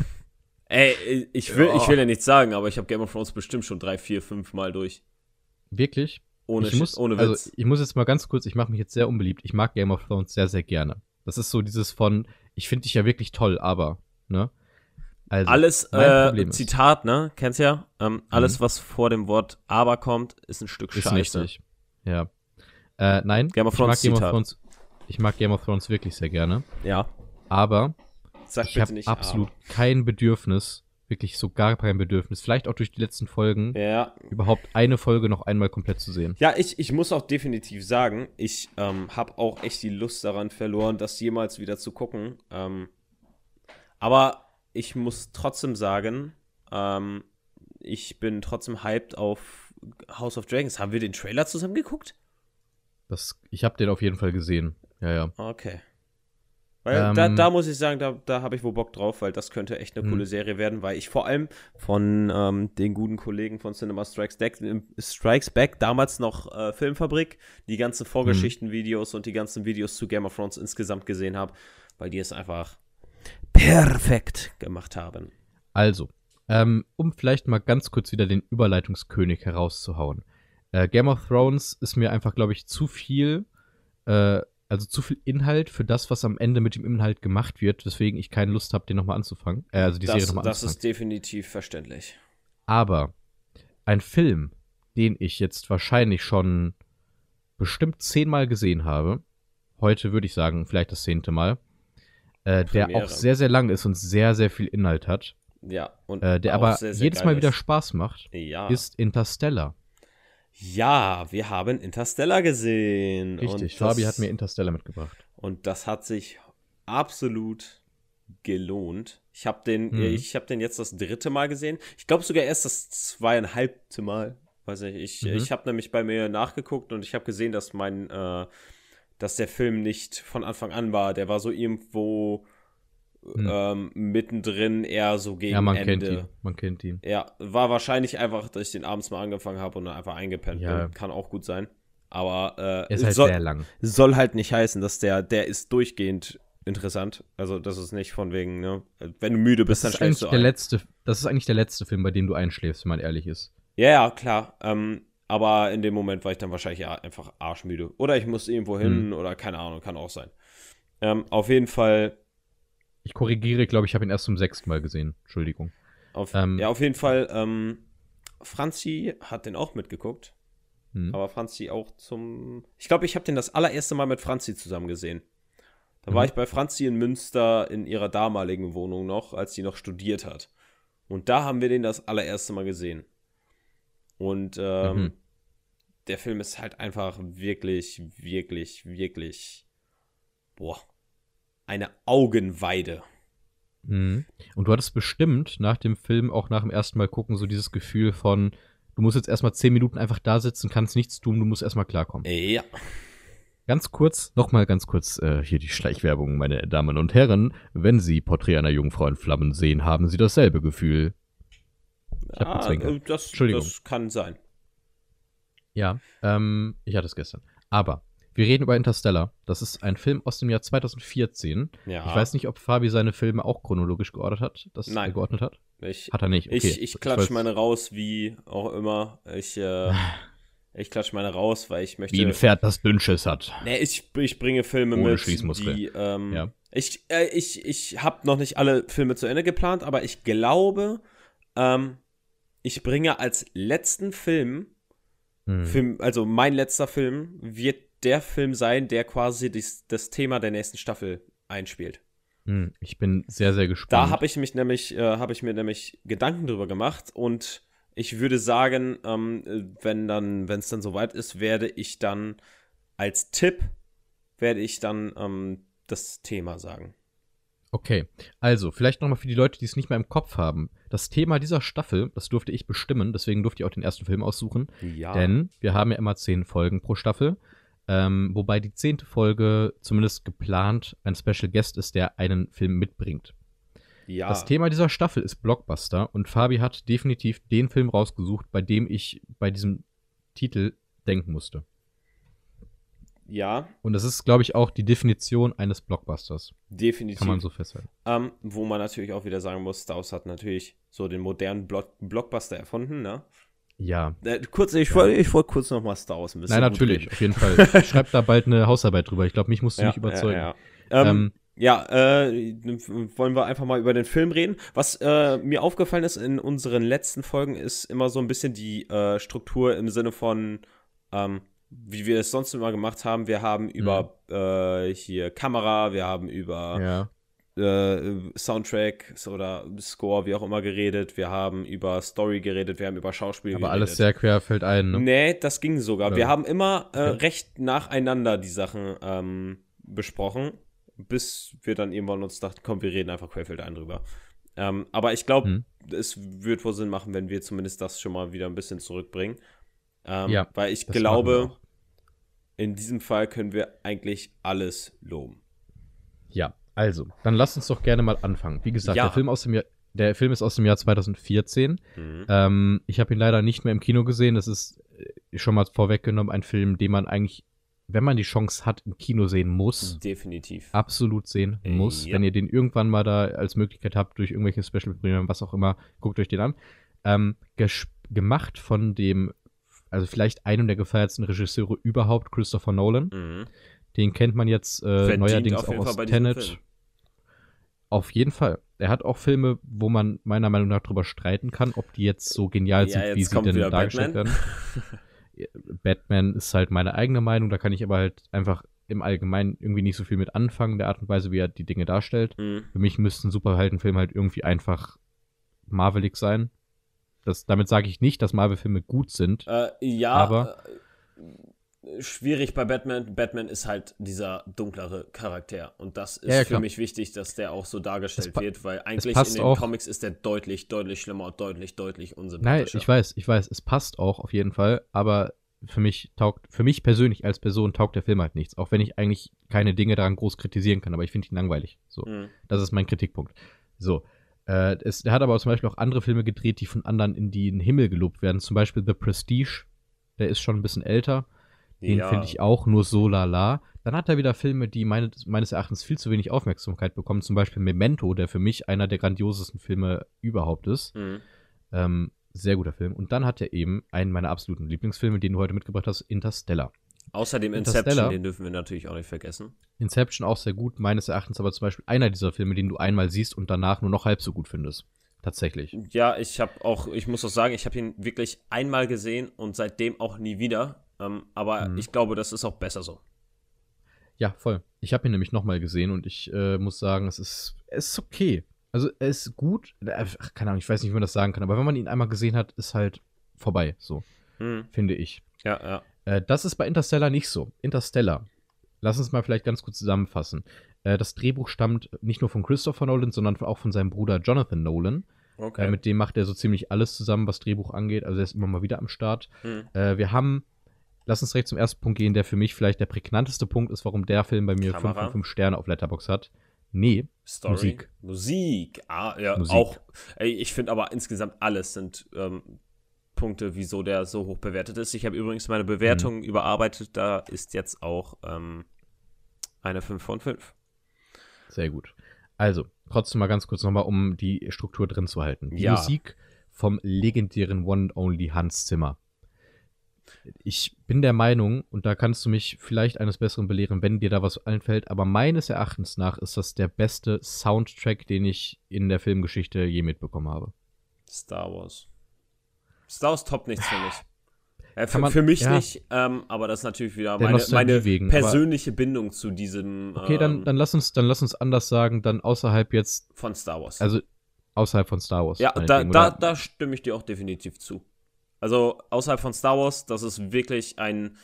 *laughs*
ey, ich will,
Ja.
ich will ja nichts sagen, aber ich habe Game of Thrones bestimmt schon drei, vier, fünf Mal durch.
Wirklich?
Ohne,
ich muss,
ohne
also,
Witz.
ich muss jetzt mal ganz kurz, ich mache mich jetzt sehr unbeliebt. Ich mag Game of Thrones sehr, sehr gerne. Das ist so dieses von, ich finde dich ja wirklich toll, aber, ne? Also,
alles, äh, Zitat, ne? Kennst ja? Ähm, alles, was vor dem Wort aber kommt, ist ein Stück
ist
Scheiße.
richtig. Ja. Äh, nein,
Game of
ich mag
Thrones
Game of. Thrones. Ich mag Game of Thrones wirklich sehr gerne.
Ja.
Aber
Sag
ich habe absolut kein Bedürfnis, wirklich so gar kein Bedürfnis, vielleicht auch durch die letzten Folgen,
aber. Ja.
überhaupt eine Folge noch einmal komplett zu sehen.
Ja, ich, ich muss auch definitiv sagen, ich ähm, habe auch echt die Lust daran verloren, das jemals wieder zu gucken. Ähm, aber ich muss trotzdem sagen, ähm, ich bin trotzdem hyped auf House of Dragons. Haben wir den Trailer zusammen geguckt?
Das, ich habe den auf jeden Fall gesehen. Ja, ja.
Okay. Weil
Ähm,
da, da muss ich sagen, da, da habe ich wohl Bock drauf, weil das könnte echt eine
Mhm.
coole Serie werden, weil ich vor allem von ähm, den guten Kollegen von Cinema Strikes Back, Strikes Back damals noch äh, Filmfabrik, die ganzen Vorgeschichtenvideos und die ganzen Videos zu Game of Thrones insgesamt gesehen habe, weil die es einfach perfekt gemacht haben.
Also, ähm, um vielleicht mal ganz kurz wieder den Überleitungskönig herauszuhauen. Äh, Game of Thrones ist mir einfach, glaube ich, zu viel, äh, also zu viel Inhalt für das, was am Ende mit dem Inhalt gemacht wird, weswegen ich keine Lust habe, den nochmal anzufangen. Äh, also die Serie
Das,
nochmal
das
anzufangen.
ist definitiv verständlich.
Aber ein Film, den ich jetzt wahrscheinlich schon bestimmt zehnmal gesehen habe, heute würde ich sagen, vielleicht das zehnte Mal, äh, der auch sehr, sehr lang ist und sehr, sehr viel Inhalt hat,
Ja, und
äh, der aber
sehr, sehr
jedes Mal wieder
ist.
Spaß macht,
Ja.
ist Interstellar.
ja, wir haben Interstellar gesehen.
Richtig,
und
Fabi
das-
hat mir Interstellar mitgebracht.
Und das hat sich absolut gelohnt. Ich habe den,
Mhm.
ich habe den jetzt das dritte Mal gesehen. Ich glaube sogar erst das zweieinhalbte Mal. Weiß nicht, ich,
Mhm.
ich habe nämlich bei mir nachgeguckt und ich habe gesehen, dass mein äh, dass der Film nicht von Anfang an war. Der war so irgendwo
Hm.
ähm, mittendrin, eher so gegen
Ja, man
Ende.
kennt ihn. Man kennt ihn.
Ja, war wahrscheinlich einfach, dass ich den abends mal angefangen habe und dann einfach eingepennt
Ja.
bin. Kann auch gut sein. Aber äh,
Er ist halt
soll,
sehr lang.
soll halt nicht heißen, dass der, der ist durchgehend interessant. Also, das ist nicht von wegen, ne? Wenn du müde bist,
Das
dann schläfst du
der
ein.
letzte, das ist eigentlich der letzte Film, bei dem du einschläfst, wenn man ehrlich ist.
Ja, ja, klar. Ähm, aber in dem Moment war ich dann wahrscheinlich einfach arschmüde. Oder ich muss irgendwo hin
Hm.
oder keine Ahnung, kann auch sein. Ähm, auf jeden Fall,
Ich korrigiere, glaube ich, habe ihn erst zum sechsten Mal gesehen. Entschuldigung.
auf,
Ähm.
ja, auf jeden Fall, ähm, Franzi hat den auch mitgeguckt.
Hm.
Aber Franzi auch zum. Ich glaube, ich habe den das allererste Mal mit Franzi zusammen gesehen. Da war
Mhm.
ich bei Franzi in Münster in ihrer damaligen Wohnung noch, als sie noch studiert hat. Und da haben wir den das allererste Mal gesehen. Und ähm,
Mhm.
der Film ist halt einfach wirklich, wirklich, wirklich. Boah. Eine Augenweide.
Mhm. Und du hattest bestimmt nach dem Film, auch nach dem ersten Mal gucken, so dieses Gefühl von, du musst jetzt erstmal zehn Minuten einfach da sitzen, kannst nichts tun, du musst erstmal klarkommen.
Ja.
Ganz kurz, nochmal ganz kurz äh, hier die Schleichwerbung, meine Damen und Herren. Wenn Sie Porträt einer Jungfrau in Flammen sehen, haben Sie dasselbe Gefühl. Ich hab
Ah, äh, das,
Entschuldigung.
das kann sein.
Ja, ähm, ich hatte es gestern. Aber wir reden über Interstellar. Das ist ein Film aus dem Jahr 2014.
Ja.
Ich weiß nicht, ob Fabi seine Filme auch chronologisch geordnet hat. Das
Nein.
geordnet hat.
Ich,
Hat er nicht. Okay.
Ich, ich
weiß-
klatsch meine raus, wie auch immer. Ich, äh, *sighs* ich klatsch meine raus, weil ich möchte.
Wie ein Pferd, das Dünnschiss hat.
nee, ich, ich bringe Filme
Ohne
mit,
Schließmuskel.
die. Ähm,
Ja.
Ich, äh, ich, ich habe noch nicht alle Filme zu Ende geplant, aber ich glaube, ähm, ich bringe als letzten Film,
Hm.
Film, also mein letzter Film, wird der Film sein, der quasi das, das Thema der nächsten Staffel einspielt.
Hm. Ich bin sehr, sehr gespannt.
Da habe ich mich nämlich, äh, habe ich mir nämlich Gedanken drüber gemacht und ich würde sagen, ähm, äh, wenn dann, wenn es dann soweit ist, werde ich dann als Tipp werde ich dann ähm, das Thema sagen.
Okay, also vielleicht nochmal für die Leute, die es nicht mehr im Kopf haben. Das Thema dieser Staffel, das durfte ich bestimmen, deswegen durfte ich auch den ersten Film aussuchen.
Ja.
Denn wir haben ja immer zehn Folgen pro Staffel. Ähm, wobei die zehnte Folge zumindest geplant ein Special Guest ist, der einen Film mitbringt.
ja.
Das Thema dieser Staffel ist Blockbuster und Fabi hat definitiv den Film rausgesucht, bei dem ich bei diesem Titel denken musste.
Ja,
Und das ist, glaube ich, auch die Definition eines Blockbusters.
definitiv.
Kann man so festhalten.
ähm, wo man natürlich auch wieder sagen muss, Star Wars hat natürlich so den modernen Block Blockbuster erfunden, ne?
Ja.
Äh, kurz, ich wollte ich wollt kurz noch mal Star Wars ein bisschen
Nein, natürlich, auf jeden Fall. *laughs* Schreib da bald eine Hausarbeit drüber. Ich glaube, mich musst du nicht überzeugen.
Ja, ja. Ähm,
Ähm,
ja äh, wollen wir einfach mal über den Film reden. Was äh, mir aufgefallen ist in unseren letzten Folgen, ist immer so ein bisschen die äh, Struktur im Sinne von, ähm, wie wir es sonst immer gemacht haben. Wir haben über äh, hier Kamera, wir haben über
ja.
äh, Soundtrack oder Score, wie auch immer geredet. Wir haben über Story geredet, wir haben über Schauspiel
Aber
geredet.
alles sehr querfeld ein. Ne?
Nee, das ging sogar.
Oder?
Wir haben immer äh, recht nacheinander die Sachen ähm, besprochen, bis wir dann irgendwann uns dachten, komm, wir reden einfach Quellfeld ein drüber. Ähm, aber ich glaube,
Mhm.
es wird wohl Sinn machen, wenn wir zumindest das schon mal wieder ein bisschen zurückbringen. Ähm,
Ja,
weil ich glaube, in diesem Fall können wir eigentlich alles loben.
Ja, also, dann lass uns doch gerne mal anfangen. Wie gesagt,
Ja.
der Film aus dem Jahr, der Film ist aus dem Jahr 2014.
Mhm.
Ähm, ich habe ihn leider nicht mehr im Kino gesehen. Das ist äh, schon mal vorweggenommen ein Film, den man eigentlich, wenn man die Chance hat, im Kino sehen muss.
Definitiv.
Absolut sehen
Äh,
muss.
ja.
Wenn ihr den irgendwann mal da als Möglichkeit habt, durch irgendwelche Special Premieren, was auch immer, guckt euch den an. Ähm, gemacht von dem, also vielleicht einem der gefeiertsten Regisseure überhaupt, Christopher Nolan.
Mhm.
Den kennt man jetzt äh, neuerdings auch aus Tenet. Auf jeden Fall. Er hat auch Filme, wo man meiner Meinung nach drüber streiten kann, ob die jetzt so genial
Ja,
sind, wie sie denn dargestellt
Batman.
werden. *laughs* Batman ist halt meine eigene Meinung, da kann ich aber halt einfach im Allgemeinen irgendwie nicht so viel mit anfangen, der Art und Weise, wie er die Dinge darstellt.
Mhm.
Für mich müsste ein Superheldenfilm halt irgendwie einfach Marvelig sein. Das, damit sage ich nicht, dass Marvel-Filme gut sind.
Äh, ja,
Aber-
äh, schwierig bei Batman. Batman ist halt dieser dunklere Charakter. Und das ist
Ja, ja,
für mich wichtig, dass der auch so dargestellt wird, weil eigentlich in den
auch.
Comics ist der deutlich, deutlich schlimmer und deutlich, deutlich
Nein,
unsympathischer.
ich weiß, ich weiß, es passt auch auf jeden Fall, aber für mich taugt, für mich persönlich als Person taugt der Film halt nichts. Auch wenn ich eigentlich keine Dinge daran groß kritisieren kann, aber ich finde ihn langweilig. So.
Mhm.
Das ist mein Kritikpunkt. So. Äh, es, er hat aber zum Beispiel auch andere Filme gedreht, die von anderen in den Himmel gelobt werden. Zum Beispiel The Prestige. Der ist schon ein bisschen älter. Den
Ja.
finde ich auch nur so lala. Dann hat er wieder Filme, die meine, meines Erachtens viel zu wenig Aufmerksamkeit bekommen. Zum Beispiel Memento, der für mich einer der grandiosesten Filme überhaupt ist.
Mhm.
Ähm, sehr guter Film. Und dann hat er eben einen meiner absoluten Lieblingsfilme, den du heute mitgebracht hast, Interstellar.
Außerdem. Inception, den dürfen wir natürlich auch nicht vergessen.
Inception auch sehr gut, meines Erachtens aber zum Beispiel einer dieser Filme, den du einmal siehst und danach nur noch halb so gut findest. Tatsächlich.
Ja, ich habe auch, ich muss auch sagen, ich habe ihn wirklich einmal gesehen und seitdem auch nie wieder. Ähm, aber
Mhm.
ich glaube, das ist auch besser so.
Ja, voll. Ich habe ihn nämlich nochmal gesehen und ich äh, muss sagen, es ist, es ist okay. Also er ist gut. Äh, Ach, keine Ahnung, ich weiß nicht, wie man das sagen kann, aber wenn man ihn einmal gesehen hat, ist halt vorbei. So,
Mhm.
finde ich.
Ja, ja.
Äh, das ist bei Interstellar nicht so. Interstellar. Lass uns mal vielleicht ganz kurz zusammenfassen. Äh, das Drehbuch stammt nicht nur von Christopher Nolan, sondern auch von seinem Bruder Jonathan Nolan.
Okay.
Äh, mit dem macht er so ziemlich alles zusammen, was Drehbuch angeht. Also er ist immer mal wieder am Start.
Mhm.
Äh, wir haben, lass uns direkt zum ersten Punkt gehen, der für mich vielleicht der prägnanteste Punkt ist, warum der Film bei mir 5
Kamera?
von 5 Sterne auf Letterbox hat. Nee,
Story.
Musik.
Musik. Ah, ja,
Musik.
auch. Ey, ich finde aber insgesamt alles sind ähm, Punkte, wieso der so hoch bewertet ist. Ich habe übrigens meine
Mhm.
Bewertung überarbeitet. Da ist jetzt auch ähm, eine 5 von 5.
sehr gut. Also, trotzdem mal ganz kurz nochmal, um die Struktur drin zu halten. Die
Ja.
Musik vom legendären One and Only Hans Zimmer. Ich bin der Meinung, und da kannst du mich vielleicht eines Besseren belehren, wenn dir da was einfällt, aber meines Erachtens nach ist das der beste Soundtrack, den ich in der Filmgeschichte je mitbekommen habe.
Star Wars. Star Wars top nichts für mich. Äh, für,
man-
für mich
ja.
nicht, ähm, aber das ist natürlich wieder
Der
meine, meine
wegen,
persönliche Bindung zu diesem
Okay, dann,
ähm,
dann lass uns, dann lass uns anders sagen, dann außerhalb jetzt,
von Star Wars.
also außerhalb von Star Wars.
ja, da, da, da stimme ich dir auch definitiv zu. Also außerhalb von Star Wars, das ist wirklich ein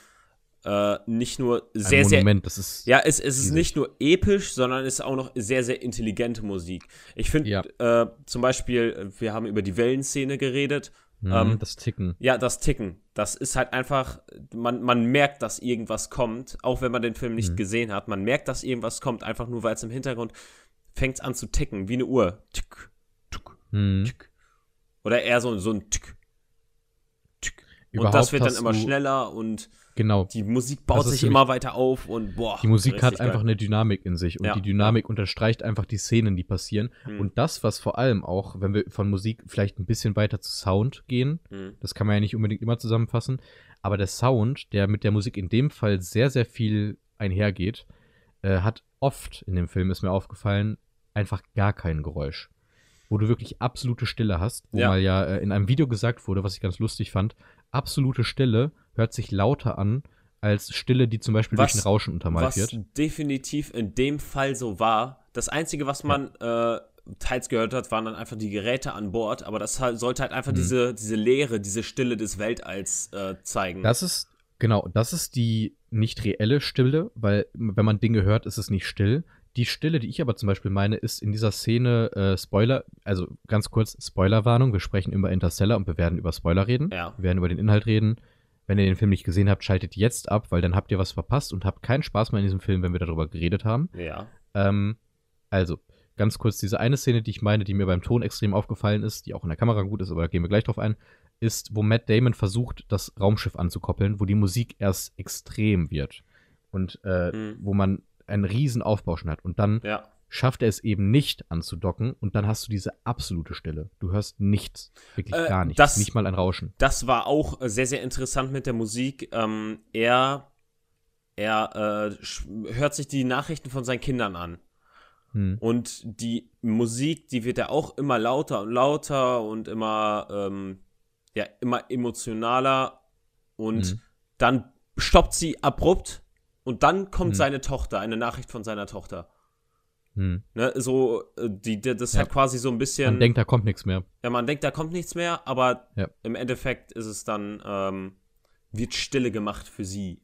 äh, nicht nur
ein
sehr, sehr
Monument, das ist,
Ja, es, es ist nicht nur episch, sondern es ist auch noch sehr, sehr intelligente Musik. Ich finde
Ja.
äh, zum Beispiel, wir haben über die Wellenszene geredet.
Mhm,
ähm,
das Ticken.
Ja, das Ticken. Das ist halt einfach, man, man merkt, dass irgendwas kommt, auch wenn man den Film nicht
Mhm.
gesehen hat. Man merkt, dass irgendwas kommt, einfach nur, weil es im Hintergrund fängt an zu ticken, wie eine Uhr. Tick, tick,
Mhm.
tick. Oder eher so, so ein Tick. Tick. Und das wird dann immer schneller und
Genau.
die Musik baut sich immer weiter auf und boah.
Die Musik hat
richtig
einfach
geil.
eine Dynamik in sich und
Ja.
die Dynamik unterstreicht einfach die Szenen, die passieren.
Mhm.
Und das, was vor allem auch, wenn wir von Musik vielleicht ein bisschen weiter zu Sound gehen,
Mhm.
das kann man ja nicht unbedingt immer zusammenfassen, aber der Sound, der mit der Musik in dem Fall sehr, sehr viel einhergeht, äh, hat oft in dem Film, ist mir aufgefallen, einfach gar kein Geräusch. Wo du wirklich absolute Stille hast, wo
Ja.
mal ja äh, in einem Video gesagt wurde, was ich ganz lustig fand, absolute Stille hört sich lauter an als Stille, die zum Beispiel
Was-
durch ein Rauschen untermalt
was
wird.
definitiv in dem Fall so war. Das Einzige, was man äh, teils gehört hat, waren dann einfach die Geräte an Bord, aber das halt, sollte halt einfach
Mhm.
diese, diese Leere, diese Stille des Weltalls äh, zeigen.
Das ist, genau, das ist die nicht reelle Stille, weil wenn man Dinge hört, ist es nicht still. Die Stille, die ich aber zum Beispiel meine, ist in dieser Szene äh, Spoiler, also ganz kurz Spoilerwarnung, wir sprechen über Interstellar und wir werden über Spoiler reden.
Ja.
Wir werden über den Inhalt reden. Wenn ihr den Film nicht gesehen habt, schaltet jetzt ab, weil dann habt ihr was verpasst und habt keinen Spaß mehr in diesem Film, wenn wir darüber geredet haben.
ja.
Ähm, also, ganz kurz, diese eine Szene, die ich meine, die mir beim Ton extrem aufgefallen ist, die auch in der Kamera gut ist, aber da gehen wir gleich drauf ein, ist, wo Matt Damon versucht, das Raumschiff anzukoppeln, wo die Musik erst extrem wird. Und äh,
Mhm.
wo man einen riesen Aufbau schon hat. Und dann
Ja.
schafft er es eben nicht anzudocken und dann hast du diese absolute Stille. Du hörst nichts, wirklich
Äh,
gar nichts,
das-
nicht mal ein Rauschen.
Das war auch äh, sehr, sehr interessant mit der Musik. Ähm, er er äh, hört sich die Nachrichten von seinen Kindern an.
Hm.
Und die Musik, die wird ja auch immer lauter und lauter und immer, ähm, ja, immer emotionaler. Und
Mhm.
dann stoppt sie abrupt und dann kommt
Mhm.
seine Tochter, eine Nachricht von seiner Tochter.
Hm.
Ne, so, äh, die, die, das
Ja.
halt quasi so ein bisschen.
Man denkt, da kommt nichts mehr.
ja, man denkt, da kommt nichts mehr, aber
Ja.
im Endeffekt ist es dann, ähm, wird Stille gemacht für sie.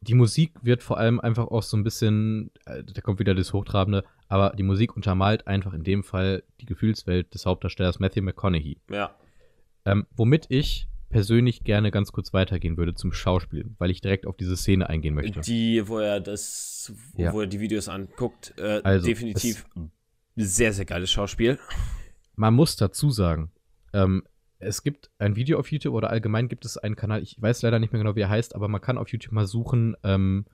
die Musik wird vor allem einfach auch so ein bisschen, äh, da kommt wieder das Hochtrabende, aber die Musik untermalt einfach in dem Fall die Gefühlswelt des Hauptdarstellers Matthew McConaughey.
Ja.
Ähm, womit ich persönlich gerne ganz kurz weitergehen würde zum Schauspiel, weil ich direkt auf diese Szene eingehen möchte.
Die, wo er das,
Ja.
wo er die Videos anguckt, äh,
Also,
definitiv sehr, sehr geiles Schauspiel.
Man muss dazu sagen, ähm, es gibt ein Video auf YouTube oder allgemein gibt es einen Kanal, ich weiß leider nicht mehr genau, wie er heißt, aber man kann auf YouTube mal suchen, ähm,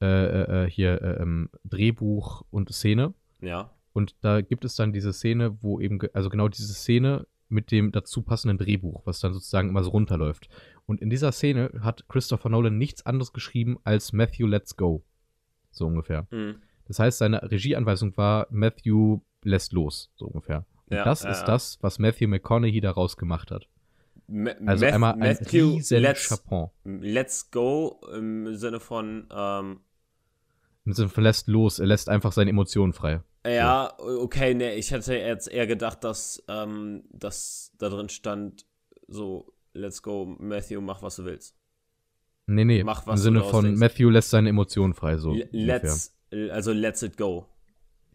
äh, äh, äh, hier äh, ähm, Drehbuch und Szene.
Ja.
Und da gibt es dann diese Szene, wo eben, also genau diese Szene mit dem dazu passenden Drehbuch, was dann sozusagen immer so runterläuft. Und in dieser Szene hat Christopher Nolan nichts anderes geschrieben als Matthew, let's go. So ungefähr.
Mhm.
Das heißt, seine Regieanweisung war Matthew lässt los, so ungefähr. Und
Ja,
das
ja,
ist
ja.
das, was Matthew McConaughey daraus gemacht hat.
Ma
Also
Math-
einmal ein
Matthew,
riesen
let's, let's go im Sinne von, ähm,
Im Sinne von lässt los, er lässt einfach seine Emotionen frei.
Ja, okay, ne, ich hätte jetzt eher gedacht, dass, ähm, dass da drin stand, so, let's go, Matthew, mach was du willst.
Nee, nee,
Mach,
im
was du
Sinne von
denkst.
Matthew lässt seine Emotionen frei, so.
L-
ungefähr.
let's, also let's it go.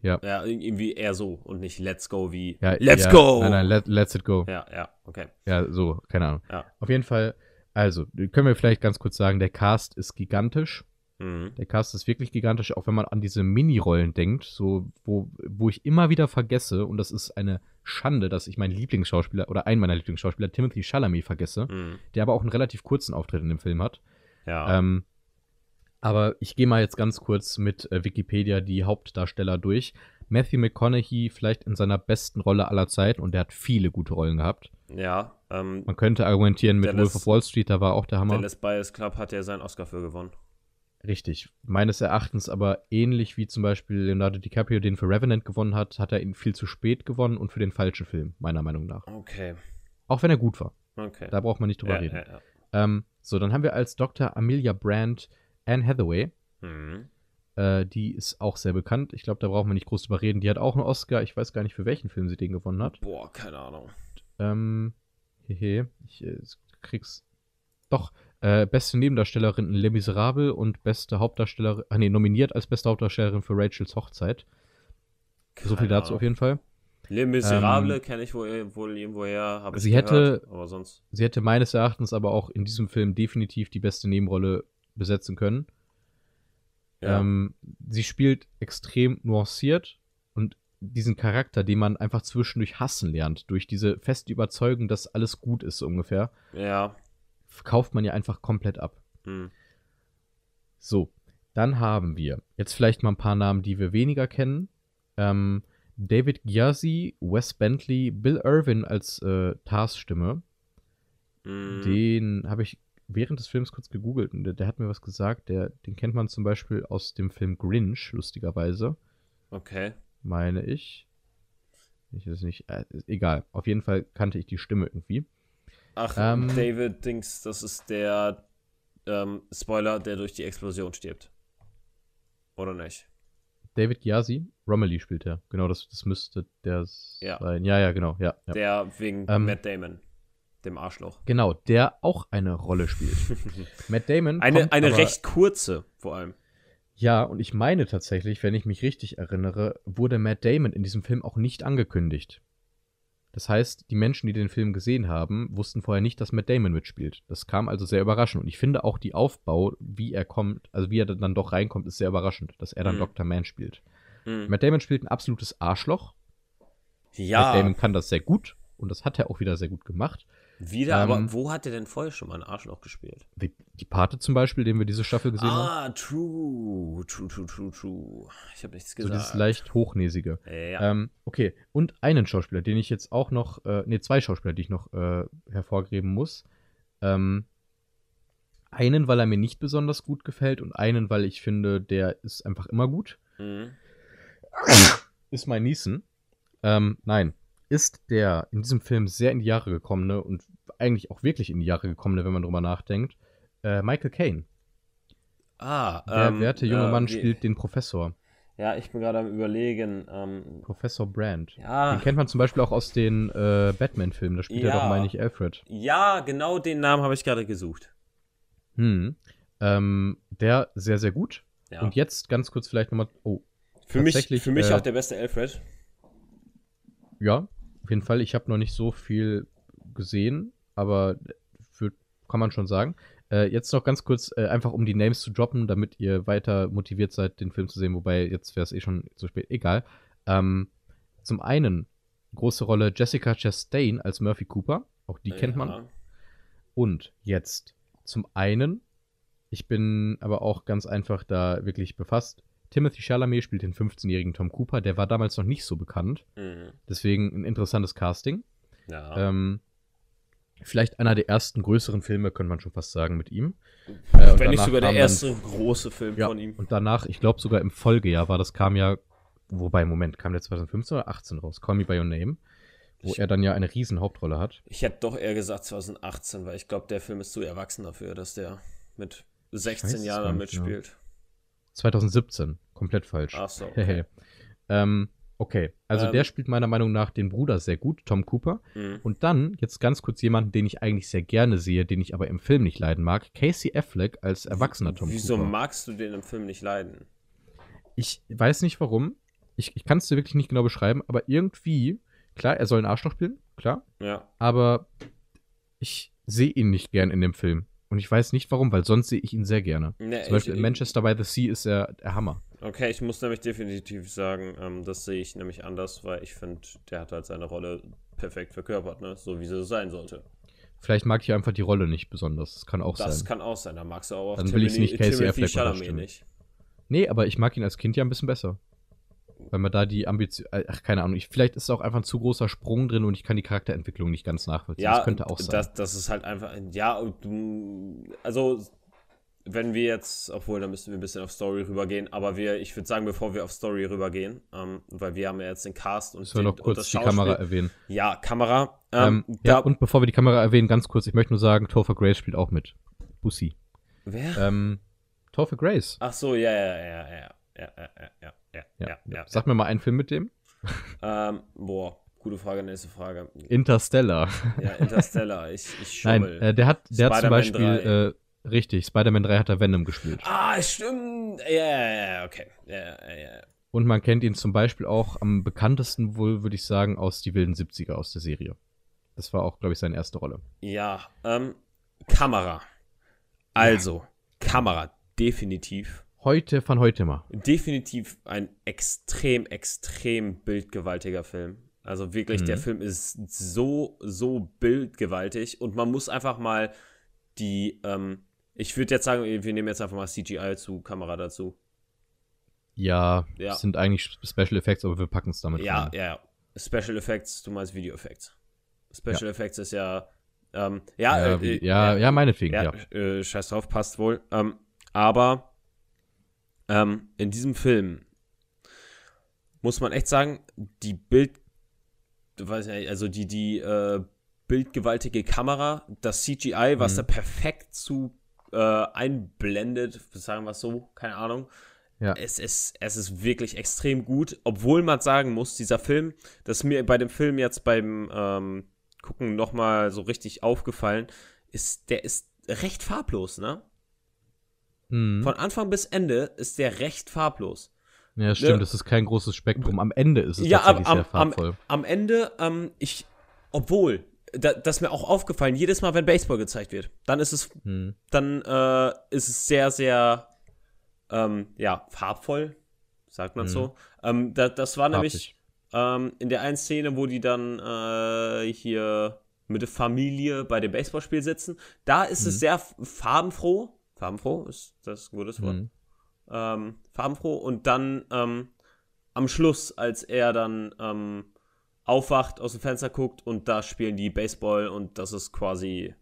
Ja.
Ja, irgendwie eher so und nicht let's go wie
Ja,
let's
ja,
go.
Nein, nein, let, let's it go.
Ja, ja, okay.
Ja, so, keine Ahnung.
Ja.
Auf jeden Fall, also, können wir vielleicht ganz kurz sagen, der Cast ist gigantisch.
Mhm.
Der Cast ist wirklich gigantisch, auch wenn man an diese Mini-Rollen denkt, so, wo, wo ich immer wieder vergesse, und das ist eine Schande, dass ich meinen Lieblingsschauspieler oder einen meiner Lieblingsschauspieler, Timothy Chalamet, vergesse,
Mhm.
der aber auch einen relativ kurzen Auftritt in dem Film hat.
Ja.
Ähm, aber ich gehe mal jetzt ganz kurz mit äh, Wikipedia die Hauptdarsteller durch. Matthew McConaughey vielleicht in seiner besten Rolle aller Zeiten und der hat viele gute Rollen gehabt.
ja, ähm,
Man könnte argumentieren mit
Dallas-
Wolf of Wall Street, da war auch der Hammer.
Dallas Buyers Club hat ja seinen Oscar für gewonnen.
Richtig. Meines Erachtens aber ähnlich wie zum Beispiel Leonardo DiCaprio den für Revenant gewonnen hat, hat er ihn viel zu spät gewonnen und für den falschen Film, meiner Meinung nach.
Okay,
Auch wenn er gut war.
okay.
Da braucht man nicht drüber
ja,
reden.
ja, ja.
Ähm, so, dann haben wir als Dr. Amelia Brandt Anne Hathaway.
Mhm.
Äh, die ist auch sehr bekannt. Ich glaube, da brauchen wir nicht groß drüber reden. Die hat auch einen Oscar. Ich weiß gar nicht, für welchen Film sie den gewonnen hat.
Boah, keine Ahnung.
Ähm, hehe, ich äh, krieg's. Doch, äh, beste Nebendarstellerin in Les Miserables und beste Hauptdarstellerin, ah nee, nominiert als beste Hauptdarstellerin für Rachels Hochzeit. so viel
Keine
dazu
Ahnung.
auf jeden Fall.
Les Miserables kenne ich wohl, wohl irgendwoher, habe ich
Sie
gehört,
hätte-
aber sonst.
Sie hätte meines Erachtens aber auch in diesem Film definitiv die beste Nebenrolle besetzen können.
Ja.
Ähm, sie spielt extrem nuanciert und diesen Charakter, den man einfach zwischendurch hassen lernt, durch diese feste Überzeugung, dass alles gut ist, ungefähr,
ja.
Kauft man ja einfach komplett ab.
Hm.
So, dann haben wir jetzt vielleicht mal ein paar Namen, die wir weniger kennen. Ähm, David Gyasi, Wes Bentley, Bill Irwin als äh, Tars-Stimme.
Hm.
Den habe ich während des Films kurz gegoogelt und der, der hat mir was gesagt. Der, den kennt man zum Beispiel aus dem Film Grinch, lustigerweise,
Okay.
meine ich. Ich weiß nicht, äh, egal. Auf jeden Fall kannte ich die Stimme irgendwie.
Ach,
Ähm.
David Dings, das ist der ähm, Spoiler, der durch die Explosion stirbt. Oder nicht?
David Gyasi, Romilly spielt er. Genau, das, das müsste der
Ja.
sein. Ja, ja, genau, ja. ja.
Der wegen
Ähm.
Matt Damon, dem Arschloch.
Genau, der auch eine Rolle spielt. *laughs* Matt Damon.
Eine, eine
aber,
recht kurze, vor allem.
Ja, und ich meine tatsächlich, wenn ich mich richtig erinnere, wurde Matt Damon in diesem Film auch nicht angekündigt. Das heißt, die Menschen, die den Film gesehen haben, wussten vorher nicht, dass Matt Damon mitspielt. Das kam also sehr überraschend. Und ich finde auch die Aufbau, wie er kommt, also wie er dann doch reinkommt, ist sehr überraschend, dass er dann
Mhm.
Dr. Man spielt.
Hm.
Matt Damon spielt ein absolutes Arschloch. Matt
Ja,
Damon kann das sehr gut. Und das hat er auch wieder sehr gut gemacht.
Wieder,
ähm,
aber wo hat er denn vorher schon mal ein Arschloch gespielt?
Die, die Pate zum Beispiel, den wir diese Staffel gesehen haben.
Ah, true, true, true, true, true. Ich habe nichts
So
gesagt.
dieses leicht hochnäsige.
ja.
Ähm, okay, und einen Schauspieler, den ich jetzt auch noch, äh, nee, zwei Schauspieler, die ich noch äh, hervorgeben muss. Ähm, einen, weil er mir nicht besonders gut gefällt und einen, weil ich finde, der ist einfach immer gut.
Mhm.
Ist mein Niesen. Ähm, nein, ist der in diesem Film sehr in die Jahre gekommene und eigentlich auch wirklich in die Jahre gekommene, wenn man drüber nachdenkt, äh, Michael Caine.
Ah,
Der
ähm,
werte junge
äh,
Mann
wie-
spielt den Professor.
Ja, ich bin gerade am überlegen. Ähm,
Professor Brand.
ja,
Den kennt man zum Beispiel auch aus den äh, Batman-Filmen. Da spielt er
Ja.
doch, meine ich, Alfred.
ja, genau den Namen habe ich gerade gesucht.
Hm. Ähm, der sehr, sehr gut.
Ja.
Und jetzt ganz kurz vielleicht nochmal. Oh,
für mich, für mich
äh,
auch der beste Alfred.
ja, auf jeden Fall. Ich habe noch nicht so viel gesehen, aber für kann man schon sagen. Äh, jetzt noch ganz kurz, äh, einfach um die Names zu droppen, damit ihr weiter motiviert seid, den Film zu sehen, wobei jetzt wäre es eh schon zu spät. Egal. Ähm, zum einen große Rolle Jessica Chastain als Murphy Cooper. Auch die kennt man.
Ja.
Und jetzt zum einen, ich bin aber auch ganz einfach da wirklich befasst. Timothy Chalamet spielt den 15-jährigen Tom Cooper. Der war damals noch nicht so bekannt.
Mhm.
Deswegen ein interessantes Casting.
Ja.
Ähm, vielleicht einer der ersten größeren Filme, könnte man schon fast sagen, mit ihm. Äh,
Wenn nicht sogar der
kam dann-
erste große Film
Ja,
von ihm.
und danach, ich glaube sogar im Folgejahr war das, kam ja, wobei, Moment, kam der 2015 oder 18 raus? Call Me By Your Name, wo
Ich-
er dann ja eine riesen Hauptrolle hat.
Ich hätte doch eher gesagt 2018, weil ich glaube, der Film ist zu erwachsen dafür, dass der mit 16
es
Jahren
nicht, ja.
Mitspielt.
2017, komplett falsch.
Ach so.
Hehe. ähm, okay, also
Ähm.
der spielt meiner Meinung nach den Bruder sehr gut, Tom Cooper.
Mhm.
Und dann jetzt ganz kurz jemanden, den ich eigentlich sehr gerne sehe, den ich aber im Film nicht leiden mag, Casey Affleck als erwachsener Tom
Wieso
Cooper.
magst du den im Film nicht leiden?
Ich weiß nicht warum. Ich, ich kann es dir wirklich nicht genau beschreiben, aber irgendwie, klar, er soll ein Arschloch spielen, klar,
Ja.
aber ich sehe ihn nicht gern in dem Film. Und ich weiß nicht warum, weil sonst sehe ich ihn sehr gerne.
Nee,
Zum Beispiel
ich-
in Manchester by the Sea ist er der Hammer.
Okay, ich muss nämlich definitiv sagen, ähm, das sehe ich nämlich anders, weil ich finde, der hat halt seine Rolle perfekt verkörpert, ne? So wie sie sein sollte.
Vielleicht mag ich einfach die Rolle nicht besonders. Das kann auch
Das
sein.
kann auch sein. Da magst du auch
Dann will ich's nicht Casey
Timothy
Affleck
nicht.
Nee, aber ich mag ihn als Kind ja ein bisschen besser. Weil man da die Ambition. Ach, keine Ahnung. Ich, vielleicht ist auch einfach ein zu großer Sprung drin und ich kann die Charakterentwicklung nicht ganz nachvollziehen.
Ja,
das könnte auch sein.
Das, das ist halt einfach, ja, also, wenn wir jetzt, obwohl, da müssten wir ein bisschen auf Story rübergehen, aber wir, ich würde sagen, bevor wir auf Story rübergehen, ähm, weil wir haben ja jetzt den Cast und,
Müssen
den,
noch kurz
das
die Kamera erwähnen.
Ja, Kamera.
Ähm,
Ähm,
ja, und bevor wir die Kamera erwähnen, ganz kurz, ich möchte nur sagen, Topher Grace spielt auch mit. Bussi.
wer?
Ähm, Topher Grace.
Ach so, ja, ja, ja, ja, ja, ja, ja, ja, ja,
Ja.
ja, ja.
Sag mir mal einen Film mit dem.
Ähm, boah, gute Frage, nächste Frage.
Interstellar.
Ja, Interstellar, ich, ich *laughs*
Nein,
schummel.
äh, der hat, der hat zum Beispiel,
3.
äh, richtig, Spider-Man 3 hat er Venom gespielt.
ah, stimmt. Ja, ja, ja, okay. Ja, ja, ja.
Und man kennt ihn zum Beispiel auch am bekanntesten wohl, würde ich sagen, aus die wilden 70er aus der Serie. Das war auch, glaube ich, seine erste Rolle.
Ja, ähm, Kamera. Also, Kamera, definitiv.
Heute von heute mal.
Definitiv ein extrem, extrem bildgewaltiger Film. Also wirklich,
Mhm.
der Film ist so, so bildgewaltig und man muss einfach mal die, ähm, ich würde jetzt sagen, wir nehmen jetzt einfach mal CGI zu Kamera dazu.
Ja,
Ja.
sind eigentlich Special Effects, aber wir packen es damit
Ja,
rein.
ja, ja. Special Effects, du meinst Video Effects. Special Effects ist ja, ähm, ja,
Ja,
äh,
wie,
äh,
ja, ja, meinetwegen, ja.
Ja, Äh, scheiß drauf, passt wohl. Ähm, aber ähm, in diesem Film muss man echt sagen, die Bild, weiß nicht, also die, die äh, bildgewaltige Kamera, das CGI, was
Mhm.
da perfekt zu äh, einblendet, sagen wir es so, keine Ahnung.
Ja.
Es ist, es ist wirklich extrem gut, obwohl man sagen muss, dieser Film, das ist mir bei dem Film jetzt beim ähm, Gucken nochmal so richtig aufgefallen, ist, der ist recht farblos, ne?
Mhm.
Von Anfang bis Ende ist der recht farblos.
Ja, stimmt,
Ne?
das ist kein großes Spektrum. Am Ende ist es
Ja,
tatsächlich
am,
sehr
am, am,
farbvoll.
am Ende, ähm, ich, obwohl, da, das ist mir auch aufgefallen, jedes Mal, wenn Baseball gezeigt wird, dann ist es,
Mhm.
dann äh, ist es sehr, sehr, ähm, ja, farbvoll, sagt man
Mhm.
so. Ähm, da, das war nämlich
Farbig.
ähm, in der einen Szene, wo die dann äh, hier mit der Familie bei dem Baseballspiel sitzen, da ist es
Mhm.
sehr f- farbenfroh. Farbenfroh ist das ein gutes Wort.
Mhm.
Ähm, farbenfroh und dann ähm, am Schluss, als er dann ähm, aufwacht, aus dem Fenster guckt und da spielen die Baseball und das ist quasi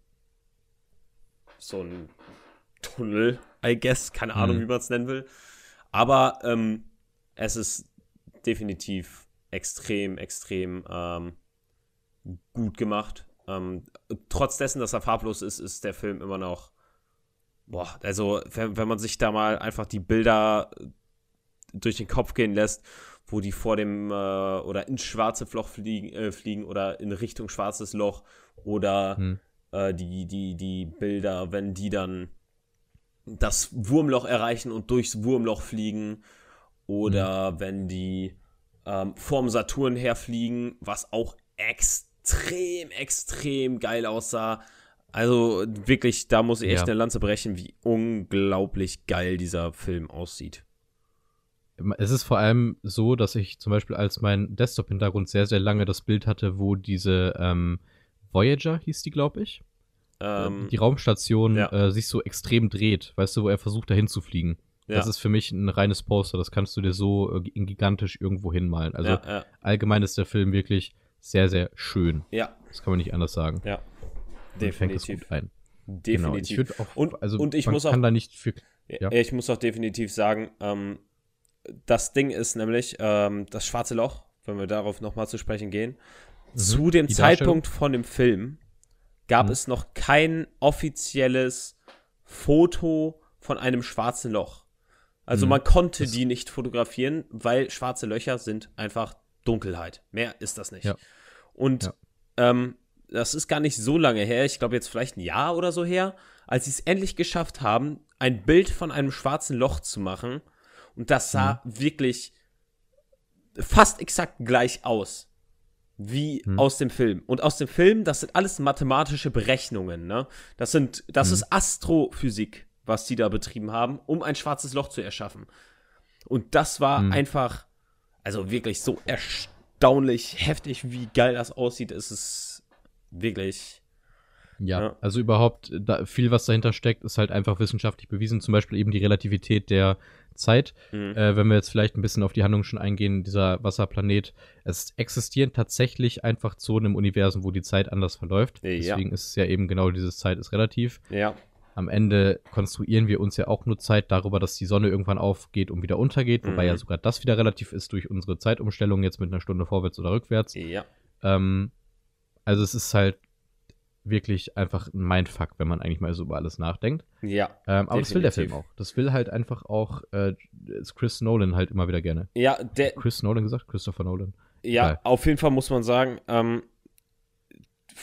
so ein Tunnel, I guess. Keine Ahnung,
Mhm.
wie man es nennen will. Aber ähm, es ist definitiv extrem, extrem ähm, gut gemacht. Ähm, trotz dessen, dass er farblos ist, ist der Film immer noch. Boah, also, wenn, wenn man sich da mal einfach die Bilder durch den Kopf gehen lässt, wo die vor dem äh, oder ins schwarze Loch fliegen, äh, fliegen oder in Richtung schwarzes Loch oder
Hm.
äh, die, die, die Bilder, wenn die dann das Wurmloch erreichen und durchs Wurmloch fliegen oder wenn die ähm, vorm Saturn herfliegen, was auch extrem, extrem geil aussah. Also wirklich, da muss ich echt
Ja.
eine Lanze brechen, wie unglaublich geil dieser Film aussieht.
Es ist vor allem so, dass ich zum Beispiel als mein Desktop-Hintergrund sehr, sehr lange das Bild hatte, wo diese ähm, Voyager, hieß die, glaube ich,
Ähm,
die Raumstation
ja.
äh, sich so extrem dreht, weißt du, wo er versucht, dahin zu fliegen.
ja,
Das ist für mich ein reines Poster, das kannst du dir so äh, gigantisch irgendwo hinmalen. Also allgemein ist der Film wirklich sehr, sehr schön.
ja,
Das kann man nicht anders sagen.
ja.
Und fängt es
Definitiv.
gut ein. Genau. Ich
Definitiv.
auch,
Und-
also
und ich
man
muss auch-
kann da nicht für. Ja.
Ich muss auch definitiv sagen, ähm, das Ding ist nämlich ähm, das schwarze Loch, wenn wir darauf nochmal zu sprechen gehen. Zu dem
Mhm. Die
Zeitpunkt von dem Film gab
Mhm.
es noch kein offizielles Foto von einem schwarzen Loch. Also
Mhm.
man konnte
Das-
die nicht fotografieren, weil schwarze Löcher sind einfach Dunkelheit. Mehr ist das nicht.
Ja.
Und
Ja.
ähm, das ist gar nicht so lange her, ich glaube jetzt vielleicht ein Jahr oder so her, als sie es endlich geschafft haben, ein Bild von einem schwarzen Loch zu machen. Und das sah
Mhm.
wirklich fast exakt gleich aus. Wie
Mhm.
aus dem Film. Und aus dem Film, das sind alles mathematische Berechnungen, ne? Das sind, das
Mhm.
ist Astrophysik, was die da betrieben haben, um ein schwarzes Loch zu erschaffen. Und das war
Mhm.
einfach, also wirklich so erstaunlich heftig, wie geil das aussieht. Es ist wirklich.
Ja,
Ja.
also überhaupt, da, viel, was dahinter steckt, ist halt einfach wissenschaftlich bewiesen. Zum Beispiel eben die Relativität der Zeit.
Mhm.
Äh, wenn wir jetzt vielleicht ein bisschen auf die Handlung schon eingehen, dieser Wasserplanet, es existiert tatsächlich einfach Zonen im Universum, wo die Zeit anders verläuft.
Ja.
Deswegen ist es ja eben genau dieses Zeit ist relativ.
Ja,
Am Ende konstruieren wir uns ja auch nur Zeit darüber, dass die Sonne irgendwann aufgeht und wieder untergeht, wobei
Mhm.
ja sogar das wieder relativ ist durch unsere Zeitumstellung jetzt mit einer Stunde vorwärts oder rückwärts.
ja,
Ähm, also es ist halt wirklich einfach ein Mindfuck, wenn man eigentlich mal so über alles nachdenkt.
ja.
Ähm, aber das will der
Definitiv.
Film auch. Das will halt einfach auch äh, ist Chris Nolan halt immer wieder gerne.
Ja, der,
Chris Nolan gesagt? Christopher Nolan.
Ja,
Geil.
auf jeden Fall muss man sagen, ähm,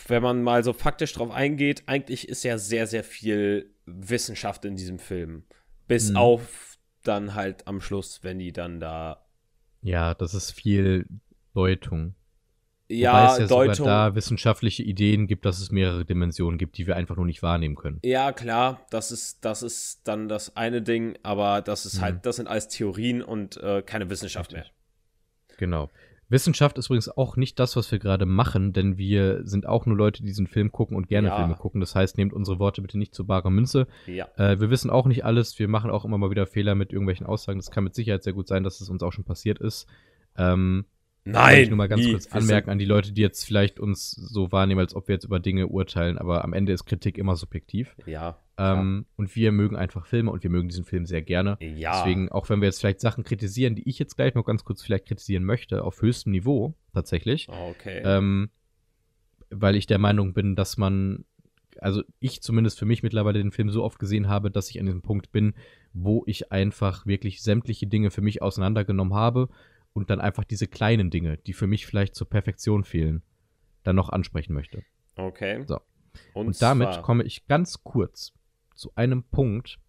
wenn man mal so faktisch drauf eingeht, eigentlich ist ja sehr, sehr viel Wissenschaft in diesem Film. Bis
Mhm.
auf dann halt am Schluss, wenn die dann da.
Ja, das ist viel Deutung. Wobei
Ja,
es ja
Deutung.
sogar da wissenschaftliche Ideen gibt, dass es mehrere Dimensionen gibt, die wir einfach nur nicht wahrnehmen können.
Ja, klar, das ist, das ist dann das eine Ding, aber das ist
Mhm.
halt, das sind alles Theorien und äh, keine Wissenschaft mehr.
Genau. Wissenschaft ist übrigens auch nicht das, was wir gerade machen, denn wir sind auch nur Leute, die diesen Film gucken und gerne
Ja.
Filme gucken. Das heißt, nehmt unsere Worte bitte nicht zu barer Münze.
Ja.
Äh, wir wissen auch nicht alles. Wir machen auch immer mal wieder Fehler mit irgendwelchen Aussagen. Das kann mit Sicherheit sehr gut sein, dass es uns auch schon passiert ist. Ähm, wollte ich nur mal ganz
nie.
kurz anmerken an die Leute, die jetzt vielleicht uns so wahrnehmen, als ob wir jetzt über Dinge urteilen. Aber am Ende ist Kritik immer subjektiv.
Ja.
Ähm, und wir mögen einfach Filme und wir mögen diesen Film sehr gerne.
Ja.
Deswegen, auch wenn wir jetzt vielleicht Sachen kritisieren, die ich jetzt gleich noch ganz kurz vielleicht kritisieren möchte, auf höchstem Niveau tatsächlich,
Okay.
ähm, weil ich der Meinung bin, dass man, also ich zumindest für mich mittlerweile den Film so oft gesehen habe, dass ich an diesem Punkt bin, wo ich einfach wirklich sämtliche Dinge für mich auseinandergenommen habe und dann einfach diese kleinen Dinge, die für mich vielleicht zur Perfektion fehlen, dann noch ansprechen möchte.
okay.
so.
Und,
Und damit komme ich ganz kurz zu einem Punkt,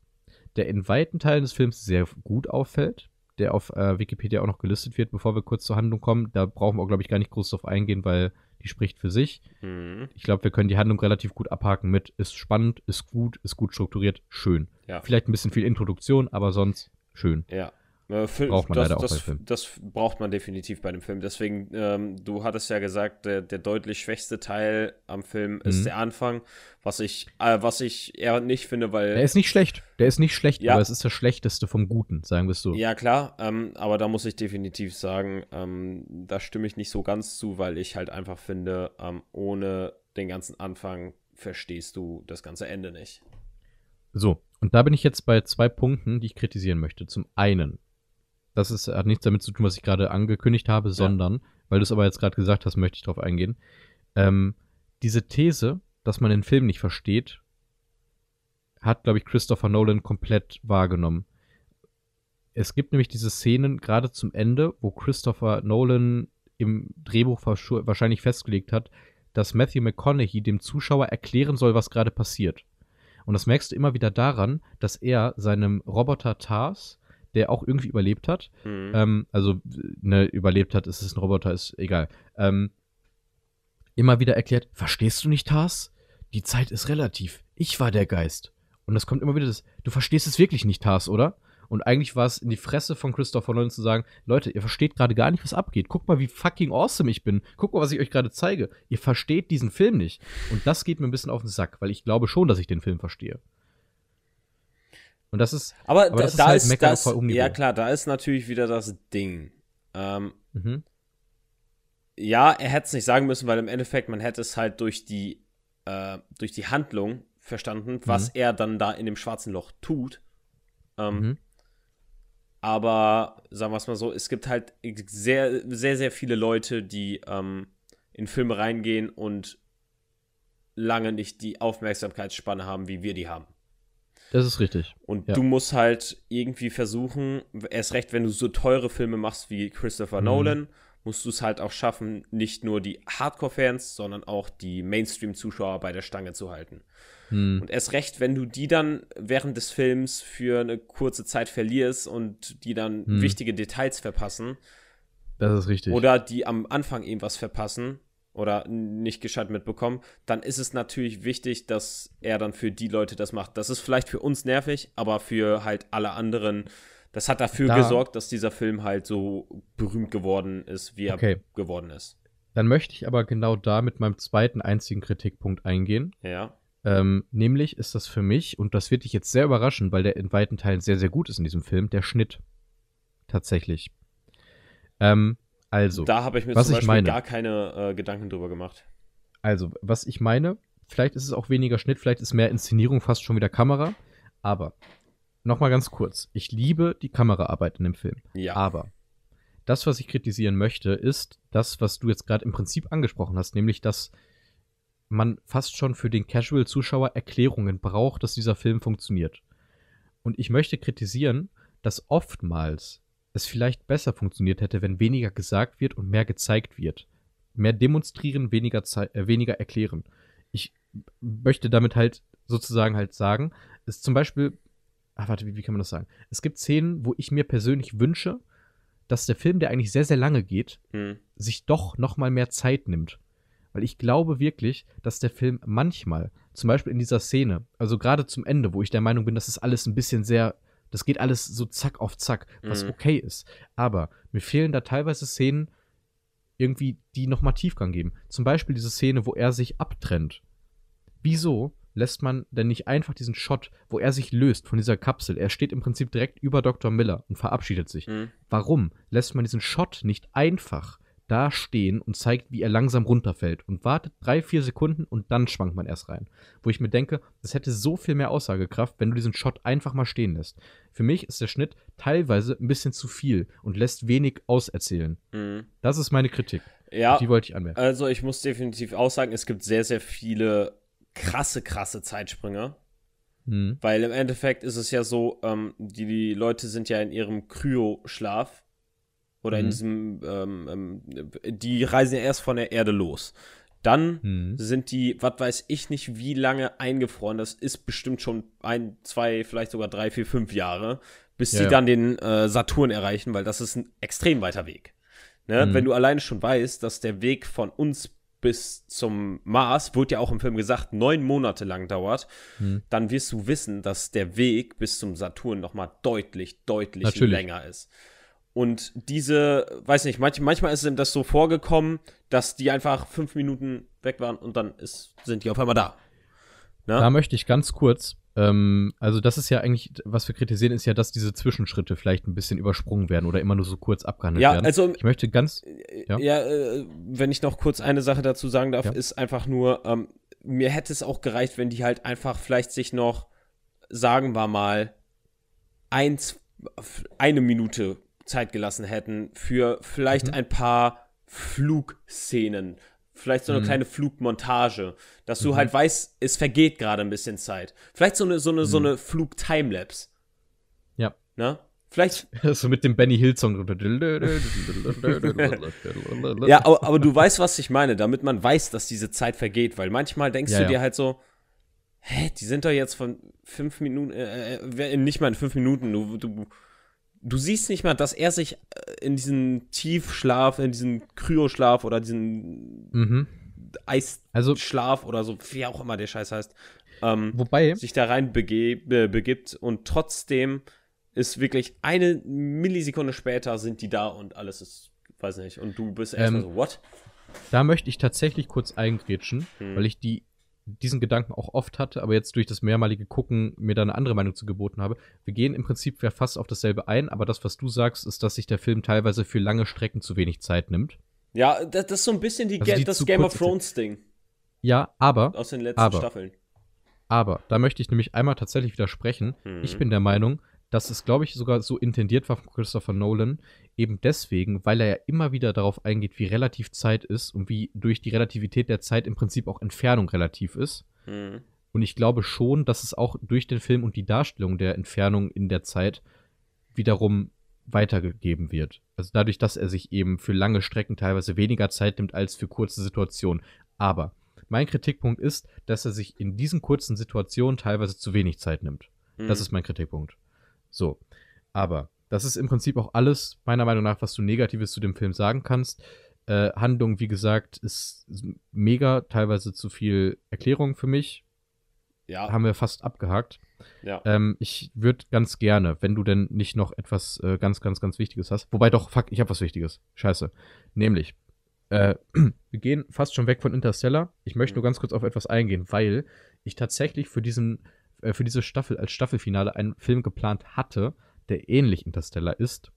der in weiten Teilen des Films sehr gut auffällt, der auf äh, Wikipedia auch noch gelistet wird, bevor wir kurz zur Handlung kommen. Da brauchen wir, glaube ich, gar nicht groß drauf eingehen, weil die spricht für sich.
Mhm.
Ich glaube, wir können die Handlung relativ gut abhaken mit ist spannend, ist gut, ist gut strukturiert, schön.
Ja.
Vielleicht ein bisschen viel Introduktion, aber sonst schön.
Ja. Äh, Film,
Braucht man
das,
leider auch
das,
bei Filmen.
Das braucht man definitiv bei dem Film. Deswegen, ähm, du hattest ja gesagt, der, der deutlich schwächste Teil am Film ist
Mhm.
der Anfang, was ich, äh, was ich eher nicht finde, weil.
Der ist nicht schlecht. Der ist nicht schlecht,
Ja.
aber es ist das Schlechteste vom Guten, sagen wir es so.
Ja, klar, ähm, aber da muss ich definitiv sagen, ähm, da stimme ich nicht so ganz zu, weil ich halt einfach finde, ähm, ohne den ganzen Anfang verstehst du das ganze Ende nicht.
So, und da bin ich jetzt bei zwei Punkten, die ich kritisieren möchte. Zum einen, das ist, hat nichts damit zu tun, was ich gerade angekündigt habe, sondern, weil du es aber jetzt gerade gesagt hast, möchte ich darauf eingehen. Ähm, diese These, dass man den Film nicht versteht, hat, glaube ich, Christopher Nolan komplett wahrgenommen. Es gibt nämlich diese Szenen gerade zum Ende, wo Christopher Nolan im Drehbuch wahrsch- wahrscheinlich festgelegt hat, dass Matthew McConaughey dem Zuschauer erklären soll, was gerade passiert. Und das merkst du immer wieder daran, dass er seinem Roboter Tars, der auch irgendwie überlebt hat,
Mhm.
ähm, also ne, überlebt hat, ist es ein Roboter, ist egal, ähm, immer wieder erklärt, verstehst du nicht Tars? die Zeit ist relativ. Ich war der Geist. Und das kommt immer wieder das, du verstehst es wirklich nicht, Tars, oder? Und eigentlich war es in die Fresse von Christopher Nolan zu sagen, Leute, ihr versteht gerade gar nicht, was abgeht. Guckt mal, wie fucking awesome ich bin. Guckt mal, was ich euch gerade zeige. Ihr versteht diesen Film nicht. Und das geht mir ein bisschen auf den Sack, weil ich glaube schon, dass ich den Film verstehe. Und das ist,
Aber,
aber
da,
das ist
da
halt
ist,
Meckern auf
das,
hohem Niveau.
ja klar, da ist natürlich wieder das Ding. Ähm,
mhm.
ja, er hätte es nicht sagen müssen, weil im Endeffekt man hätte es halt durch die, äh, durch die Handlung verstanden, was er dann da in dem schwarzen Loch tut. Ähm,
Mhm.
Aber sagen wir es mal so, es gibt halt sehr, sehr, sehr viele Leute, die ähm, in Filme reingehen und lange nicht die Aufmerksamkeitsspanne haben, wie wir die haben.
Das ist richtig.
Und
Ja.
du musst halt irgendwie versuchen, erst recht, wenn du so teure Filme machst wie Christopher
Mhm.
Nolan, musst du es halt auch schaffen, nicht nur die Hardcore-Fans, sondern auch die Mainstream-Zuschauer bei der Stange zu halten.
Hm.
Und erst recht, wenn du die dann während des Films für eine kurze Zeit verlierst und die dann
Hm.
wichtige Details verpassen
Das ist richtig.
oder die am Anfang irgendwas verpassen oder nicht gescheit mitbekommen, dann ist es natürlich wichtig, dass er dann für die Leute das macht. Das ist vielleicht für uns nervig, aber für halt alle anderen, das hat dafür
Da-
gesorgt, dass dieser Film halt so berühmt geworden ist, wie er
Okay.
geworden ist.
Dann möchte ich aber genau da mit meinem zweiten einzigen Kritikpunkt eingehen.
Ja.
Ähm, nämlich ist das für mich, und das wird dich jetzt sehr überraschen, weil der in weiten Teilen sehr, sehr gut ist in diesem Film, der Schnitt. Tatsächlich. Ähm, also,
da habe ich mir
was
zum
ich
Beispiel
meine.
gar keine äh, Gedanken drüber gemacht.
also, was ich meine, vielleicht ist es auch weniger Schnitt, vielleicht ist mehr Inszenierung fast schon wieder Kamera, aber nochmal ganz kurz. Ich liebe die Kameraarbeit in dem Film.
Ja.
Aber das, was ich kritisieren möchte, ist das, was du jetzt gerade im Prinzip angesprochen hast, nämlich, dass man fast schon für den Casual-Zuschauer Erklärungen braucht, dass dieser Film funktioniert. Und ich möchte kritisieren, dass oftmals es vielleicht besser funktioniert hätte, wenn weniger gesagt wird und mehr gezeigt wird. Mehr demonstrieren, weniger, äh, weniger erklären. Ich möchte damit halt sozusagen halt sagen, ist zum Beispiel, ach warte, wie, wie kann man das sagen? Es gibt Szenen, wo ich mir persönlich wünsche, dass der Film, der eigentlich sehr, sehr lange geht,
Hm.
sich doch noch mal mehr Zeit nimmt. Weil ich glaube wirklich, dass der Film manchmal, zum Beispiel in dieser Szene, also gerade zum Ende, wo ich der Meinung bin, das ist alles ein bisschen sehr, das geht alles so zack auf zack, was
Mhm.
okay ist. Aber mir fehlen da teilweise Szenen, irgendwie, die noch mal Tiefgang geben. Zum Beispiel diese Szene, wo er sich abtrennt. Wieso lässt man denn nicht einfach diesen Shot, wo er sich löst von dieser Kapsel? Er steht im Prinzip direkt über Dr. Miller und verabschiedet sich.
Hm.
Warum lässt man diesen Shot nicht einfach da stehen und zeigt, wie er langsam runterfällt und wartet drei, vier Sekunden und dann schwankt man erst rein? Wo ich mir denke, das hätte so viel mehr Aussagekraft, wenn du diesen Shot einfach mal stehen lässt. Für mich ist der Schnitt teilweise ein bisschen zu viel und lässt wenig auserzählen.
Hm.
Das ist meine Kritik.
Ja.
Die wollte ich anmerken.
Also ich muss definitiv auch sagen, es gibt sehr, sehr viele krasse, krasse Zeitsprünge.
Hm.
Weil im Endeffekt ist es ja so, ähm, die, die Leute sind ja in ihrem Kryoschlaf. Oder in
Mhm.
diesem, ähm, ähm, die reisen ja erst von der Erde los. Dann
Hm.
sind die, was weiß ich nicht, wie lange eingefroren. Das ist bestimmt schon ein, zwei, vielleicht sogar drei, vier, fünf Jahre, bis
Ja,
sie
ja.
dann den äh, Saturn erreichen, weil das ist ein extrem weiter Weg. Ne?
Mhm.
Wenn du alleine schon weißt, dass der Weg von uns bis zum Mars, wurde ja auch im Film gesagt, neun Monate lang dauert,
Mhm.
dann wirst du wissen, dass der Weg bis zum Saturn nochmal deutlich, deutlich
Natürlich.
länger ist. Und diese, weiß nicht, manch, manchmal ist ihm das so vorgekommen, dass die einfach fünf Minuten weg waren und dann ist, sind die auf einmal da. Ne?
Da möchte ich ganz kurz, ähm, also das ist ja eigentlich, was wir kritisieren, ist ja, dass diese Zwischenschritte vielleicht ein bisschen übersprungen werden oder immer nur so kurz abgehandelt
Ja,
werden.
also
ich möchte ganz,
Ja,
Ja.
äh, wenn ich noch kurz eine Sache dazu sagen darf,
Ja.
ist einfach nur, ähm, mir hätte es auch gereicht, wenn die halt einfach vielleicht sich noch, sagen wir mal, eins, eine Minute Zeit gelassen hätten für vielleicht
Mhm.
ein paar Flugszenen. Vielleicht so eine
Mhm.
kleine Flugmontage, dass du
Mhm.
halt weißt, es vergeht gerade ein bisschen Zeit. Vielleicht so eine, so eine, so
Mhm.
eine Flug-Timelapse.
Ja.
Ne? Vielleicht *laughs*
so mit dem Benny Hill Song. *laughs*
Ja, aber, aber du weißt, was ich meine, damit man weiß, dass diese Zeit vergeht, weil manchmal denkst
Ja,
du
ja.
dir halt so, hä, die sind doch jetzt von fünf Minuten, äh, äh, nicht mal in fünf Minuten, du, du, du siehst nicht mal, dass er sich äh, in diesen Tiefschlaf, in diesen Kryoschlaf oder diesen
mhm.
Eisschlaf also, oder so, wie auch immer der Scheiß heißt, ähm,
wobei,
sich da rein bege äh, begibt und trotzdem ist wirklich eine Millisekunde später sind die da und alles ist, weiß nicht, und du bist erstmal ähm, so, what?
Da möchte ich tatsächlich kurz eingrätschen, hm. weil ich die diesen Gedanken auch oft hatte, aber jetzt durch das mehrmalige Gucken mir da eine andere Meinung zu geboten habe. Wir gehen im Prinzip ja fast auf dasselbe ein, aber das, was du sagst, ist, dass sich der Film teilweise für lange Strecken zu wenig Zeit nimmt.
Ja, das, das ist so ein bisschen die, also die das Game of Thrones Ding.
Ja, aber.
Aus den letzten
aber,
Staffeln.
Aber, da möchte ich nämlich einmal tatsächlich widersprechen. Mhm. Ich bin der Meinung, dass es, glaube ich, sogar so intendiert war von Christopher Nolan, eben deswegen, weil er ja immer wieder darauf eingeht, wie relativ Zeit ist und wie durch die Relativität der Zeit im Prinzip auch Entfernung relativ ist. Mhm. Und ich glaube schon, dass es auch durch den Film und die Darstellung der Entfernung in der Zeit wiederum weitergegeben wird. Also dadurch, dass er sich eben für lange Strecken teilweise weniger Zeit nimmt als für kurze Situationen. Aber mein Kritikpunkt ist, dass er sich in diesen kurzen Situationen teilweise zu wenig Zeit nimmt. Mhm. Das ist mein Kritikpunkt. So. Aber das ist im Prinzip auch alles, meiner Meinung nach, was du Negatives zu dem Film sagen kannst. Äh, Handlung, wie gesagt, ist mega, teilweise zu viel Erklärung für mich. Ja. Haben wir fast abgehakt. Ja. Ähm, ich würde ganz gerne, wenn du denn nicht noch etwas äh, ganz, ganz, ganz Wichtiges hast. Wobei doch, fuck, ich habe was Wichtiges. Scheiße. Nämlich, äh, *clears throat* wir gehen fast schon weg von Interstellar. Ich möchte nur ganz kurz auf etwas eingehen, weil ich tatsächlich für diesen äh, für diese Staffel als Staffelfinale einen Film geplant hatte, der ähnlich Interstellar ist,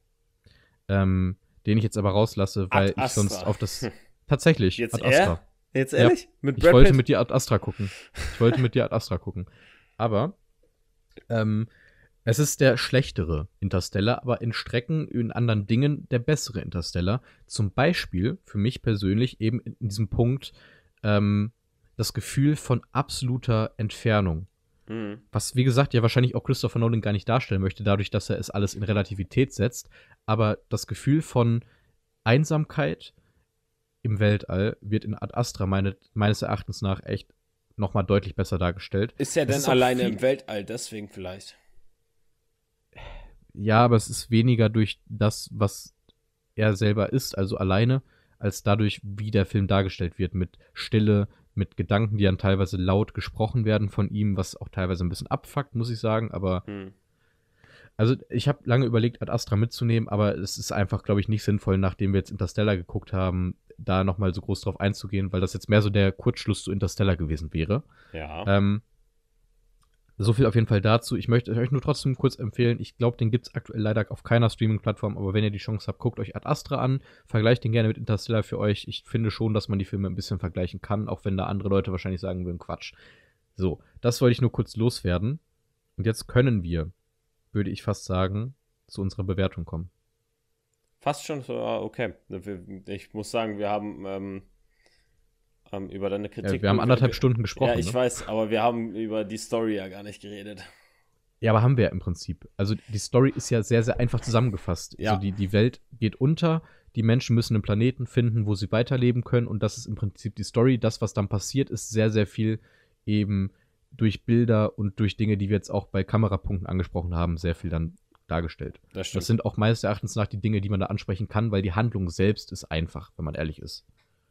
ähm, den ich jetzt aber rauslasse, weil ich sonst auf das *laughs* tatsächlich
jetzt Ad Astra. Er? Jetzt ehrlich? Ja,
mit Brad ich wollte Pitt? mit dir Ad Astra gucken. Ich wollte mit dir Ad Astra gucken. Aber ähm, es ist der schlechtere Interstellar, aber in Strecken, in anderen Dingen der bessere Interstellar. Zum Beispiel für mich persönlich eben in diesem Punkt ähm, das Gefühl von absoluter Entfernung. Mhm. Was, wie gesagt, ja wahrscheinlich auch Christopher Nolan gar nicht darstellen möchte, dadurch, dass er es alles in Relativität setzt. Aber das Gefühl von Einsamkeit im Weltall wird in Ad Astra meine, meines Erachtens nach echt noch mal deutlich besser dargestellt.
Ist er denn alleine im Weltall, deswegen vielleicht?
Ja, aber es ist weniger durch das, was er selber ist, also alleine, als dadurch, wie der Film dargestellt wird, mit Stille, mit Gedanken, die dann teilweise laut gesprochen werden von ihm, was auch teilweise ein bisschen abfuckt, muss ich sagen, aber hm. also ich habe lange überlegt, Ad Astra mitzunehmen, aber es ist einfach, glaube ich, nicht sinnvoll, nachdem wir jetzt Interstellar geguckt haben, da nochmal so groß drauf einzugehen, weil das jetzt mehr so der Kurzschluss zu Interstellar gewesen wäre.
Ja.
Ähm, so viel auf jeden Fall dazu. Ich möchte euch nur trotzdem kurz empfehlen. Ich glaube, den gibt es aktuell leider auf keiner Streaming-Plattform, aber wenn ihr die Chance habt, guckt euch Ad Astra an. Vergleicht den gerne mit Interstellar für euch. Ich finde schon, dass man die Filme ein bisschen vergleichen kann, auch wenn da andere Leute wahrscheinlich sagen würden, Quatsch. So, das wollte ich nur kurz loswerden. Und jetzt können wir, würde ich fast sagen, zu unserer Bewertung kommen.
Fast schon ah, okay. Ich muss sagen, wir haben ähm, ähm, über deine Kritik.
Ja, wir haben anderthalb Stunden gesprochen. Ja,
ich ne? weiß, aber wir haben über die Story ja gar nicht geredet.
Ja, aber haben wir ja im Prinzip. Also die Story ist ja sehr, sehr einfach zusammengefasst. Ja. Also die, die Welt geht unter, die Menschen müssen einen Planeten finden, wo sie weiterleben können und das ist im Prinzip die Story. Das, was dann passiert, ist sehr, sehr viel eben durch Bilder und durch Dinge, die wir jetzt auch bei Kamerapunkten angesprochen haben, sehr viel dann dargestellt. Das, stimmt. das sind auch meines Erachtens nach die Dinge, die man da ansprechen kann, weil die Handlung selbst ist einfach, wenn man ehrlich ist.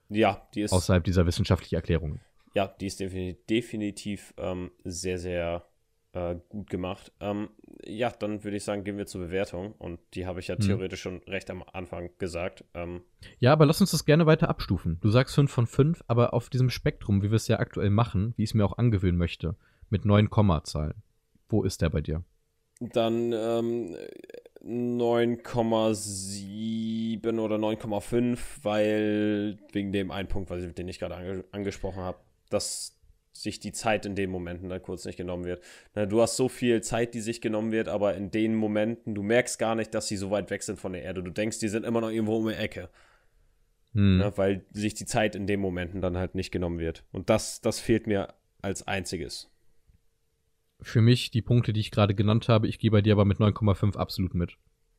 Ja, die ist.
Außerhalb dieser wissenschaftlichen Erklärungen.
Ja, die ist definitiv, definitiv ähm, sehr, sehr äh, gut gemacht. Ähm, ja, dann würde ich sagen, gehen wir zur Bewertung. Und die habe ich ja hm. theoretisch schon recht am Anfang gesagt. Ähm,
ja, aber lass uns das gerne weiter abstufen. Du sagst 5 von 5, aber auf diesem Spektrum, wie wir es ja aktuell machen, wie ich es mir auch angewöhnen möchte, mit 9 Kommazahlen. Wo ist der bei dir?
Dann ähm, 9,7 oder 9,5, weil wegen dem einen Punkt, den ich gerade ange angesprochen habe, dass sich die Zeit in den Momenten dann kurz nicht genommen wird. Na, du hast so viel Zeit, die sich genommen wird, aber in den Momenten, du merkst gar nicht, dass sie so weit weg sind von der Erde. Du denkst, die sind immer noch irgendwo um die Ecke. Hm. Na, weil sich die Zeit in den Momenten dann halt nicht genommen wird. Und das, das fehlt mir als einziges
für mich die Punkte, die ich gerade genannt habe. Ich gehe bei dir aber mit 9,5 absolut mit.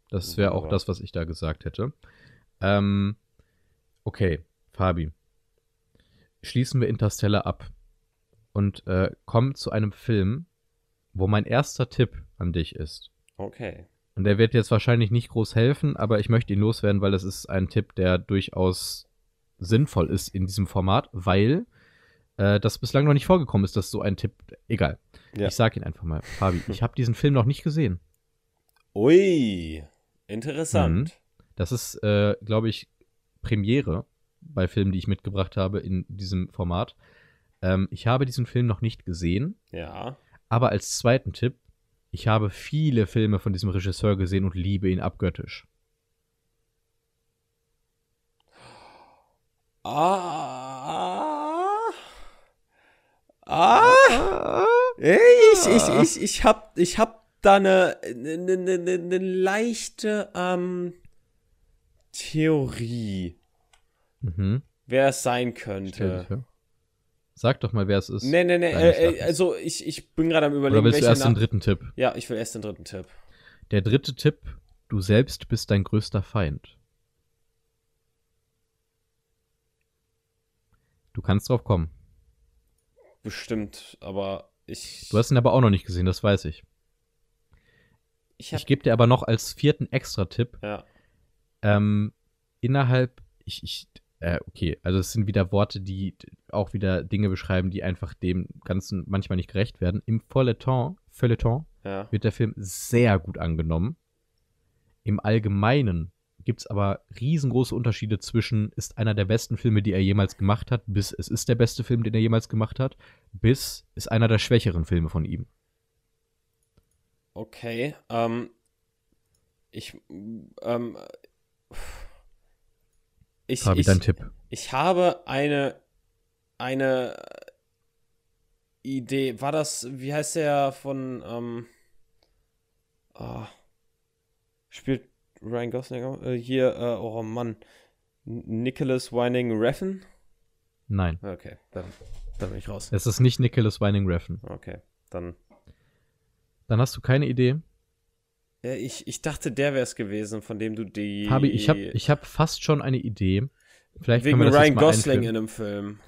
Das wäre auch das, was ich da gesagt hätte. Ähm, okay, Fabi. Schließen wir Interstellar ab und äh, kommen zu einem Film, wo mein erster Tipp an dich ist.
Okay.
Und der wird jetzt wahrscheinlich nicht groß helfen, aber ich möchte ihn loswerden, weil das ist ein Tipp, der durchaus sinnvoll ist in diesem Format, weil äh, das bislang noch nicht vorgekommen ist, dass so ein Tipp. Egal.
Ja.
Ich sag ihn einfach mal. Fabi, ich habe diesen Film noch nicht gesehen.
Ui, interessant.
Mhm. Das ist, äh, glaube ich, Premiere bei Filmen, die ich mitgebracht habe in diesem Format. Ähm, ich habe diesen Film noch nicht gesehen,
Ja.
aber als zweiten Tipp, ich habe viele Filme von diesem Regisseur gesehen und liebe ihn abgöttisch.
Ah. Ah. Ich, ich, ich, ich hab, ich hab da eine, eine, eine, eine, eine leichte ähm, Theorie,
Mhm.
wer es sein könnte.
Sag doch mal, wer es ist.
Nee, nee, nee, äh, äh, also ich, ich bin gerade am überlegen,
Oder willst du erst den dritten Tipp?
Ja, ich will erst den dritten Tipp.
Der dritte Tipp, du selbst bist dein größter Feind. Du kannst drauf kommen.
Bestimmt, aber ich.
Du hast ihn aber auch noch nicht gesehen, das weiß ich.
ich
Ich gebe dir aber noch als vierten Extra-Tipp,
ja.
ähm, innerhalb, ich, ich, äh, okay, also es sind wieder Worte, die auch wieder Dinge beschreiben, die einfach dem Ganzen manchmal nicht gerecht werden. Im Feuilleton, Feuilleton
Ja.
wird der Film sehr gut angenommen. Im Allgemeinen gibt es aber riesengroße Unterschiede zwischen ist einer der besten Filme, die er jemals gemacht hat, bis es ist der beste Film, den er jemals gemacht hat, bis ist einer der schwächeren Filme von ihm.
Okay. Ähm, ich. Ähm, ich,
Fabi,
ich,
dein Tipp.
ich habe eine. Eine Idee. War das. Wie heißt der von. Ähm, ah, spielt Ryan Gosling? Äh, hier. Äh, oh Mann. Nicholas Winding Refn?
Nein,
Okay, dann, dann bin ich raus.
es ist nicht Nicholas Winding Refn.
Okay, dann.
Dann hast du keine Idee.
Ja, ich, ich dachte, der wäre es gewesen, von dem du die.
Fabi, ich habe ich hab fast schon eine Idee. Vielleicht
Wegen
können wir das
Ryan Gosling
einführen.
in einem Film.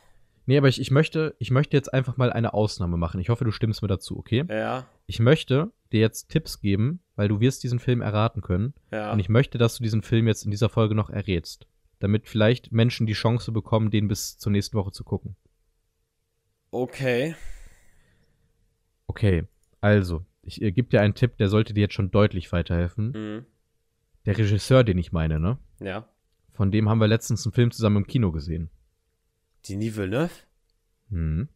Nee, aber ich, ich, möchte, ich möchte jetzt einfach mal eine Ausnahme machen. Ich hoffe, du stimmst mir dazu, okay?
Ja,
Ich möchte dir jetzt Tipps geben, weil du wirst diesen Film erraten können.
ja.
Und ich möchte, dass du diesen Film jetzt in dieser Folge noch errätst. Damit vielleicht Menschen die Chance bekommen, den bis zur nächsten Woche zu gucken.
okay.
Okay, also, ich äh, gebe dir einen Tipp, der sollte dir jetzt schon deutlich weiterhelfen.
Mhm.
Der Regisseur, den ich meine, ne?
Ja.
Von dem haben wir letztens einen Film zusammen im Kino gesehen.
Denis Villeneuve?
Hm.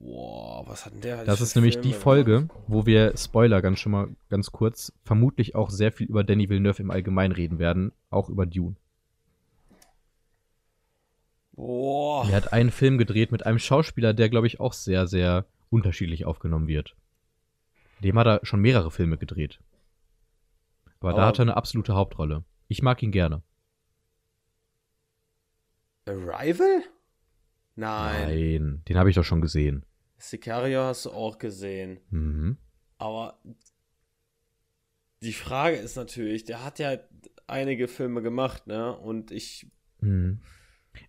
Boah, was hat denn der?
Das ist nämlich die
Filme
Folge,
gemacht?
wo wir, Spoiler ganz schon mal ganz kurz, vermutlich auch sehr viel über Danny Villeneuve im Allgemeinen reden werden, auch über Dune.
Boah.
Er hat einen Film gedreht mit einem Schauspieler, der, glaube ich, auch sehr, sehr unterschiedlich aufgenommen wird. Dem hat er schon mehrere Filme gedreht. Aber, da
Aber-
hat er eine absolute Hauptrolle. Ich mag ihn gerne.
Arrival? Nein.
Nein, den habe ich doch schon gesehen.
Sicario hast du auch gesehen.
Mhm.
Aber die Frage ist natürlich, der hat ja einige Filme gemacht, ne? Und ich.
Mhm.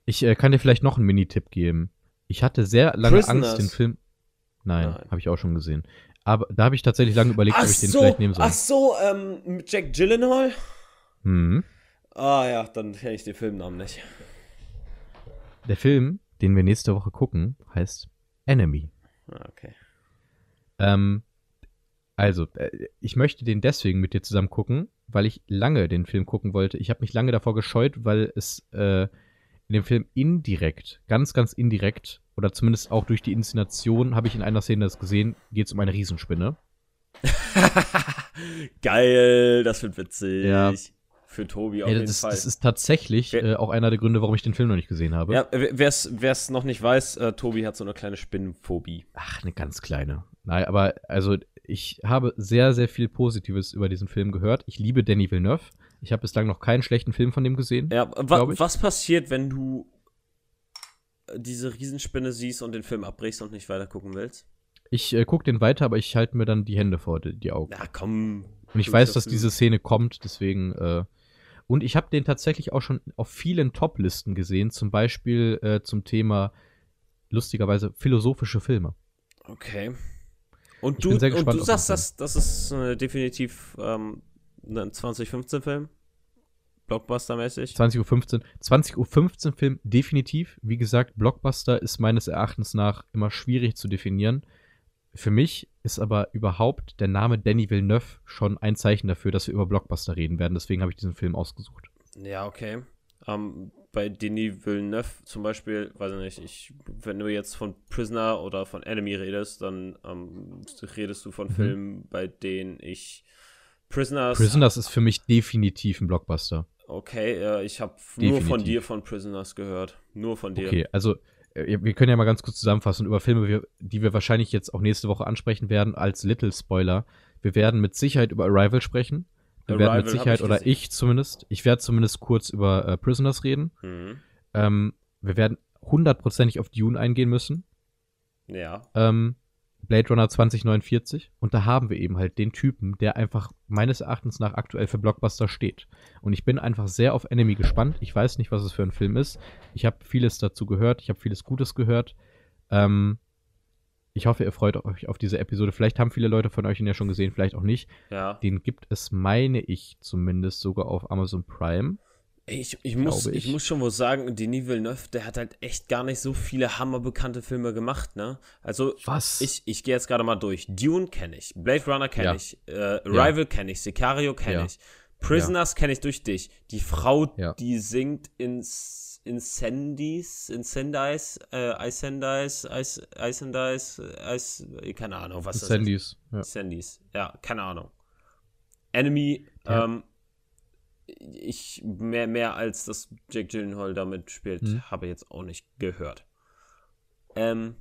Ich äh, kann dir vielleicht noch einen Mini-Tipp geben. Ich hatte sehr lange
Prisoners.
Angst, den Film. Nein,
Nein.
habe ich auch schon gesehen. Aber da habe ich tatsächlich lange überlegt,
ach
ob ich den
so,
vielleicht nehmen soll.
ach so, ähm, mit Jack Gyllenhaal?
Mhm.
Ah ja, dann kenne ich den Filmnamen nicht.
Der Film, den wir nächste Woche gucken, heißt Enemy.
Ah, okay.
Ähm, also, äh, ich möchte den deswegen mit dir zusammen gucken, weil ich lange den Film gucken wollte. Ich habe mich lange davor gescheut, weil es äh, in dem Film indirekt, ganz, ganz indirekt, oder zumindest auch durch die Inszenation, habe ich in einer Szene das gesehen, geht es um eine Riesenspinne. *laughs*
Geil, das wird witzig.
Ja.
Für Tobi auf
Ey,
jeden
das,
Fall.
das ist tatsächlich äh, auch einer der Gründe, warum ich den Film noch nicht gesehen habe.
ja, wer es noch nicht weiß, äh, Tobi hat so eine kleine Spinnenphobie.
Ach, eine ganz kleine. Nein, aber also ich habe sehr, sehr viel Positives über diesen Film gehört. Ich liebe Danny Villeneuve. Ich habe bislang noch keinen schlechten Film von dem gesehen.
Ja, wa
ich.
was passiert, wenn du äh, diese Riesenspinne siehst und den Film abbrichst und nicht weiter gucken willst?
Ich äh, gucke den weiter, aber ich halte mir dann die Hände vor die, die Augen.
Ja, komm.
Und ich weiß, dass diese Szene kommt, deswegen. Äh, und ich habe den tatsächlich auch schon auf vielen Top-Listen gesehen, zum Beispiel äh, zum Thema lustigerweise philosophische Filme.
Okay. Und du,
sehr
und
gespannt
du sagst, das, das ist äh, definitiv ähm, ein 2015-Film? Blockbuster-mäßig?
20.15 Uhr. 20.15 Uhr Film, definitiv. Wie gesagt, Blockbuster ist meines Erachtens nach immer schwierig zu definieren. Für mich ist aber überhaupt der Name Danny Villeneuve schon ein Zeichen dafür, dass wir über Blockbuster reden werden. Deswegen habe ich diesen Film ausgesucht.
Ja, okay. Ähm, bei Denis Villeneuve zum Beispiel, weiß ich nicht, ich, wenn du jetzt von Prisoner oder von Enemy redest, dann ähm, redest du von
Mhm.
Filmen, bei denen ich Prisoners.
Prisoners ist für mich definitiv ein Blockbuster.
Okay, äh, ich habe nur von dir von Prisoners gehört. Nur von dir.
Okay, also wir können ja mal ganz kurz zusammenfassen über Filme, die wir wahrscheinlich jetzt auch nächste Woche ansprechen werden, als Little Spoiler. Wir werden mit Sicherheit über Arrival sprechen. Wir werden
Arrival
mit
hab
Sicherheit,
ich
oder ich zumindest, ich werde zumindest kurz über äh, Prisoners reden.
Mhm.
Ähm, wir werden hundertprozentig auf Dune eingehen müssen.
Ja.
Ähm, Blade Runner 2049. Und da haben wir eben halt den Typen, der einfach meines Erachtens nach aktuell für Blockbuster steht. Und ich bin einfach sehr auf Enemy gespannt. Ich weiß nicht, was es für ein Film ist. Ich habe vieles dazu gehört. Ich habe vieles Gutes gehört. Ähm, ich hoffe, ihr freut euch auf diese Episode. Vielleicht haben viele Leute von euch ihn ja schon gesehen, vielleicht auch nicht.
Ja.
Den gibt es, meine ich zumindest, sogar auf Amazon Prime.
Ich, ich, muss, ich.
ich.
muss schon wohl sagen, Denis Villeneuve, der hat halt echt gar nicht so viele hammerbekannte Filme gemacht, ne? Also,
Was?
ich, ich gehe jetzt gerade mal durch. Dune kenne ich, Blade Runner kenne
Ja.
ich, äh, Rival kenne ich, Sicario kenne
Ja.
ich, Prisoners kenne ich durch dich. Die Frau,
Ja.
die singt in Incendies, Incendies, äh, Icendies, Ice- Icendies, Ice, äh, keine Ahnung, was das ist.
Sandys. Ja.
Sandys. Ja, keine Ahnung. Enemy,
Ja.
ähm, ich mehr, mehr als das Jake Gyllenhaal damit spielt,
Mhm.
habe ich jetzt auch nicht gehört. Ähm,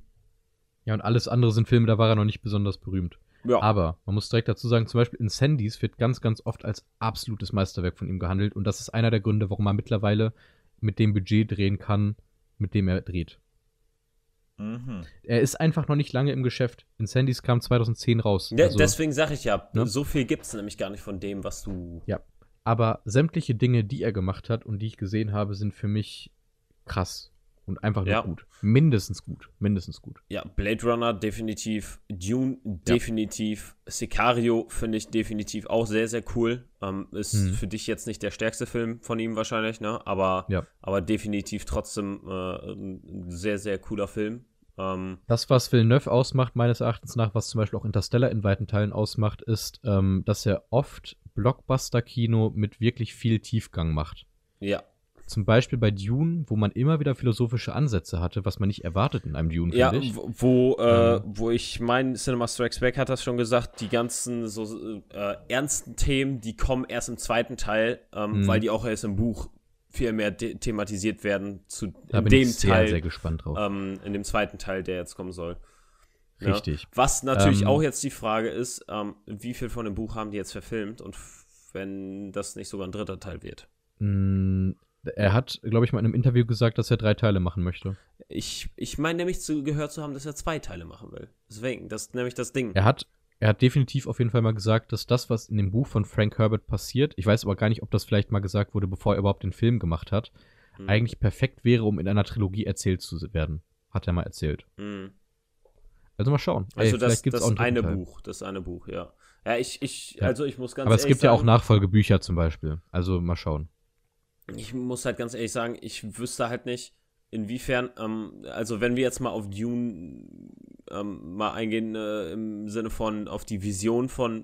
ja, und alles andere sind Filme, da war er noch nicht besonders berühmt.
ja.
Aber man muss direkt dazu sagen, zum Beispiel Incendies wird ganz, ganz oft als absolutes Meisterwerk von ihm gehandelt. Und das ist einer der Gründe, warum er mittlerweile mit dem Budget drehen kann, mit dem er dreht.
Mhm.
Er ist einfach noch nicht lange im Geschäft. Incendies kam 2010 raus.
De
Also,
deswegen sage ich ja,
ne?
so viel gibt es nämlich gar nicht von dem, was du.
ja. Aber sämtliche Dinge, die er gemacht hat und die ich gesehen habe, sind für mich krass. Und einfach nur
Ja.
gut. Mindestens gut. Mindestens gut.
Ja, Blade Runner definitiv, Dune definitiv, Sicario finde ich definitiv auch sehr, sehr cool. Ähm, ist
Mhm.
für dich jetzt nicht der stärkste Film von ihm wahrscheinlich, ne? Aber,
Ja.
aber definitiv trotzdem äh, ein sehr, sehr cooler Film. Ähm,
Das, was Villeneuve ausmacht, meines Erachtens nach, was zum Beispiel auch Interstellar in weiten Teilen ausmacht, ist, ähm, dass er oft Blockbuster-Kino mit wirklich viel Tiefgang macht.
ja,
Zum Beispiel bei Dune, wo man immer wieder philosophische Ansätze hatte, was man nicht erwartet in einem Dune,
Ja, wo, wo, äh,
Ähm.
wo ich mein, Cinema Strikes Back hat das schon gesagt, die ganzen so äh, ernsten Themen, die kommen erst im zweiten Teil, ähm,
Mhm.
weil die auch erst im Buch viel mehr thematisiert werden zu
Da
in
bin
dem
ich sehr,
Teil,
sehr gespannt drauf.
ähm, in dem zweiten Teil, der jetzt kommen soll. Ja.
Richtig.
Was natürlich
Ähm.
auch jetzt die Frage ist, ähm, wie viel von dem Buch haben die jetzt verfilmt und wenn das nicht sogar ein dritter Teil wird.
Mm, Er hat, glaube ich, mal in einem Interview gesagt, dass er drei Teile machen möchte.
Ich, ich meine nämlich zu, gehört zu haben, dass er zwei Teile machen will. Deswegen, das ist nämlich das Ding.
Er hat, er hat definitiv auf jeden Fall mal gesagt, dass das, was in dem Buch von Frank Herbert passiert, ich weiß aber gar nicht, ob das vielleicht mal gesagt wurde, bevor er überhaupt den Film gemacht hat,
Mhm.
eigentlich perfekt wäre, um in einer Trilogie erzählt zu werden. Hat er mal erzählt.
Mhm.
Also mal schauen.
Also
Ey,
das, das eine
Teil.
Buch, das eine Buch, ja. Ja, ich, ich,
Ja.
also ich muss ganz
Aber es gibt ja auch
sagen,
Nachfolgebücher zum Beispiel. Also mal schauen.
ich muss halt ganz ehrlich sagen, ich wüsste halt nicht, inwiefern, ähm, also wenn wir jetzt mal auf Dune ähm, mal eingehen, äh, im Sinne von auf die Vision von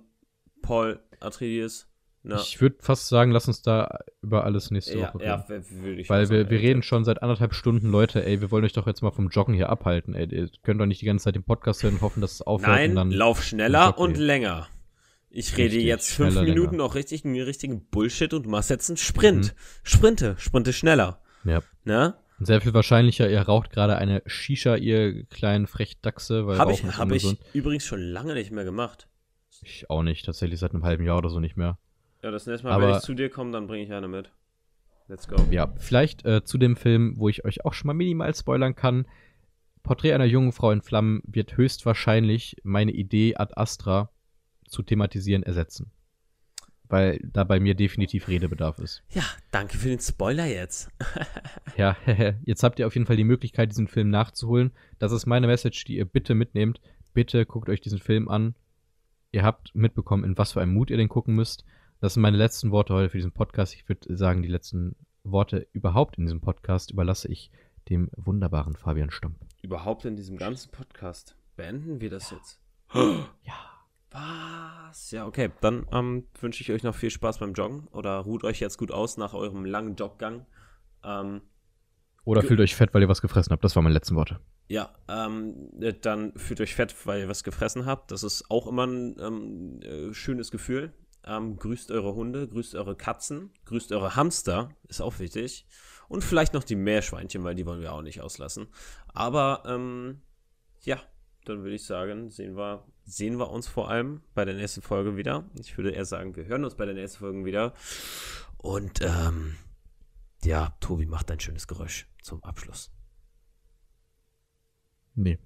Paul Atreides, ne?
Ich würde fast sagen, lass uns da über alles nächste
ja,
Woche reden.
ja, würde ich
Weil
auch
wir, wir reden schon seit anderthalb Stunden, Leute, ey, wir wollen euch doch jetzt mal vom Joggen hier abhalten, ey. Ihr könnt doch nicht die ganze Zeit den Podcast hören und hoffen, dass es aufhört
Nein,
dann.
lauf schneller und länger. Ich rede
Richtig,
jetzt fünf Minuten
länger.
noch richtig, richtigen Bullshit und machst jetzt einen Sprint.
Mhm.
Sprinte, sprinte schneller.
Ja.
Ne?
Sehr viel wahrscheinlicher, ihr raucht gerade eine Shisha, ihr kleinen Frechdachse, weil
Habe ich, hab ich übrigens schon lange nicht mehr gemacht.
Ich auch nicht, tatsächlich seit einem halben Jahr oder so nicht mehr.
Ja, das nächste Mal,
Aber-
wenn ich zu dir komme, dann bringe ich eine mit. Let's go.
Ja, vielleicht äh, zu dem Film, wo ich euch auch schon mal minimal spoilern kann. Porträt einer jungen Frau in Flammen wird höchstwahrscheinlich meine Idee ad astra zu thematisieren ersetzen. Weil da bei mir definitiv Redebedarf ist.
Ja, danke für den Spoiler jetzt. *laughs*
Ja, *laughs* jetzt habt ihr auf jeden Fall die Möglichkeit, diesen Film nachzuholen. Das ist meine Message, die ihr bitte mitnehmt. Bitte guckt euch diesen Film an. Ihr habt mitbekommen, in was für einem Mut ihr den gucken müsst. Das sind meine letzten Worte heute für diesen Podcast. Ich würde sagen, die letzten Worte überhaupt in diesem Podcast überlasse ich dem wunderbaren Fabian Stump.
Überhaupt in diesem ganzen Podcast. Beenden wir das jetzt? *gasps*
Ja.
Was? Ja, okay. Dann ähm, wünsche ich euch noch viel Spaß beim Joggen oder ruht euch jetzt gut aus nach eurem langen Joggang. Ähm,
Oder fühlt euch fett, weil ihr was gefressen habt. Das waren meine letzten Worte.
ja, ähm, äh, dann fühlt euch fett, weil ihr was gefressen habt. Das ist auch immer ein ähm, äh, schönes Gefühl. Ähm, grüßt eure Hunde, grüßt eure Katzen, grüßt eure Hamster, ist auch wichtig. Und vielleicht noch die Meerschweinchen, weil die wollen wir auch nicht auslassen. Aber ähm, ja, dann würde ich sagen, sehen wir, sehen wir uns vor allem bei der nächsten Folge wieder. Ich würde eher sagen, wir hören uns bei der nächsten Folge wieder.
Und ähm, ja, Tobi macht ein schönes Geräusch zum Abschluss.
Nee.